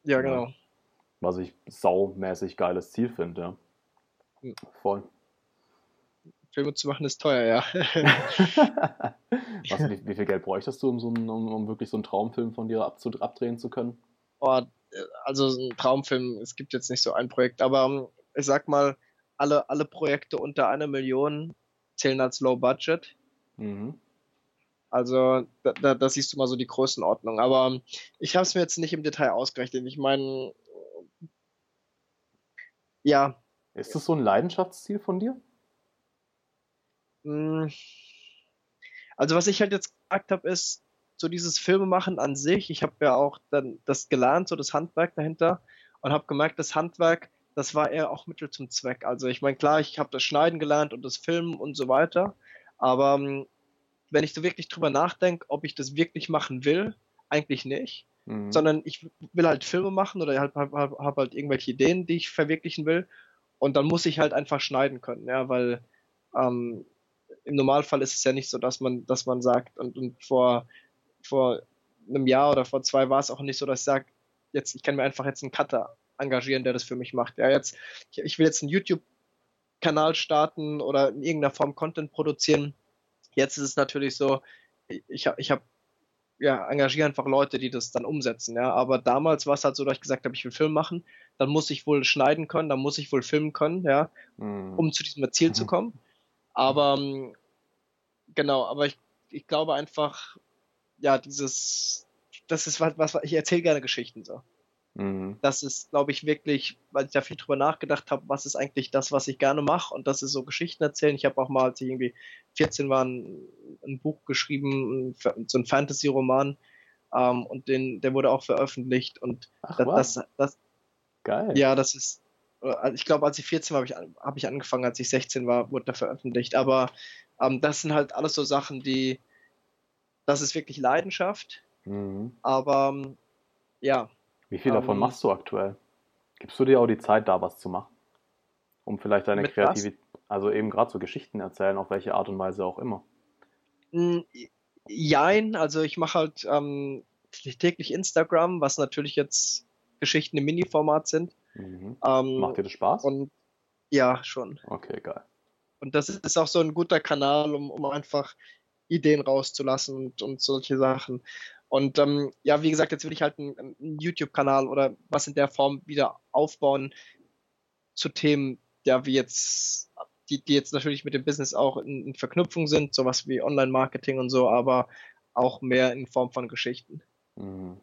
Ja, genau. Ja. Was ich saumäßig geiles Ziel finde, ja. Voll. Filme zu machen ist teuer, ja. Was, wie, wie, viel Geld bräuchtest du, um, so einen, um, um wirklich so einen Traumfilm von dir abdrehen zu können? Oh, also ein Traumfilm, es gibt jetzt nicht so ein Projekt, aber ähm, ich sag mal, alle, alle Projekte unter einer Million zählen als Low Budget. Mhm. Also da, da, da, siehst du mal so die Größenordnung. Aber ähm, ich habe es mir jetzt nicht im Detail ausgerechnet. Ich meine, ja. Ist das so ein Leidenschaftsziel von dir? Hm. Also was ich halt jetzt gesagt habe, ist so dieses Filmemachen an sich. Ich habe ja auch dann das gelernt, so das Handwerk dahinter und habe gemerkt, das Handwerk, das war eher auch Mittel zum Zweck. Also ich meine, klar, ich habe das Schneiden gelernt und das Filmen und so weiter, aber ähm, wenn ich so wirklich drüber nachdenke, ob ich das wirklich machen will, eigentlich nicht. Mhm. Sondern ich will halt Filme machen oder halt, habe hab, hab halt irgendwelche Ideen, die ich verwirklichen will. Und dann muss ich halt einfach schneiden können, ja, weil ähm, im Normalfall ist es ja nicht so, dass man, dass man sagt, und, und vor, vor einem Jahr oder vor zwei war es auch nicht so, dass ich sage, jetzt, ich kann mir einfach jetzt einen Cutter engagieren, der das für mich macht. Ja, jetzt, ich, ich will jetzt ein YouTube Kanal starten oder in irgendeiner Form Content produzieren. Jetzt ist es natürlich so, ich habe ich hab, ja, engagiere einfach Leute, die das dann umsetzen, ja. Aber damals war es halt so, dass ich gesagt habe, ich will Film machen, dann muss ich wohl schneiden können, dann muss ich wohl filmen können, ja, mhm. um zu diesem Ziel mhm. zu kommen. Aber ähm, genau, aber ich, ich glaube einfach, ja, dieses, das ist was, was ich erzähle gerne Geschichten so. Mhm. Das ist, glaube ich, wirklich, weil ich da viel drüber nachgedacht habe, was ist eigentlich das, was ich gerne mache und das ist so Geschichten erzählen. Ich habe auch mal, als ich irgendwie 14 war, ein, ein Buch geschrieben, so ein Fantasy-Roman ähm, und den, der wurde auch veröffentlicht und Ach, das, das, das, Geil. Ja, das ist, ich glaube, als ich 14 war, habe ich, hab ich angefangen, als ich 16 war, wurde der veröffentlicht. Aber ähm, das sind halt alles so Sachen, die, das ist wirklich Leidenschaft. Mhm. Aber ähm, ja, wie viel davon ähm, machst du aktuell? Gibst du dir auch die Zeit, da was zu machen? Um vielleicht deine Kreativität, also eben gerade so Geschichten erzählen, auf welche Art und Weise auch immer. Hm, jein, also ich mache halt ähm, täglich Instagram, was natürlich jetzt Geschichten im Mini-Format sind. Mhm. Ähm, Macht dir das Spaß? Und ja, schon. Okay, geil. Und das ist auch so ein guter Kanal, um, um einfach Ideen rauszulassen und, und solche Sachen. Und ähm, ja, wie gesagt, jetzt will ich halt einen, einen YouTube-Kanal oder was in der Form wieder aufbauen zu Themen, ja, wie jetzt, die, die jetzt natürlich mit dem Business auch in, in Verknüpfung sind, sowas wie Online-Marketing und so, aber auch mehr in Form von Geschichten. Mhm.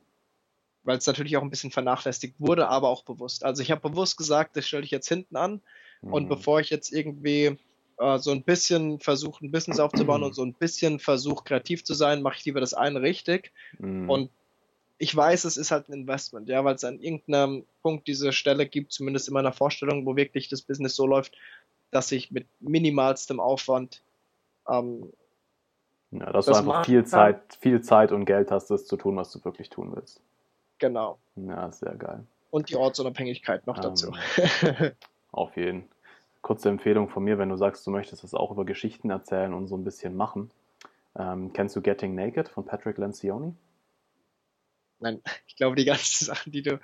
Weil es natürlich auch ein bisschen vernachlässigt wurde, aber auch bewusst. Also ich habe bewusst gesagt, das stelle ich jetzt hinten an mhm. und bevor ich jetzt irgendwie äh, so ein bisschen versuche, ein Business aufzubauen und so ein bisschen versuche, kreativ zu sein, mache ich lieber das eine richtig. Mhm. Und ich weiß, es ist halt ein Investment, ja, weil es an irgendeinem Punkt diese Stelle gibt, zumindest in meiner Vorstellung, wo wirklich das Business so läuft, dass ich mit minimalstem Aufwand ähm, ja, dass das du einfach viel Zeit, viel Zeit und Geld hast, das zu tun, was du wirklich tun willst. Genau. Ja, sehr geil. Und die Ortsunabhängigkeit noch ähm, dazu. auf jeden Fall kurze Empfehlung von mir, wenn du sagst, du möchtest das auch über Geschichten erzählen und so ein bisschen machen. Ähm, kennst du Getting Naked von Patrick Lencioni? Nein, ich glaube, die ganzen Sachen, die du.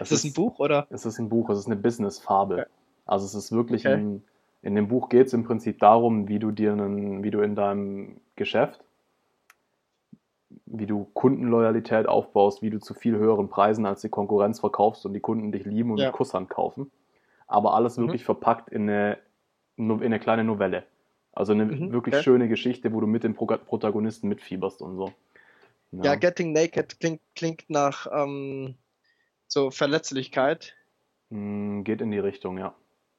ist das ein Buch oder? Es ist ein Buch, es ist eine Business-Fabel. Okay. Also es ist wirklich okay. ein, in dem Buch geht es im Prinzip darum, wie du dir einen, wie du in deinem Geschäft, wie du Kundenloyalität aufbaust, wie du zu viel höheren Preisen als die Konkurrenz verkaufst und die Kunden dich lieben und ja. mit Kusshand kaufen aber alles mhm. wirklich verpackt in eine, in eine kleine Novelle. Also eine mhm, wirklich okay. schöne Geschichte, wo du mit dem Protagonisten mitfieberst und so. Ja, ja Getting Naked klingt, klingt nach ähm, so Verletzlichkeit. Mm, geht in die Richtung, ja.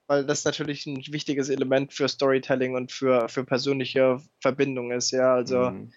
Weil das natürlich ein wichtiges Element für Storytelling und für, für persönliche Verbindung ist, ja. Also mhm.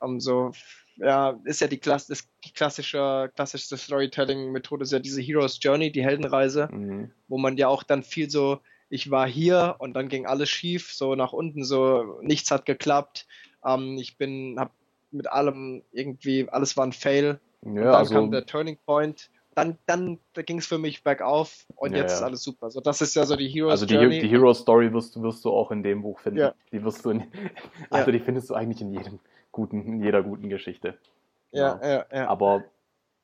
um, so ja, ist ja die, Klass das, die klassische, klassischste Storytelling-Methode, ist ja diese Hero's Journey, die Heldenreise, mhm. wo man ja auch dann viel so, ich war hier und dann ging alles schief, so nach unten, so nichts hat geklappt. Ähm, ich bin, hab mit allem irgendwie, alles war ein Fail. Ja, und dann also, kam der Turning Point. Dann, dann da ging es für mich bergauf und ja, jetzt ja. ist alles super. So, das ist ja so die Hero's also die, Journey. die Hero Story wirst, wirst du auch in dem Buch finden. Ja. Die wirst du in, also die findest du eigentlich in jedem guten, in jeder guten Geschichte. Ja, ja, ja. ja. Aber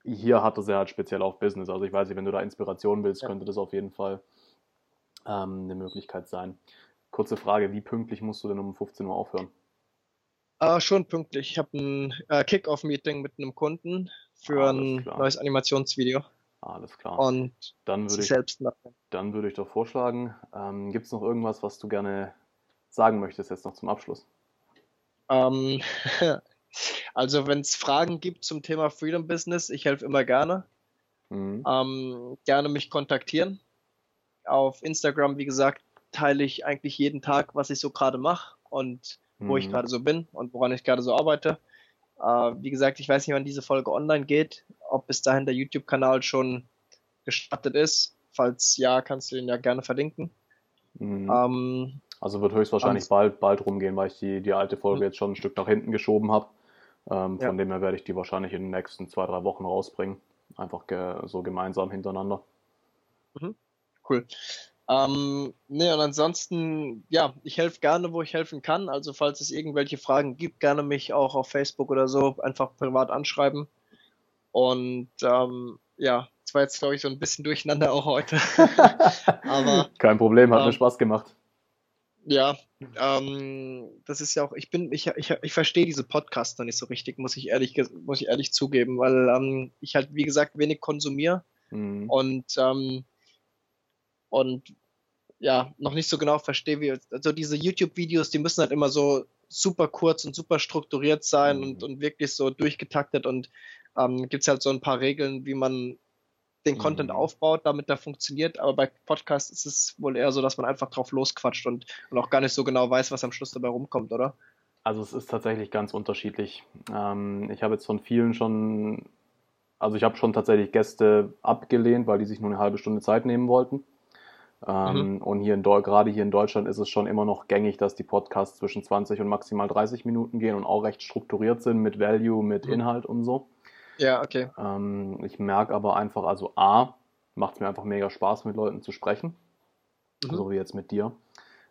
hier hat er sie halt speziell auf Business. Also ich weiß nicht, wenn du da Inspiration willst, ja. könnte das auf jeden Fall ähm, eine Möglichkeit sein. Kurze Frage, wie pünktlich musst du denn um 15 Uhr aufhören? Uh, schon pünktlich. Ich habe ein äh, Kick-Off-Meeting mit einem Kunden für Alles ein klar. neues Animationsvideo. Alles klar. Und dann würde ich, selbst dann würde ich doch vorschlagen, ähm, gibt es noch irgendwas, was du gerne sagen möchtest jetzt noch zum Abschluss? Ähm, also wenn es Fragen gibt zum Thema Freedom Business, ich helfe immer gerne. Mhm. Ähm, gerne mich kontaktieren. Auf Instagram, wie gesagt, teile ich eigentlich jeden Tag, was ich so gerade mache und wo mhm. ich gerade so bin und woran ich gerade so arbeite. Äh, wie gesagt, ich weiß nicht, wann diese Folge online geht, ob bis dahin der YouTube-Kanal schon gestartet ist. Falls ja, kannst du den ja gerne verlinken. Mhm. Ähm, also wird höchstwahrscheinlich bald, bald rumgehen, weil ich die, die alte Folge mhm. jetzt schon ein Stück nach hinten geschoben habe. Ähm, ja. Von dem her werde ich die wahrscheinlich in den nächsten zwei, drei Wochen rausbringen. Einfach ge so gemeinsam hintereinander. Mhm. Cool. Ähm, ne, und ansonsten, ja, ich helfe gerne, wo ich helfen kann. Also falls es irgendwelche Fragen gibt, gerne mich auch auf Facebook oder so einfach privat anschreiben. Und ähm, ja, es war jetzt, glaube ich, so ein bisschen durcheinander auch heute. Aber kein Problem, hat ähm, mir Spaß gemacht. Ja, ähm, das ist ja auch, ich bin, ich, ich, ich verstehe diese Podcasts noch nicht so richtig, muss ich ehrlich, muss ich ehrlich zugeben, weil ähm, ich halt, wie gesagt, wenig konsumiere mhm. und, ähm, und ja, noch nicht so genau verstehe, wie, also diese YouTube-Videos, die müssen halt immer so super kurz und super strukturiert sein mhm. und, und wirklich so durchgetaktet und ähm, gibt es halt so ein paar Regeln, wie man den Content mhm. aufbaut, damit der funktioniert. Aber bei Podcasts ist es wohl eher so, dass man einfach drauf losquatscht und, und auch gar nicht so genau weiß, was am Schluss dabei rumkommt, oder? Also es ist tatsächlich ganz unterschiedlich. Ähm, ich habe jetzt von vielen schon, also ich habe schon tatsächlich Gäste abgelehnt, weil die sich nur eine halbe Stunde Zeit nehmen wollten. Ähm, mhm. Und hier in gerade hier in Deutschland ist es schon immer noch gängig, dass die Podcasts zwischen 20 und maximal 30 Minuten gehen und auch recht strukturiert sind mit Value, mit mhm. Inhalt und so. Ja, okay. Ähm, ich merke aber einfach, also A, macht es mir einfach mega Spaß, mit Leuten zu sprechen. Mhm. So wie jetzt mit dir.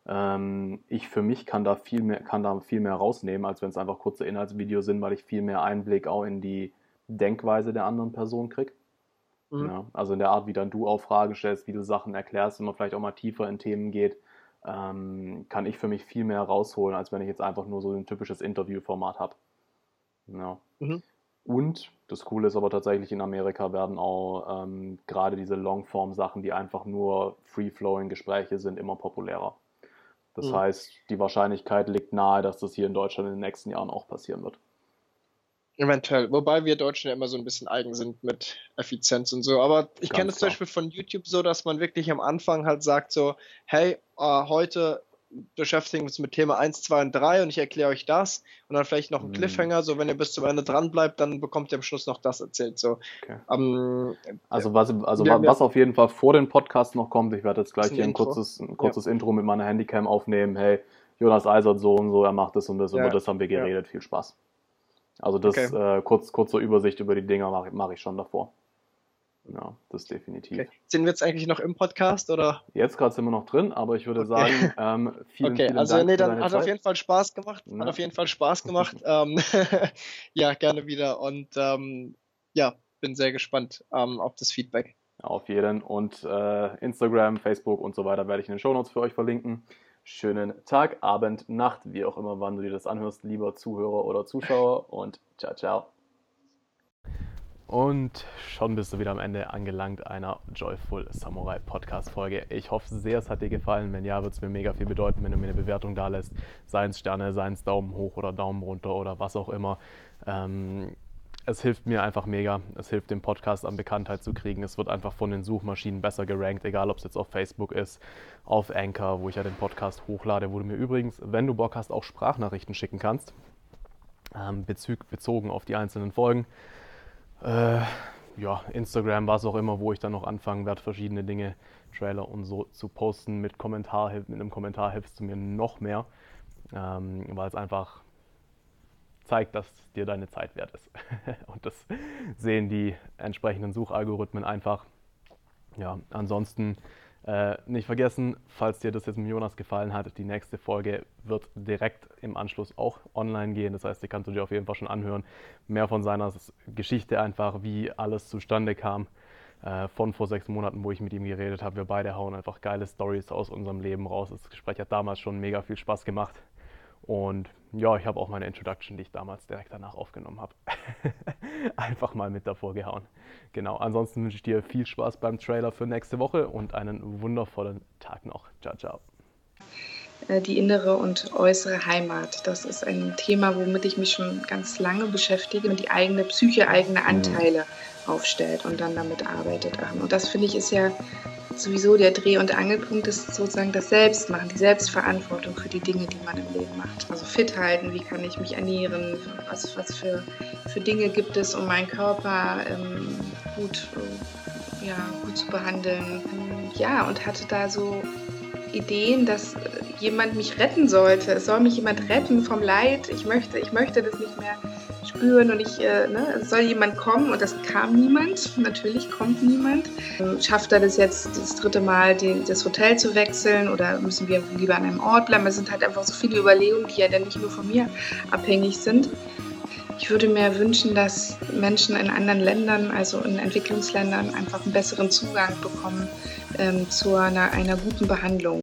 Ähm, ich für mich kann da viel mehr, kann da viel mehr rausnehmen, als wenn es einfach kurze Inhaltsvideos sind, weil ich viel mehr Einblick auch in die Denkweise der anderen Person kriege. Mhm. Ja, also in der Art, wie dann du auch Fragen stellst, wie du Sachen erklärst und man vielleicht auch mal tiefer in Themen geht, ähm, kann ich für mich viel mehr rausholen, als wenn ich jetzt einfach nur so ein typisches Interviewformat habe. Ja. Mhm. Und das Coole ist aber tatsächlich, in Amerika werden auch ähm, gerade diese Longform-Sachen, die einfach nur Free-Flowing-Gespräche sind, immer populärer. Das mhm. heißt, die Wahrscheinlichkeit liegt nahe, dass das hier in Deutschland in den nächsten Jahren auch passieren wird. Eventuell. Wobei wir Deutschen ja immer so ein bisschen eigen sind mit Effizienz und so. Aber ich kenne es zum Beispiel von YouTube so, dass man wirklich am Anfang halt sagt so, hey, äh, heute beschäftigen uns mit Thema 1, 2 und 3 und ich erkläre euch das und dann vielleicht noch ein mhm. Cliffhanger, so wenn ihr bis zum Ende dran bleibt, dann bekommt ihr am Schluss noch das erzählt. So. Okay. Um, ähm, also was, also was, was auf jeden Fall vor dem Podcast noch kommt, ich werde jetzt gleich hier ein Intro. kurzes, ein kurzes ja. Intro mit meiner Handycam aufnehmen, hey, Jonas Eisert so und so, er macht das und das, ja. über das haben wir geredet, ja. viel Spaß. Also das okay. äh, kurz, kurze Übersicht über die Dinger mache mach ich schon davor. Ja, das definitiv. Okay. Sind wir jetzt eigentlich noch im Podcast oder? Jetzt gerade sind wir noch drin, aber ich würde okay. sagen, ähm, vielen, okay, vielen also Dank nee, dann hat Zeit. auf jeden Fall Spaß gemacht. Ja. Hat auf jeden Fall Spaß gemacht. ja, gerne wieder und ähm, ja, bin sehr gespannt ähm, auf das Feedback. Auf jeden und äh, Instagram, Facebook und so weiter werde ich in den Shownotes für euch verlinken. Schönen Tag, Abend, Nacht, wie auch immer, wann du dir das anhörst, lieber Zuhörer oder Zuschauer und ciao, ciao. Und schon bist du wieder am Ende angelangt einer Joyful Samurai Podcast Folge. Ich hoffe sehr, es hat dir gefallen. Wenn ja, wird es mir mega viel bedeuten, wenn du mir eine Bewertung da lässt. Seien es Sterne, seien es Daumen hoch oder Daumen runter oder was auch immer. Ähm, es hilft mir einfach mega. Es hilft dem Podcast an Bekanntheit zu kriegen. Es wird einfach von den Suchmaschinen besser gerankt, egal ob es jetzt auf Facebook ist, auf Anchor, wo ich ja den Podcast hochlade, wo du mir übrigens, wenn du Bock hast, auch Sprachnachrichten schicken kannst. Ähm, bezogen auf die einzelnen Folgen äh, ja, Instagram, was auch immer, wo ich dann noch anfangen werde, verschiedene Dinge, Trailer und so zu posten. Mit, Kommentar, mit einem Kommentar hilfst du mir noch mehr, ähm, weil es einfach zeigt, dass dir deine Zeit wert ist. und das sehen die entsprechenden Suchalgorithmen einfach. Ja, ansonsten äh, nicht vergessen, falls dir das jetzt mit Jonas gefallen hat, die nächste Folge wird direkt im Anschluss auch online gehen. Das heißt, die kannst du dir auf jeden Fall schon anhören. Mehr von seiner Geschichte einfach, wie alles zustande kam. Äh, von vor sechs Monaten, wo ich mit ihm geredet habe. Wir beide hauen einfach geile Stories aus unserem Leben raus. Das Gespräch hat damals schon mega viel Spaß gemacht. Und ja, ich habe auch meine Introduction, die ich damals direkt danach aufgenommen habe, einfach mal mit davor gehauen. Genau, ansonsten wünsche ich dir viel Spaß beim Trailer für nächste Woche und einen wundervollen Tag noch. Ciao, ciao. Äh, die innere und äußere Heimat. Das ist ein Thema, womit ich mich schon ganz lange beschäftige, die eigene Psyche, eigene Anteile aufstellt und dann damit arbeitet. Und das finde ich ist ja sowieso der Dreh- und Angelpunkt ist sozusagen das Selbstmachen, die Selbstverantwortung für die Dinge, die man im Leben macht. Also fit halten, wie kann ich mich ernähren, was, was für, für Dinge gibt es, um meinen Körper ähm, gut, ja, gut zu behandeln. Ja, und hatte da so Ideen, dass jemand mich retten sollte. Es soll mich jemand retten vom Leid. Ich möchte, ich möchte das nicht mehr spüren und ich, äh, ne, es soll jemand kommen und das kam niemand. Natürlich kommt niemand. Schafft er das jetzt das dritte Mal, den, das Hotel zu wechseln oder müssen wir lieber an einem Ort bleiben? Es sind halt einfach so viele Überlegungen, die ja dann nicht nur von mir abhängig sind. Ich würde mir wünschen, dass Menschen in anderen Ländern, also in Entwicklungsländern, einfach einen besseren Zugang bekommen ähm, zu einer, einer guten Behandlung.